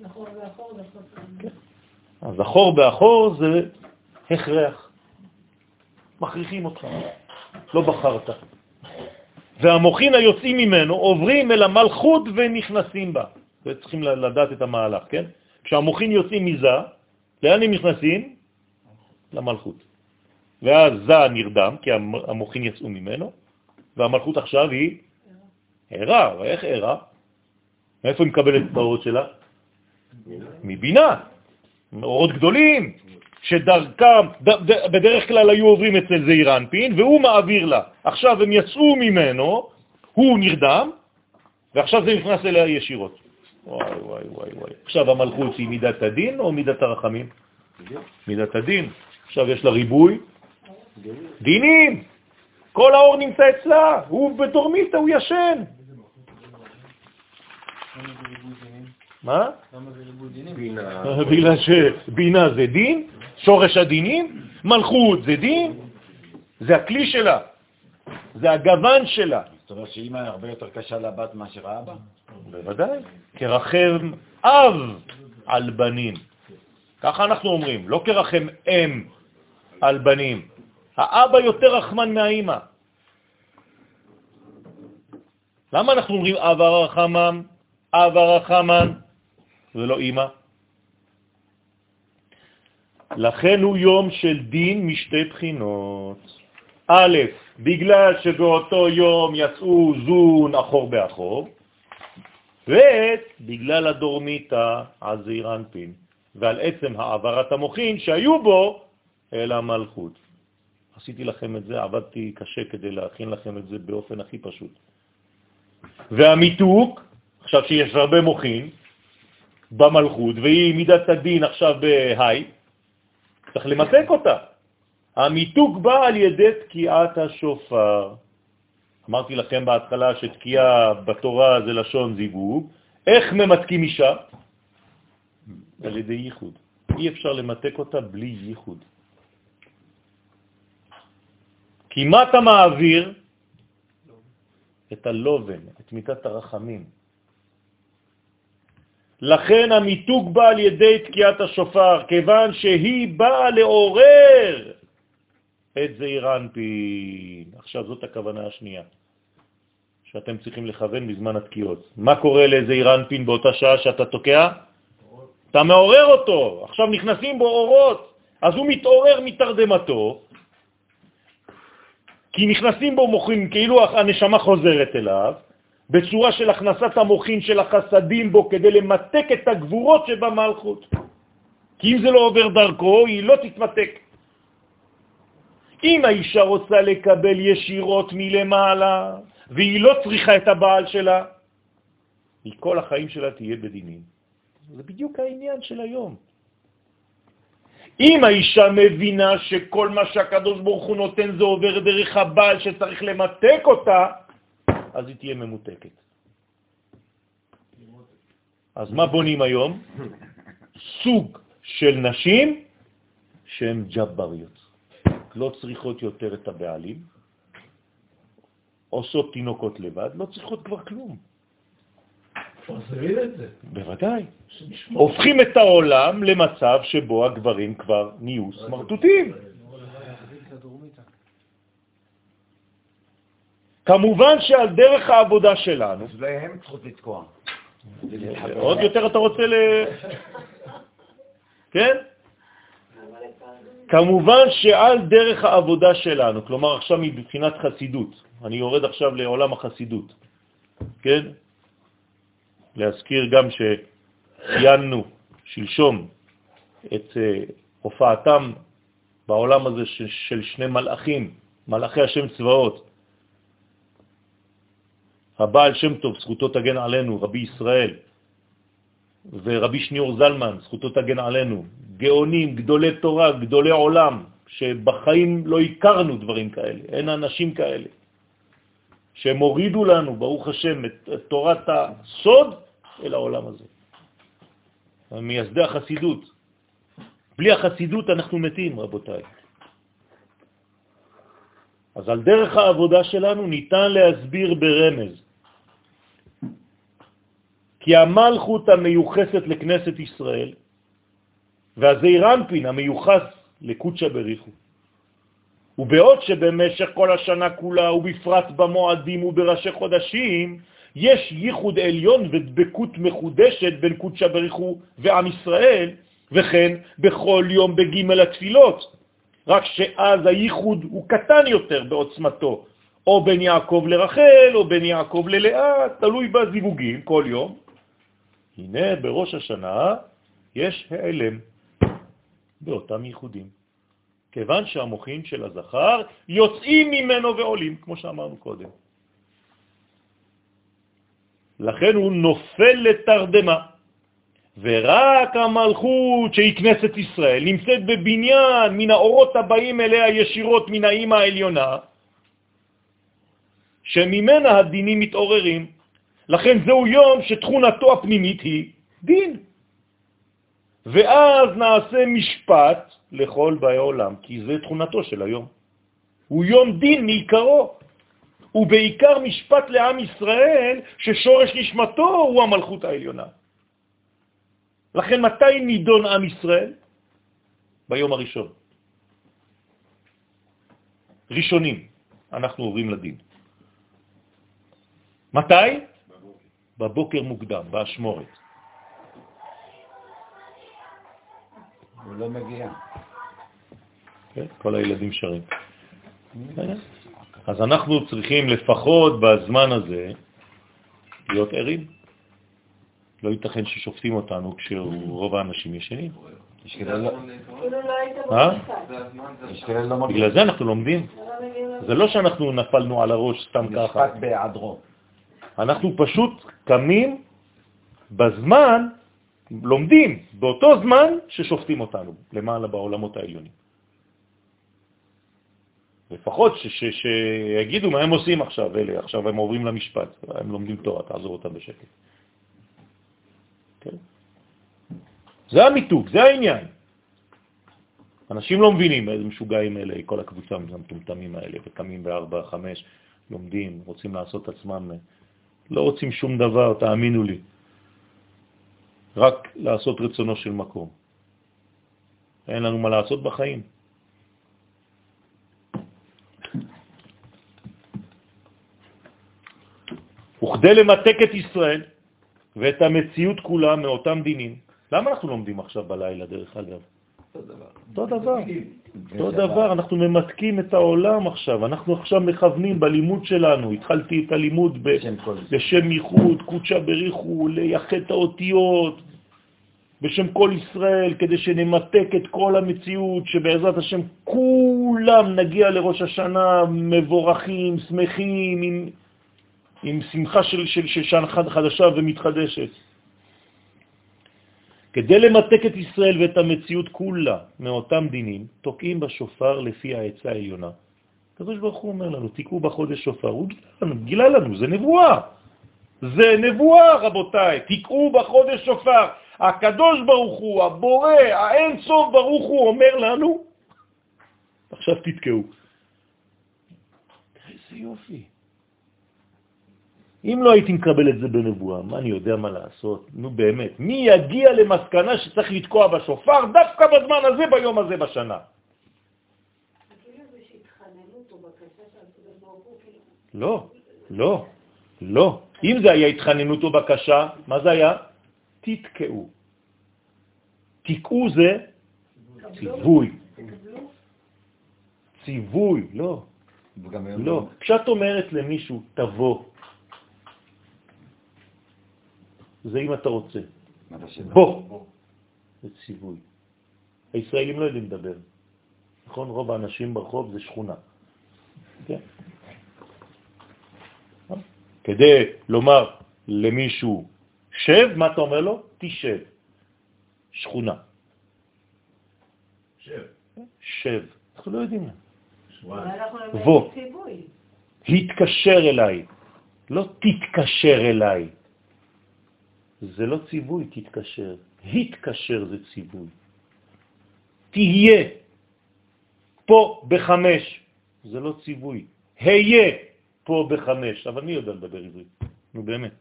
נכון. אז אחור באחור זה הכרח. מכריחים אותך, לא בחרת. והמוחין היוצאים ממנו עוברים אל המלכות ונכנסים בה. וצריכים לדעת את המהלך, כן? כשהמוחין יוצאים מזה, לאן הם נכנסים? למלכות. ואז זה נרדם, כי המ- המוחין יצאו ממנו, והמלכות עכשיו היא ערה. ואיך ערה? מאיפה היא מקבלת את האורות שלה? מבינה. אורות גדולים, שדרכם, בדרך כלל היו עוברים אצל זעיר אנפין, והוא מעביר לה. עכשיו הם יצאו ממנו, הוא נרדם, ועכשיו זה נכנס אליה ישירות. וואי, וואי, וואי, וואי. עכשיו המלכות היא מידת הדין או מידת הרחמים? מידת הדין. עכשיו יש לה ריבוי דינים. כל האור נמצא אצלה, הוא בדורמיתא, הוא ישן. מה? בינה. [LAUGHS] בגלל שבינה זה דין, שורש הדינים, מלכות זה דין, זה הכלי שלה, זה הגוון שלה. אומרת שאמא הרבה יותר קשה לבת מאשר האבא? בוודאי, כרחם אב על בנים. ככה אנחנו אומרים, לא כרחם אם על בנים. האבא יותר רחמן מהאימא. למה אנחנו אומרים אב הרחמם, אב הרחמן, ולא אימא? לכן הוא יום של דין משתי בחינות. א', בגלל שבאותו יום יצאו זון אחור באחור, ב', בגלל הדורמיתא על זעיר אנפין, ועל עצם העברת המוחין שהיו בו אל המלכות. עשיתי לכם את זה, עבדתי קשה כדי להכין לכם את זה באופן הכי פשוט. והמיתוק, עכשיו שיש הרבה מוחין במלכות, והיא מידת הדין עכשיו בהי, צריך למתק אותה. המיתוק בא על ידי תקיעת השופר. אמרתי לכם בהתחלה שתקיעה בתורה זה לשון זיווג. איך ממתקים אישה? על ידי ייחוד. אי אפשר למתק אותה בלי ייחוד. כי מה אתה מעביר? את הלובן, את מיטת הרחמים. לכן המיתוג בא על ידי תקיעת השופר, כיוון שהיא באה לעורר את זעיר אנפין. עכשיו זאת הכוונה השנייה, שאתם צריכים לכוון בזמן התקיעות. מה קורה לזעיר אנפין באותה שעה שאתה תוקע? אתה מעורר אותו, עכשיו נכנסים בו אורות, אז הוא מתעורר מתרדמתו, כי נכנסים בו מוחין, כאילו הנשמה חוזרת אליו, בצורה של הכנסת המוחין של החסדים בו כדי למתק את הגבורות שבמלכות. כי אם זה לא עובר דרכו, היא לא תתמתק. אם האישה רוצה לקבל ישירות מלמעלה, והיא לא צריכה את הבעל שלה, היא כל החיים שלה תהיה בדינים. זה בדיוק העניין של היום. אם האישה מבינה שכל מה שהקדוש ברוך הוא נותן זה עובר דרך הבעל שצריך למתק אותה, אז היא תהיה ממותקת. אז מה בונים היום? סוג של נשים שהן ג'בריות. לא צריכות יותר את הבעלים, עושות תינוקות לבד, לא צריכות כבר כלום. בוודאי. הופכים את העולם למצב שבו הגברים כבר נהיו סמרטוטים. כמובן שעל דרך העבודה שלנו, אז אולי הם צריכות לתקוע. עוד יותר אתה רוצה ל... כן? כמובן שעל דרך העבודה שלנו, כלומר עכשיו מבחינת חסידות, אני יורד עכשיו לעולם החסידות, כן? להזכיר גם שציינו שלשום את אה, הופעתם בעולם הזה של, של שני מלאכים, מלאכי השם צבאות, הבעל שם טוב, זכותו תגן עלינו, רבי ישראל, ורבי שניאור זלמן, זכותו תגן עלינו, גאונים, גדולי תורה, גדולי עולם, שבחיים לא הכרנו דברים כאלה, אין אנשים כאלה, שהם הורידו לנו, ברוך השם, את, את תורת הסוד אל העולם הזה. מייסדי החסידות. בלי החסידות אנחנו מתים, רבותיי. אז על דרך העבודה שלנו ניתן להסביר ברמז כי המלכות המיוחסת לכנסת ישראל והזעירנפין המיוחס לקודשא בריחו. ובעוד שבמשך כל השנה כולה, ובפרט במועדים ובראשי חודשים, יש ייחוד עליון ודבקות מחודשת בין קודשא בריחו ועם ישראל, וכן בכל יום בג' התפילות, רק שאז הייחוד הוא קטן יותר בעוצמתו, או בין יעקב לרחל, או בין יעקב ללאה, תלוי בזיווגים כל יום. הנה בראש השנה יש העלם באותם ייחודים, כיוון שהמוחין של הזכר יוצאים ממנו ועולים, כמו שאמרנו קודם. לכן הוא נופל לתרדמה. ורק המלכות שהיא כנסת ישראל נמצאת בבניין מן האורות הבאים אליה ישירות מן האימא העליונה, שממנה הדינים מתעוררים. לכן זהו יום שתכונתו הפנימית היא דין. ואז נעשה משפט לכל באי עולם, כי זה תכונתו של היום. הוא יום דין מעיקרו. ובעיקר משפט לעם ישראל, ששורש נשמתו הוא המלכות העליונה. לכן מתי נידון עם ישראל? ביום הראשון. ראשונים, אנחנו עוברים לדין. מתי? בבוקר מוקדם, באשמורת. הוא לא מגיע. כן, כל הילדים שרים. אז אנחנו צריכים לפחות בזמן הזה להיות ערים. לא ייתכן ששופטים אותנו כשרוב האנשים ישנים. לא- לא אה? לא. בגלל זה אנחנו לומדים. זה לא שאנחנו נפלנו על הראש סתם ככה. משפט בהיעדרו. אנחנו פשוט קמים בזמן, לומדים באותו זמן ששופטים אותנו למעלה בעולמות העליונים. לפחות שיגידו מה הם עושים עכשיו, אלה, עכשיו הם עוברים למשפט, הם לומדים תורה, תעזור אותם בשקט. כן? זה המיתוג, זה העניין. אנשים לא מבינים איזה משוגעים אלה, כל הקבוצה המטומטמים האלה, וקמים בארבע, חמש, לומדים, רוצים לעשות עצמם, לא רוצים שום דבר, תאמינו לי. רק לעשות רצונו של מקום. אין לנו מה לעשות בחיים. וכדי למתק את ישראל ואת המציאות כולה מאותם דינים, למה אנחנו לומדים עכשיו בלילה, דרך אגב? אותו דבר. אותו דבר, אנחנו ממתקים את העולם עכשיו, אנחנו עכשיו מכוונים בלימוד שלנו, התחלתי את הלימוד בשם ייחוד, קודשא בריחו, לייחד את האותיות, בשם כל ישראל, כדי שנמתק את כל המציאות, שבעזרת השם כולם נגיע לראש השנה מבורכים, שמחים, עם, עם שמחה של, של, של שנה חדשה ומתחדשת. כדי למתק את ישראל ואת המציאות כולה מאותם דינים, תוקעים בשופר לפי העצה העליונה. הקדוש ברוך הוא אומר לנו, תיקעו בחודש שופר, הוא גילה לנו, גילה לנו, זה נבואה. זה נבואה, רבותיי, תיקעו בחודש שופר. הקדוש ברוך הוא, הבורא, האין סוף ברוך הוא אומר לנו, עכשיו תתקעו. איזה יופי. אם לא הייתי מקבל את זה בנבואה, מה אני יודע מה לעשות? נו באמת, מי יגיע למסקנה שצריך לתקוע בשופר דווקא בזמן הזה, ביום הזה בשנה? לא, לא, לא. אם זה היה התחננות או בקשה, מה זה היה? תתקעו. תקעו זה ציווי. ציווי, לא, היום לא. כשאת אומרת למישהו, תבוא, זה אם אתה רוצה. בוא. זה ציווי. הישראלים לא יודעים לדבר. נכון? רוב האנשים ברחוב זה שכונה. כן? כדי לומר למישהו שב, מה אתה אומר לו? תשב. שכונה. שב. שב. אנחנו לא יודעים. בוא. ציווי. התקשר אליי, לא תתקשר אליי. זה לא ציווי, תתקשר. התקשר זה ציווי. תהיה פה בחמש, זה לא ציווי. היה פה בחמש, אבל מי יודע לדבר עברית? נו באמת.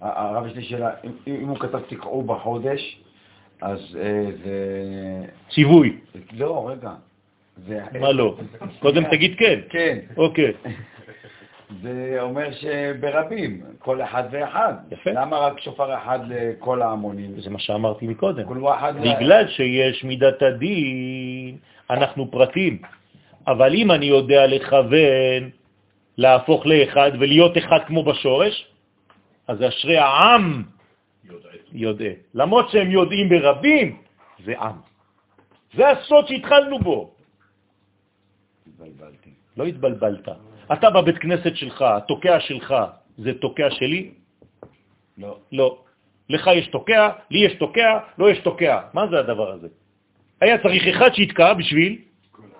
הרב יש לי שאלה, אם- הוא כתב תקעו בחודש, אז אה, זה... ציווי. לא, רגע. זה... מה לא? קודם תגיד כן. כן. אוקיי. [LAUGHS] זה אומר שברבים, כל אחד ואחד. יפה. למה רק שופר אחד לכל ההמונים? זה מה שאמרתי מקודם. כל אחד... בגלל שיש מידת הדין, אנחנו פרטים. אבל אם אני יודע לכוון, להפוך לאחד ולהיות אחד כמו בשורש, אז אשרי העם יודע. למרות שהם יודעים ברבים, זה עם. זה הסוד שהתחלנו בו. התבלבלתי. לא התבלבלת. אתה בבית כנסת שלך, התוקע שלך, זה תוקע שלי? לא. לא. לך יש תוקע, לי יש תוקע, לא יש תוקע. מה זה הדבר הזה? היה צריך אחד שיתקע בשביל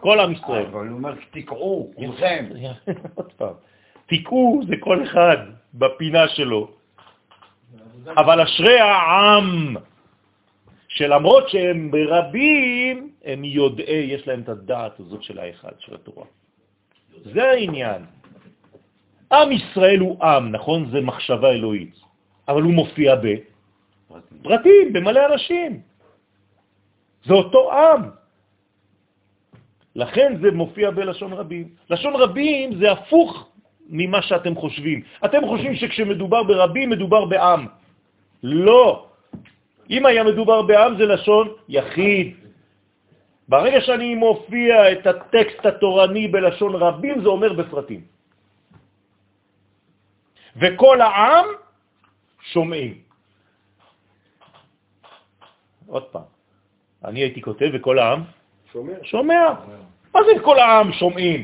כל עם ישראל. אבל הוא אומר, תקעו, כולכם. [LAUGHS] עוד פעם. תיקעו זה כל אחד בפינה שלו, אבל אשרי העם, שלמרות שהם ברבים, הם יודעי, יש להם את הדעת הזאת של האחד, של התורה. זה העניין. עם ישראל הוא עם, נכון? זה מחשבה אלוהית, אבל הוא מופיע בפרטים, במלא אנשים. זה אותו עם. לכן זה מופיע בלשון רבים. לשון רבים זה הפוך ממה שאתם חושבים. אתם חושבים שכשמדובר ברבים מדובר בעם. לא. אם היה מדובר בעם זה לשון יחיד. ברגע שאני מופיע את הטקסט התורני בלשון רבים, זה אומר בפרטים. וכל העם שומעים. עוד פעם, אני הייתי כותב וכל העם שומע. שומע. מה זה כל העם שומעים?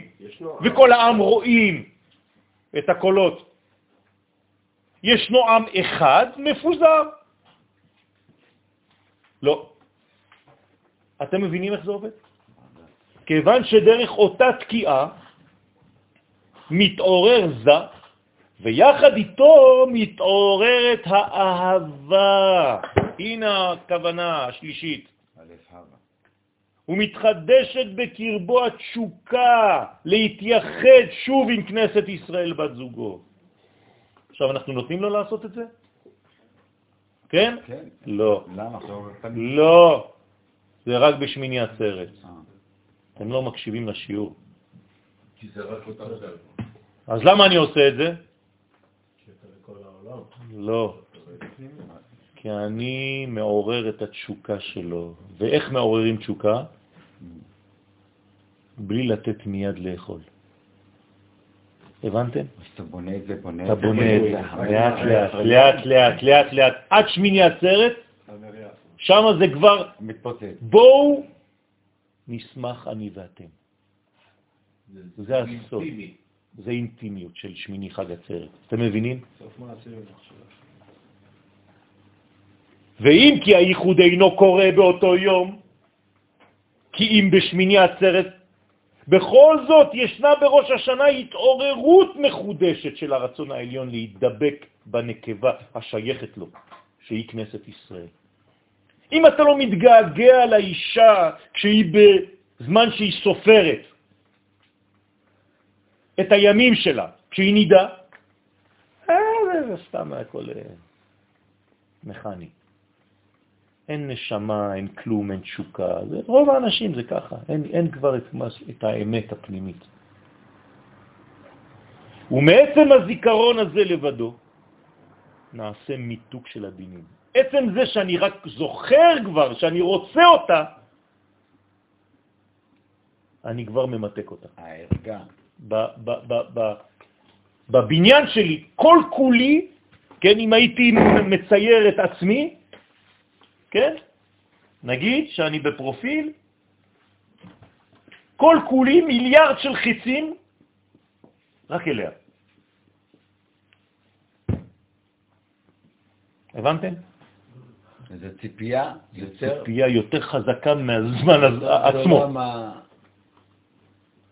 וכל העם רואים את הקולות. ישנו עם אחד מפוזר. לא. אתם מבינים איך זה עובד? כיוון שדרך אותה תקיעה מתעורר זה, ויחד איתו מתעוררת האהבה. הנה הכוונה השלישית. ומתחדשת בקרבו התשוקה להתייחד שוב עם כנסת ישראל בת זוגו. עכשיו אנחנו נותנים לו לעשות את זה? כן? כן. לא. למה? לא. זה רק בשמיני עצרת. אה. אתם לא מקשיבים לשיעור. כי זה רק אותם. אז למה אני עושה את זה? אתה. לא. [LAUGHS] כי אני מעורר את התשוקה שלו. ואיך מעוררים תשוקה? בלי לתת מיד לאכול. הבנתם? אז אתה בונה את זה, בונה אתה את זה. בונה את זה, לאט לאט לאט, לאט לאט, לאט לאט, עד שמיני עצרת, שם זה כבר, מתפוצץ. בואו נשמח אני ואתם. זה הסוד. זה אינטימיות של שמיני חג עצרת. אתם מבינים? ואם כי הייחוד אינו קורה באותו יום, כי אם בשמיני עצרת, בכל זאת ישנה בראש השנה התעוררות מחודשת של הרצון העליון להידבק בנקבה השייכת לו, שהיא כנסת ישראל. אם אתה לא מתגעגע לאישה כשהיא בזמן שהיא סופרת את הימים שלה, כשהיא נידה, אה, זה סתם הכל אה, מכני. אין נשמה, אין כלום, אין תשוקה. זה, רוב האנשים זה ככה, אין, אין כבר את, את האמת הפנימית. ומעצם הזיכרון הזה לבדו, נעשה מיתוק של הדינים. עצם זה שאני רק זוכר כבר, שאני רוצה אותה, אני כבר ממתק אותה. הערגה. בבניין שלי, כל כולי, כן, אם הייתי מצייר את עצמי, כן, נגיד שאני בפרופיל, כל כולי מיליארד של חיצים, רק אליה. הבנתם? זו ציפייה יותר... ציפייה יותר חזקה מהזמן הז- עצמו.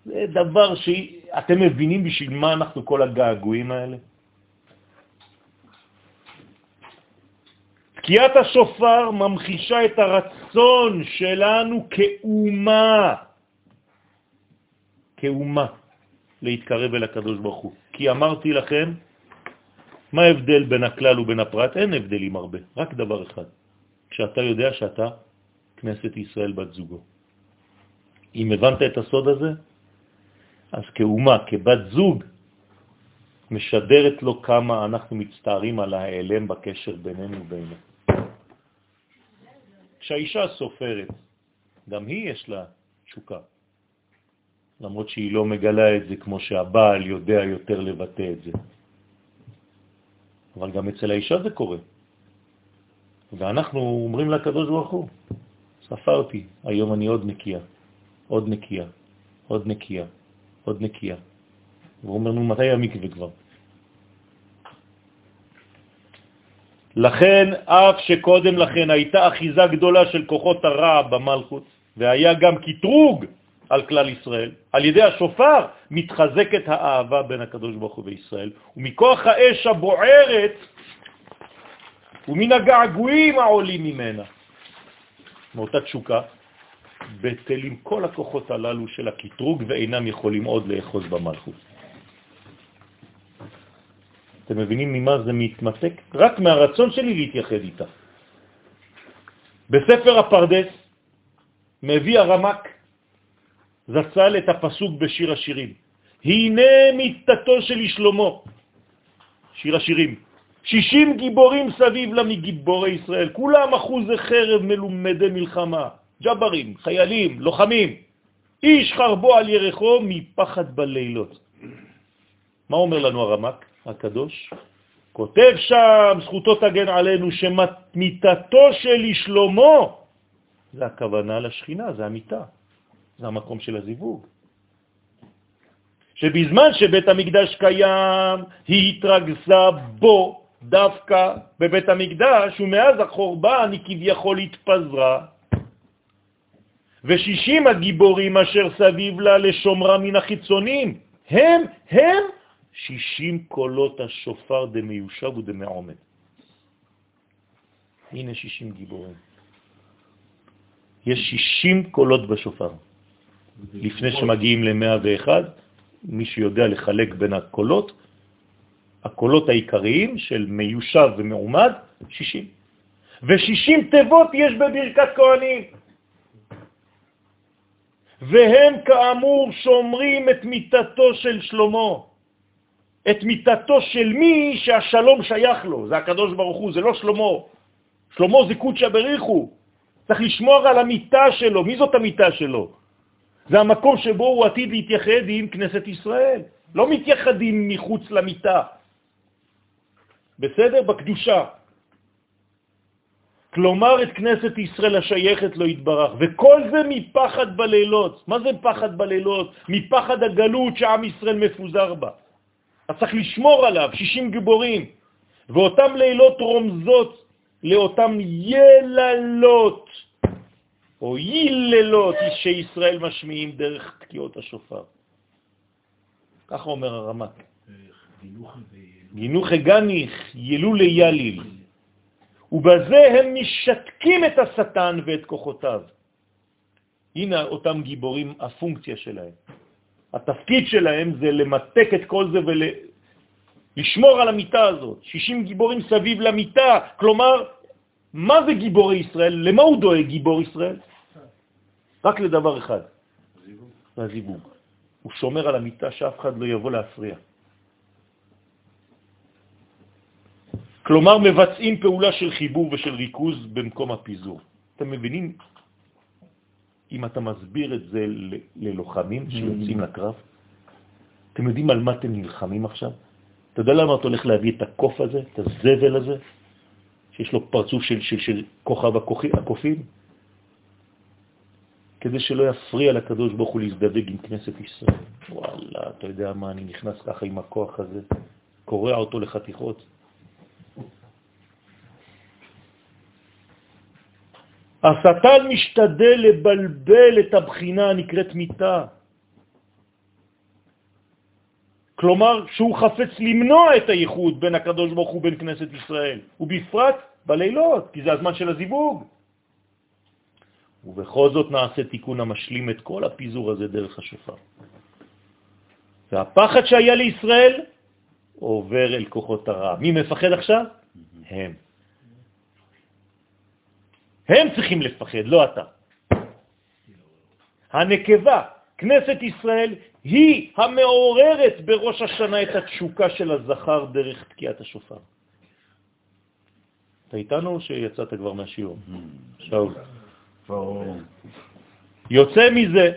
זה דבר שאתם מבינים בשביל מה אנחנו כל הגעגועים האלה? תקיעת השופר ממחישה את הרצון שלנו כאומה, כאומה, להתקרב אל הקדוש ברוך הוא. כי אמרתי לכם, מה ההבדל בין הכלל ובין הפרט? אין הבדלים הרבה, רק דבר אחד, כשאתה יודע שאתה כנסת ישראל בת זוגו. אם הבנת את הסוד הזה, אז כאומה, כבת זוג, משדרת לו כמה אנחנו מצטערים על ההיעלם בקשר בינינו ובינו. כשהאישה סופרת, גם היא יש לה תשוקה, למרות שהיא לא מגלה את זה כמו שהבעל יודע יותר לבטא את זה. אבל גם אצל האישה זה קורה. ואנחנו אומרים לקדוש ברוך הוא, ספרתי, היום אני עוד נקייה, עוד נקייה, עוד נקייה, עוד נקייה. והוא אומר לנו, מתי המקווה כבר? לכן, אף שקודם לכן הייתה אחיזה גדולה של כוחות הרע במלכות, והיה גם קטרוג על כלל ישראל, על ידי השופר מתחזקת האהבה בין הקדוש ברוך הוא וישראל, ומכוח האש הבוערת ומן הגעגועים העולים ממנה, מאותה תשוקה, בטלים כל הכוחות הללו של הקטרוג ואינם יכולים עוד לאחוז במלכות. אתם מבינים ממה זה מתמתק? רק מהרצון שלי להתייחד איתה. בספר הפרדס מביא הרמק זצ"ל את הפסוק בשיר השירים. הנה מיטתו של שלמה, שיר השירים. שישים גיבורים סביב לה מגיבורי ישראל, כולם אחוזי חרב מלומדי מלחמה, ג'ברים, חיילים, לוחמים. איש חרבו על ירחו מפחד בלילות. מה אומר לנו הרמק הקדוש? כותב שם, זכותו תגן עלינו, שמיטתו של שלמה, זה הכוונה לשכינה, זה המיטה, זה המקום של הזיווג. שבזמן שבית המקדש קיים, היא התרגזה בו דווקא בבית המקדש, ומאז החורבן היא כביכול התפזרה. ושישים הגיבורים אשר סביב לה לשומרה מן החיצונים, הם, הם שישים קולות השופר דמיושב ודמעומד. הנה שישים גיבורים. יש שישים קולות בשופר. לפני שמגיעים ל-101, מי שיודע לחלק בין הקולות, הקולות העיקריים של מיושב ומעומד, 60. ו-60 תיבות יש בברכת כהנים. והם כאמור שומרים את מיטתו של שלמה, את מיטתו של מי שהשלום שייך לו, זה הקדוש ברוך הוא, זה לא שלמה. שלמה זה קודשא בריחו. צריך לשמור על המיטה שלו. מי זאת המיטה שלו? זה המקום שבו הוא עתיד להתייחד עם כנסת ישראל. לא מתייחדים מחוץ למיטה. בסדר? בקדושה. כלומר את כנסת ישראל השייכת לא יתברך, וכל זה מפחד בלילות. מה זה פחד בלילות? מפחד הגלות שעם ישראל מפוזר בה. אז צריך לשמור עליו, 60 גיבורים. ואותם לילות רומזות לאותם יללות, או ייללות שישראל משמיעים דרך תקיעות השופר. ככה אומר הרמק. גינוך הגניך, ילו ליליל. ובזה הם משתקים את השטן ואת כוחותיו. הנה אותם גיבורים, הפונקציה שלהם. התפקיד שלהם זה למתק את כל זה ולשמור על המיטה הזאת. 60 גיבורים סביב למיטה, כלומר, מה זה גיבורי ישראל? למה הוא דואג גיבור ישראל? רק לדבר אחד, לזיווג. הוא שומר על המיטה שאף אחד לא יבוא להפריע. כלומר, מבצעים פעולה של חיבור ושל ריכוז במקום הפיזור. אתם מבינים? אם אתה מסביר את זה ללוחמים שיוצאים לקרב, אתם יודעים על מה אתם נלחמים עכשיו? אתה יודע למה אתה הולך להביא את הקוף הזה, את הזבל הזה, שיש לו פרצוף של, של, של כוכב הקופים? כדי שלא יפריע לקדוש ברוך הוא להזדווג עם כנסת ישראל. וואלה, אתה יודע מה, אני נכנס ככה עם הכוח הזה, קורע אותו לחתיכות. השטן משתדל לבלבל את הבחינה הנקראת מיטה. כלומר, שהוא חפץ למנוע את הייחוד בין הקדוש ברוך הוא בין כנסת ישראל, ובפרט בלילות, כי זה הזמן של הזיווג. ובכל זאת נעשה תיקון המשלים את כל הפיזור הזה דרך השופר. והפחד שהיה לישראל עובר אל כוחות הרע. מי מפחד עכשיו? הם. הם צריכים לפחד, לא אתה. הנקבה, כנסת ישראל, היא המעוררת בראש השנה את התשוקה של הזכר דרך תקיעת השופר. אתה איתנו או שיצאת כבר מהשיעור? שאול. יוצא מזה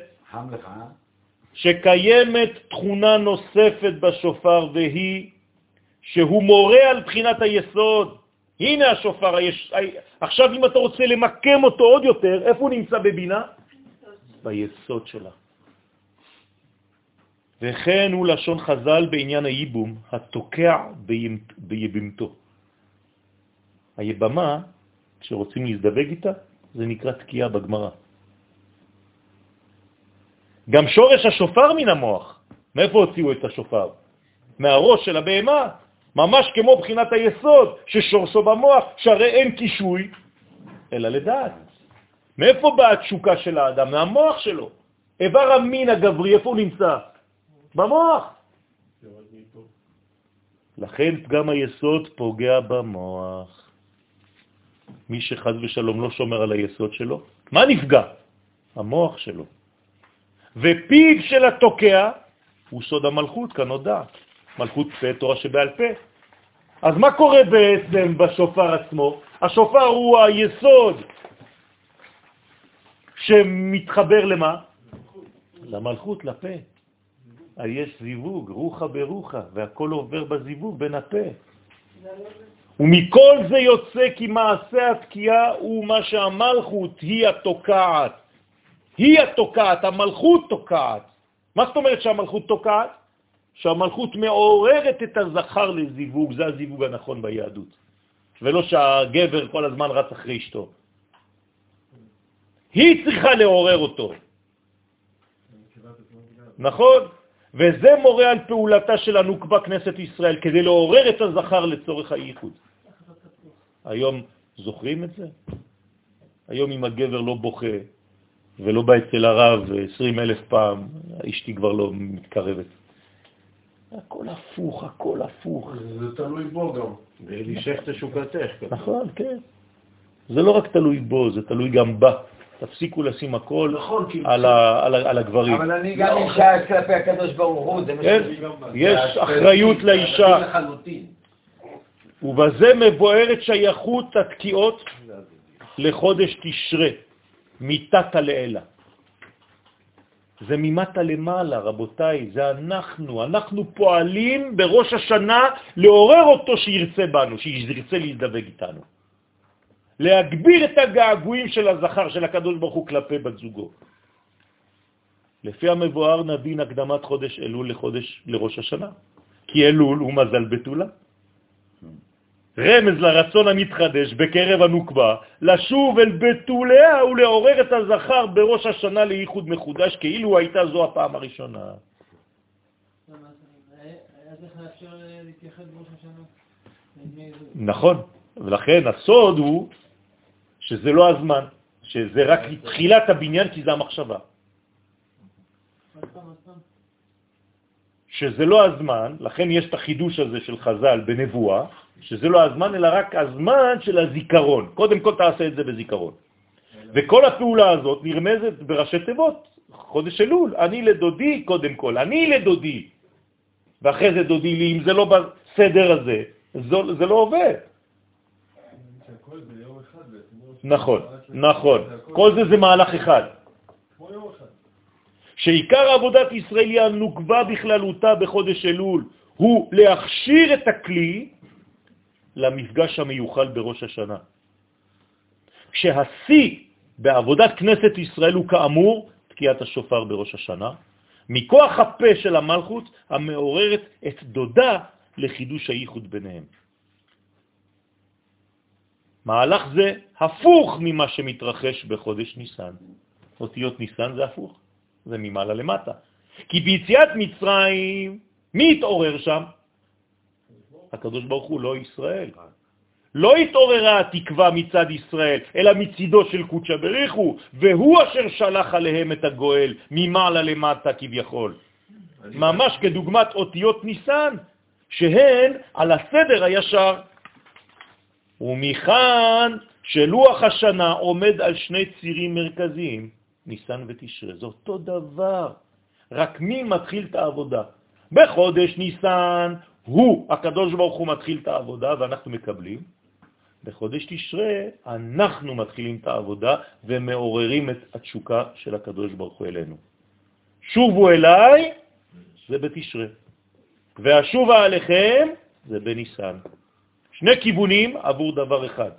שקיימת תכונה נוספת בשופר והיא שהוא מורה על בחינת היסוד. הנה השופר, היש... עכשיו אם אתה רוצה למקם אותו עוד יותר, איפה הוא נמצא בבינה? ביסוד שלה. וכן הוא לשון חז"ל בעניין הייבום, התוקע ביבמתו. היבמה, כשרוצים להזדווג איתה, זה נקרא תקיעה בגמרא. גם שורש השופר מן המוח. מאיפה הוציאו את השופר? מהראש של הבהמה. ממש כמו בחינת היסוד ששורסו במוח, שהרי אין קישוי, אלא לדעת. מאיפה באה התשוקה של האדם? מהמוח שלו. איבר המין הגברי, איפה הוא נמצא? במוח. לכן פגם היסוד פוגע במוח. מי שחז ושלום לא שומר על היסוד שלו, מה נפגע? המוח שלו. ופיו של התוקע הוא סוד המלכות, כנודע. מלכות פה, תורה שבעל פה. אז מה קורה בעצם בשופר עצמו? השופר הוא היסוד שמתחבר למה? למלכות, לפה. יש זיווג, רוחה ברוחה, והכל עובר בזיווג בין הפה. ומכל זה יוצא כי מעשה התקיעה הוא מה שהמלכות היא התוקעת. היא התוקעת, המלכות תוקעת. מה זאת אומרת שהמלכות תוקעת? שהמלכות מעוררת את הזכר לזיווג, זה הזיווג הנכון ביהדות. ולא שהגבר כל הזמן רץ אחרי אשתו. היא צריכה לעורר אותו. נכון? וזה מורה על פעולתה של הנוקבה כנסת ישראל, כדי לעורר את הזכר לצורך הייחוד. היום זוכרים את זה? היום אם הגבר לא בוכה ולא בא אצל הרב 20 אלף פעם, אשתי כבר לא מתקרבת. הכל הפוך, הכל הפוך. זה תלוי בו גם. ולשך תשוקתך. נכון, כן. זה לא רק תלוי בו, זה תלוי גם בה. תפסיקו לשים הכל נכון, על, ה, על, ה, על הגברים. אבל אני גם אישה כלפי הקדוש ברוך הוא, זה מה כן, ש... יש אחריות לאישה. ובזה מבוארת שייכות התקיעות לחודש תשרה, מתתה לאלה. זה ממטה למעלה, רבותיי, זה אנחנו. אנחנו פועלים בראש השנה לעורר אותו שירצה בנו, שירצה להזדווג איתנו. להגביר את הגעגועים של הזכר, של הקדוש ברוך הוא כלפי בת זוגו. לפי המבואר נבין הקדמת חודש אלול לחודש לראש השנה, כי אלול הוא מזל בתולה. רמז לרצון המתחדש בקרב הנוקבה, לשוב אל בתוליה ולעורר את הזכר בראש השנה לייחוד מחודש, כאילו הייתה זו הפעם הראשונה. נכון, ולכן הסוד הוא שזה לא הזמן, שזה רק תחילת הבניין כי זה המחשבה. שזה לא הזמן, לכן יש את החידוש הזה של חז"ל בנבואה, שזה לא הזמן, אלא רק הזמן של הזיכרון. קודם כל תעשה את זה בזיכרון. וכל הפעולה הזאת נרמזת בראשי תיבות, חודש אלול, אני לדודי קודם כל, אני לדודי, ואחרי זה דודי לי, אם זה לא בסדר הזה, זה לא עובד. נכון, נכון. כל זה זה מהלך אחד. שעיקר עבודת ישראל היא הנוקבה בכללותה בחודש אלול, הוא להכשיר את הכלי למפגש המיוחל בראש השנה. כשהשיא בעבודת כנסת ישראל הוא כאמור תקיעת השופר בראש השנה, מכוח הפה של המלכות המעוררת את דודה לחידוש הייחוד ביניהם. מהלך זה הפוך ממה שמתרחש בחודש ניסן. אותיות ניסן זה הפוך, זה ממעלה למטה. כי ביציאת מצרים, מי התעורר שם? הקדוש ברוך הוא, לא ישראל. לא התעוררה התקווה מצד ישראל, אלא מצידו של קודשא בריחו, והוא אשר שלח עליהם את הגואל, ממעלה למטה כביכול. ממש כדוגמת אותיות ניסן, שהן על הסדר הישר. ומכאן שלוח השנה עומד על שני צירים מרכזיים, ניסן ותשרה. זה אותו דבר, רק מי מתחיל את העבודה? בחודש ניסן הוא, הקדוש ברוך הוא מתחיל את העבודה ואנחנו מקבלים. בחודש תשרה אנחנו מתחילים את העבודה ומעוררים את התשוקה של הקדוש ברוך הוא אלינו. שובו אליי, זה בתשרה. והשובה עליכם, זה בניסן. שני כיוונים עבור דבר אחד,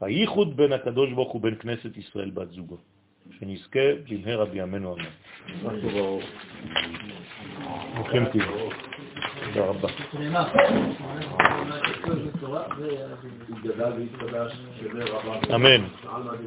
הייחוד בין הקדוש ברוך הוא בין כנסת ישראל בת זוגו. שנזכה במהרה בימינו אמן. ברוכים תהיו. תודה רבה. אמן.